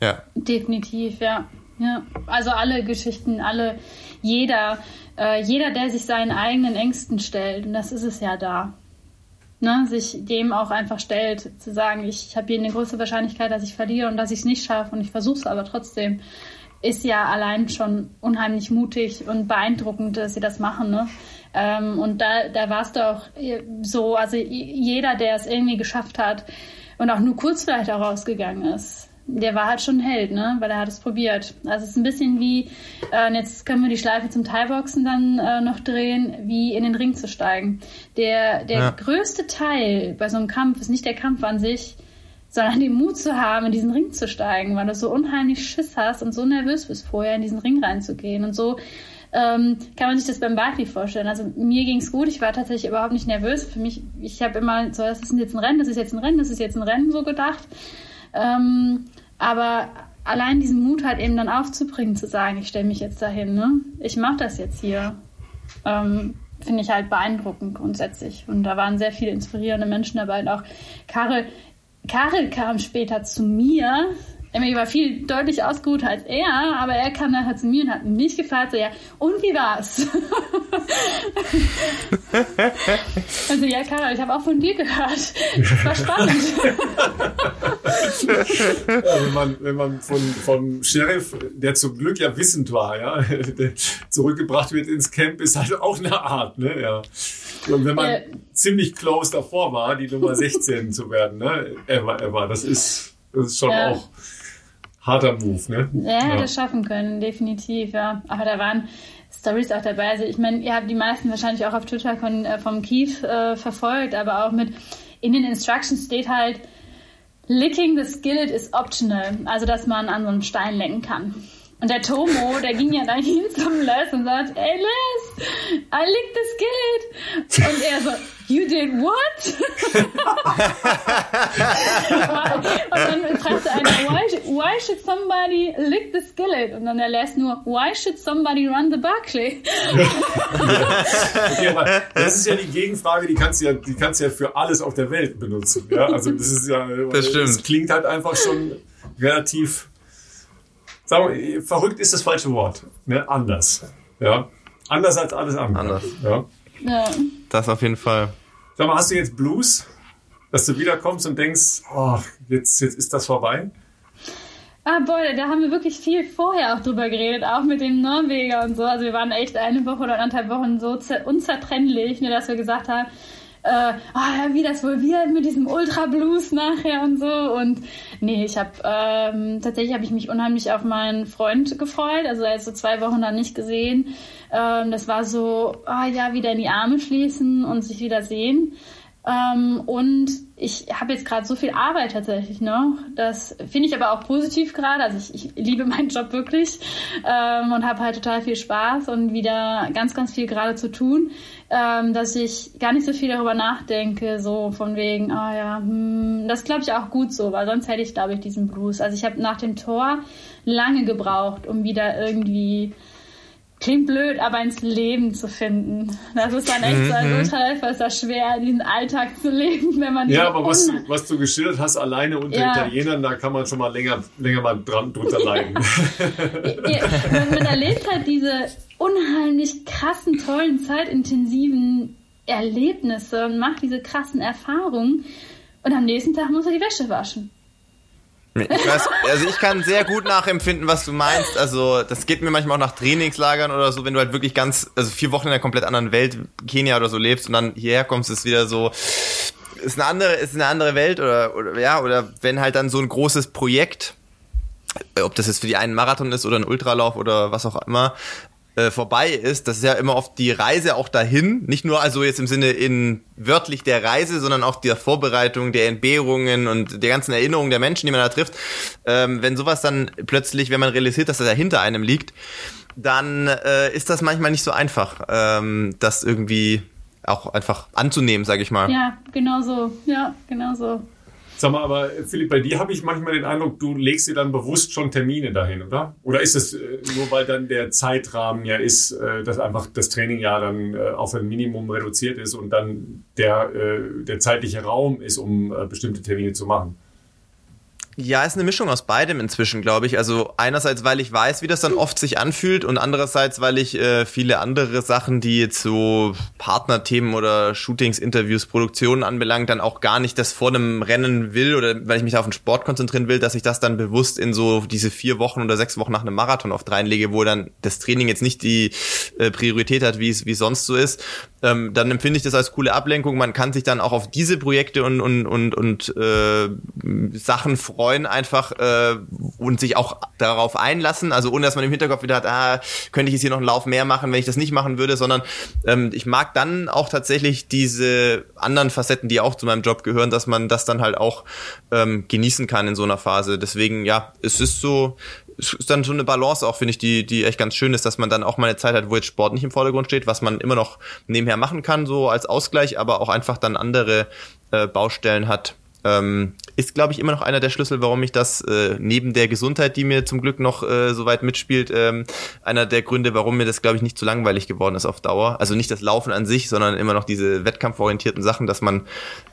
Ja. Definitiv, ja. Ja, also alle Geschichten, alle, jeder, äh, jeder, der sich seinen eigenen Ängsten stellt, und das ist es ja da, ne, sich dem auch einfach stellt, zu sagen, ich habe hier eine große Wahrscheinlichkeit, dass ich verliere und dass ich es nicht schaffe und ich versuche es aber trotzdem, ist ja allein schon unheimlich mutig und beeindruckend, dass sie das machen. Ne? Ähm, und da, da war es doch so, also jeder, der es irgendwie geschafft hat und auch nur kurz vielleicht auch rausgegangen ist, der war halt schon ein Held, ne? Weil er hat es probiert. Also es ist ein bisschen wie, äh, jetzt können wir die Schleife zum Thai-Boxen dann äh, noch drehen, wie in den Ring zu steigen. Der, der ja. größte Teil bei so einem Kampf ist nicht der Kampf an sich, sondern den Mut zu haben, in diesen Ring zu steigen, weil du so unheimlich Schiss hast und so nervös bist, vorher in diesen Ring reinzugehen. Und so ähm, kann man sich das beim Barkley vorstellen. Also mir ging es gut, ich war tatsächlich überhaupt nicht nervös. Für mich, ich habe immer so, das ist jetzt ein Rennen, das ist jetzt ein Rennen, das ist jetzt ein Rennen so gedacht. Ähm, aber allein diesen Mut halt eben dann aufzubringen, zu sagen, ich stelle mich jetzt dahin, ne? ich mache das jetzt hier, ähm, finde ich halt beeindruckend grundsätzlich. Und da waren sehr viele inspirierende Menschen dabei. Und auch Karel, Karel kam später zu mir Emily war viel deutlich ausgeruht als er, aber er kam nachher zu mir und hat mich gefragt, so, ja, und wie war's? also, ja, Karol, ich habe auch von dir gehört. Das war spannend. wenn man, wenn man von, vom Sheriff, der zum Glück ja wissend war, ja, zurückgebracht wird ins Camp, ist halt auch eine Art, ne, ja. Und wenn man äh, ziemlich close davor war, die Nummer 16 zu werden, ne, ever, ever, das ist, das ist schon ja. auch harter Move, ne? Ja, ja. das schaffen können, definitiv, ja. Aber da waren Stories auch dabei. Also ich meine, ihr habt die meisten wahrscheinlich auch auf Twitter von, äh, vom Keith äh, verfolgt, aber auch mit in den Instructions steht halt, licking the skillet is optional, also dass man an so einem Stein lenken kann. Und der Tomo, der ging ja dann hin zum Les und sagt, ey Les, I licked the skillet. Und er so, you did what? und dann fragte einer, why, why should somebody lick the skillet? Und dann der Les nur, why should somebody run the Barclay? okay, aber das ist ja die Gegenfrage, die kannst du ja, die kannst du ja für alles auf der Welt benutzen. Ja? Also das ist ja, das, stimmt. das klingt halt einfach schon relativ sagen wir, verrückt ist das falsche Wort. Ne? Anders. Ja. Anders als alles andere. Anders. Ja. ja. Das auf jeden Fall. Sag mal, hast du jetzt Blues, dass du wiederkommst und denkst, oh, jetzt, jetzt ist das vorbei? Ah, boah, da haben wir wirklich viel vorher auch drüber geredet, auch mit dem Norweger und so. Also wir waren echt eine Woche oder anderthalb Wochen so unzertrennlich, nur dass wir gesagt haben, äh, oh, wie das wohl wird mit diesem Ultra Blues nachher und so. Und nee, ich habe ähm, tatsächlich habe ich mich unheimlich auf meinen Freund gefreut. Also er ist so zwei Wochen dann nicht gesehen. Ähm, das war so, ah oh, ja, wieder in die Arme schließen und sich wieder sehen. Ähm, und ich habe jetzt gerade so viel Arbeit tatsächlich noch. Das finde ich aber auch positiv gerade. Also ich, ich, liebe meinen Job wirklich ähm, und habe halt total viel Spaß und wieder ganz, ganz viel gerade zu tun ähm, dass ich gar nicht so viel darüber nachdenke, so von wegen, ah ja, hm, das glaube ich auch gut so, weil sonst hätte ich, glaube ich, diesen Blues. Also ich habe nach dem Tor lange gebraucht, um wieder irgendwie Klingt blöd, aber ins Leben zu finden. Das ist dann echt so als mhm. Ultraläufer ist das schwer, diesen Alltag zu leben, wenn man Ja, aber was, was du geschildert hast, alleine unter ja. Italienern, da kann man schon mal länger, länger mal dran drunter leiden. ja, man, man erlebt halt diese unheimlich krassen, tollen, zeitintensiven Erlebnisse und macht diese krassen Erfahrungen und am nächsten Tag muss er die Wäsche waschen. Ich weiß, also ich kann sehr gut nachempfinden, was du meinst. Also das geht mir manchmal auch nach Trainingslagern oder so, wenn du halt wirklich ganz, also vier Wochen in einer komplett anderen Welt, Kenia oder so lebst und dann hierher kommst, ist wieder so, ist eine andere, ist eine andere Welt oder, oder ja, oder wenn halt dann so ein großes Projekt, ob das jetzt für die einen Marathon ist oder ein Ultralauf oder was auch immer, äh, vorbei ist, das ist ja immer oft die Reise auch dahin, nicht nur also jetzt im Sinne in wörtlich der Reise, sondern auch der Vorbereitung, der Entbehrungen und der ganzen Erinnerungen der Menschen, die man da trifft. Ähm, wenn sowas dann plötzlich, wenn man realisiert, dass das ja hinter einem liegt, dann äh, ist das manchmal nicht so einfach, ähm, das irgendwie auch einfach anzunehmen, sage ich mal. Ja, genau so. Ja, genau so. Sag mal, aber Philipp, bei dir habe ich manchmal den Eindruck, du legst dir dann bewusst schon Termine dahin, oder? Oder ist es äh, nur, weil dann der Zeitrahmen ja ist, äh, dass einfach das Training ja dann äh, auf ein Minimum reduziert ist und dann der, der zeitliche Raum ist, um bestimmte Termine zu machen? Ja, ist eine Mischung aus beidem inzwischen, glaube ich. Also einerseits, weil ich weiß, wie das dann oft sich anfühlt und andererseits, weil ich äh, viele andere Sachen, die jetzt so Partnerthemen oder Shootings, Interviews, Produktionen anbelangt, dann auch gar nicht das vor einem Rennen will oder weil ich mich auf den Sport konzentrieren will, dass ich das dann bewusst in so diese vier Wochen oder sechs Wochen nach einem Marathon oft reinlege, wo dann das Training jetzt nicht die äh, Priorität hat, wie es wie sonst so ist. Ähm, dann empfinde ich das als coole Ablenkung. Man kann sich dann auch auf diese Projekte und und und und äh, Sachen freuen einfach äh, und sich auch darauf einlassen, also ohne dass man im Hinterkopf wieder hat, ah, könnte ich jetzt hier noch einen Lauf mehr machen, wenn ich das nicht machen würde, sondern ähm, ich mag dann auch tatsächlich diese anderen Facetten, die auch zu meinem Job gehören, dass man das dann halt auch ähm, genießen kann in so einer Phase. Deswegen, ja, es ist so, ist dann so eine Balance auch, finde ich, die, die echt ganz schön ist, dass man dann auch mal eine Zeit hat, wo jetzt Sport nicht im Vordergrund steht, was man immer noch nebenher machen kann, so als Ausgleich, aber auch einfach dann andere äh, Baustellen hat, ähm, ist, glaube ich, immer noch einer der Schlüssel, warum ich das äh, neben der Gesundheit, die mir zum Glück noch äh, so weit mitspielt, ähm, einer der Gründe, warum mir das, glaube ich, nicht zu langweilig geworden ist auf Dauer. Also nicht das Laufen an sich, sondern immer noch diese wettkampforientierten Sachen, dass man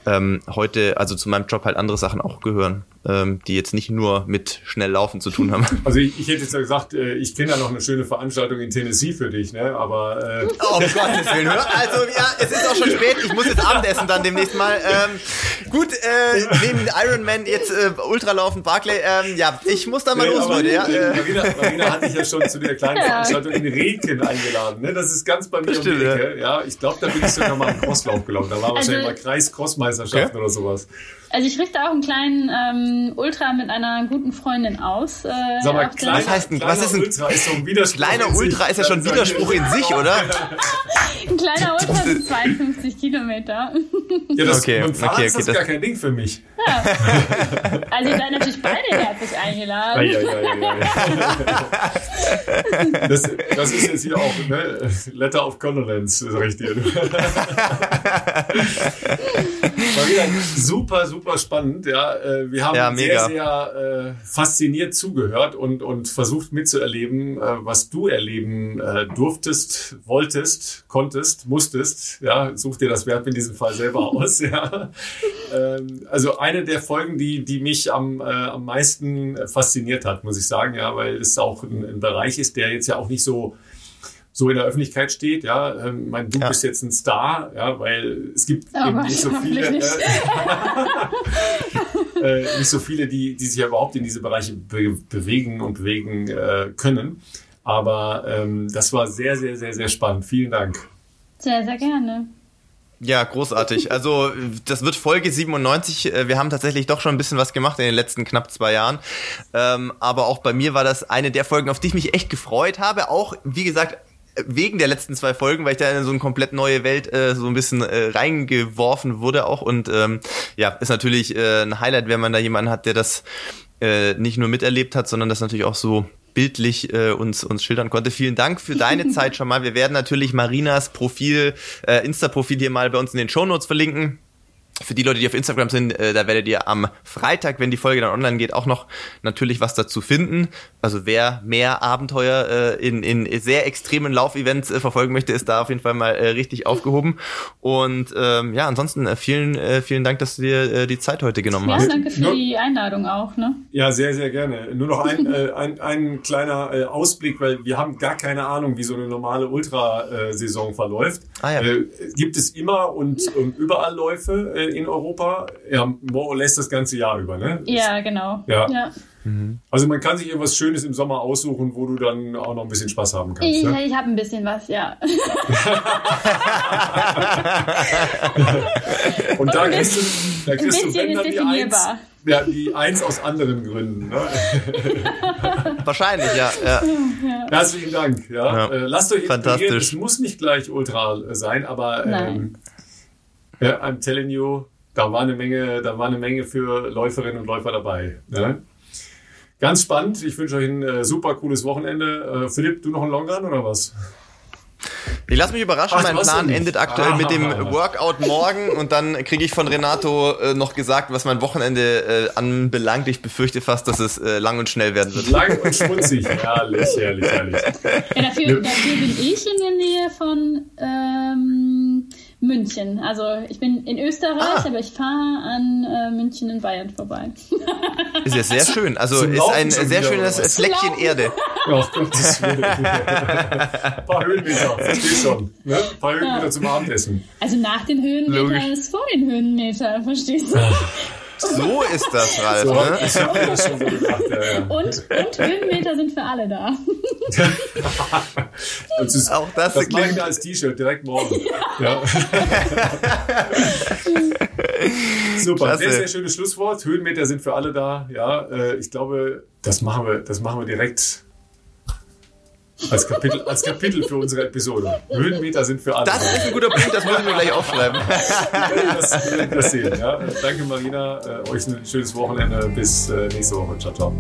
ähm, heute, also zu meinem Job halt andere Sachen auch gehören. Ähm, die jetzt nicht nur mit schnell laufen zu tun haben. Also ich, ich hätte jetzt ja gesagt, äh, ich kenne da noch eine schöne Veranstaltung in Tennessee für dich, ne? Aber äh oh, um Gottes Willen, hör. Also ja, es ist auch schon spät. Ich muss jetzt Abendessen dann demnächst mal. Ähm, gut, äh, neben Ironman jetzt äh, Ultralaufen, Barclay. Ähm, ja, ich muss da mal nee, los, Leute. Ja, äh. Marina, Marina hatte ich ja schon zu der kleinen Veranstaltung in Regen eingeladen. Ne? Das ist ganz bei mir das um die Ecke. Ja, ich glaube, da bin ich sogar mal im Crosslauf gelaufen. Da war also, wahrscheinlich mal Kreis-Crossmeisterschaften okay. oder sowas. Also ich richte auch einen kleinen ähm, Ultra mit einer guten Freundin aus. Äh, Sag mal, klein, was heißt ein, was ist ein Ultra? Ist so ein Widerspruch kleiner Ultra ist ja schon Widerspruch in sich, oder? ein kleiner Ultra sind 52 Kilometer. Ja, das, okay, okay, okay, ist das, das gar kein Ding für mich. Ja. Also ihr seid natürlich beide herzlich eingeladen. Ja, ja, ja, ja. Das, das ist jetzt hier auch, ne? Letter of Condolence, richtig. War wieder super, super spannend. Ja, äh, wir haben ja, sehr, sehr äh, fasziniert zugehört und, und versucht mitzuerleben, äh, was du erleben äh, durftest, wolltest, konntest, musstest. Ja, such dir das Verb in diesem Fall selber aus. Ja. Ähm, also eine der Folgen, die, die mich am, äh, am meisten fasziniert hat, muss ich sagen, ja, weil es auch ein, ein Bereich ist, der jetzt ja auch nicht so so in der Öffentlichkeit steht. Ja, ähm, mein, du ja. bist jetzt ein Star, ja, weil es gibt ja, eben nicht so viele, nicht. Äh, äh, nicht so viele, die, die sich ja überhaupt in diese Bereiche be bewegen und bewegen äh, können. Aber ähm, das war sehr, sehr, sehr, sehr spannend. Vielen Dank. Sehr, sehr gerne. Ja, großartig. Also das wird Folge 97. Äh, wir haben tatsächlich doch schon ein bisschen was gemacht in den letzten knapp zwei Jahren. Ähm, aber auch bei mir war das eine der Folgen, auf die ich mich echt gefreut habe. Auch, wie gesagt, wegen der letzten zwei Folgen, weil ich da in so eine komplett neue Welt äh, so ein bisschen äh, reingeworfen wurde auch und ähm, ja, ist natürlich äh, ein Highlight, wenn man da jemanden hat, der das äh, nicht nur miterlebt hat, sondern das natürlich auch so bildlich äh, uns uns schildern konnte. Vielen Dank für deine Zeit schon mal. Wir werden natürlich Marinas Profil, äh, Insta-Profil hier mal bei uns in den Show Notes verlinken. Für die Leute, die auf Instagram sind, äh, da werdet ihr am Freitag, wenn die Folge dann online geht, auch noch natürlich was dazu finden. Also wer mehr Abenteuer äh, in, in sehr extremen Laufevents äh, verfolgen möchte, ist da auf jeden Fall mal äh, richtig aufgehoben. Und ähm, ja, ansonsten äh, vielen, äh, vielen Dank, dass du dir äh, die Zeit heute genommen ja, hast. Ja, danke für die Einladung auch. Ne? Ja, sehr, sehr gerne. Nur noch ein, äh, ein, ein kleiner äh, Ausblick, weil wir haben gar keine Ahnung, wie so eine normale Ultrasaison verläuft. Ah, ja. äh, gibt es immer und, und überall Läufe äh, in Europa, ja, more or less das ganze Jahr über, ne? Ja, genau. Ja. ja. Mhm. Also man kann sich irgendwas Schönes im Sommer aussuchen, wo du dann auch noch ein bisschen Spaß haben kannst. Ich, ne? ich habe ein bisschen was, ja. Und da kriegst du, da kriegst du wenn dann die Eins, ja, die Eins aus anderen Gründen. Ne? Wahrscheinlich, ja, ja. Herzlichen Dank. Ja. ja. Äh, lasst euch inspirieren. Es muss nicht gleich Ultra sein, aber ähm, ja, I'm telling you, da war eine Menge, da war eine Menge für Läuferinnen und Läufer dabei. Ne? Ganz spannend. Ich wünsche euch ein äh, super cooles Wochenende. Äh, Philipp, du noch ein Long Run oder was? Ich lasse mich überraschen, Ach, mein Plan endet aktuell ah, mit dem Workout morgen und dann kriege ich von Renato äh, noch gesagt, was mein Wochenende äh, anbelangt. Ich befürchte fast, dass es äh, lang und schnell werden wird. Lang und schmutzig, herrlich, herrlich, herrlich. Ja, dafür, dafür bin ich in der Nähe von ähm, München. Also ich bin in Österreich, ah. aber ich fahre an äh, München in Bayern vorbei. ist ja sehr schön. Also Zum ist ein sehr schönes Fleckchen Erde. Ja, Gottes Willen. Ein paar Höhenmeter, verstehst schon. Ne? Ein paar Höhenmeter ja. zum Abendessen. Also nach den Höhenmetern ist vor den Höhenmetern, verstehst du? So ist das, Ralf. So, ne? Ich habe das schon so gedacht. Ja, ja. Und, und Höhenmeter sind für alle da. das ist, Auch das, das mache ich als T-Shirt direkt morgen. Ja. Super, Klasse. sehr, sehr schönes Schlusswort. Höhenmeter sind für alle da. Ja, äh, ich glaube, das machen wir, das machen wir direkt als Kapitel, als Kapitel für unsere Episode. Höhenmeter sind für alle. Das ist ein guter Punkt, das müssen wir gleich aufschreiben. das, das sehen. Ja. Danke Marina, äh, euch ein schönes Wochenende. Bis äh, nächste Woche. Ciao, ciao.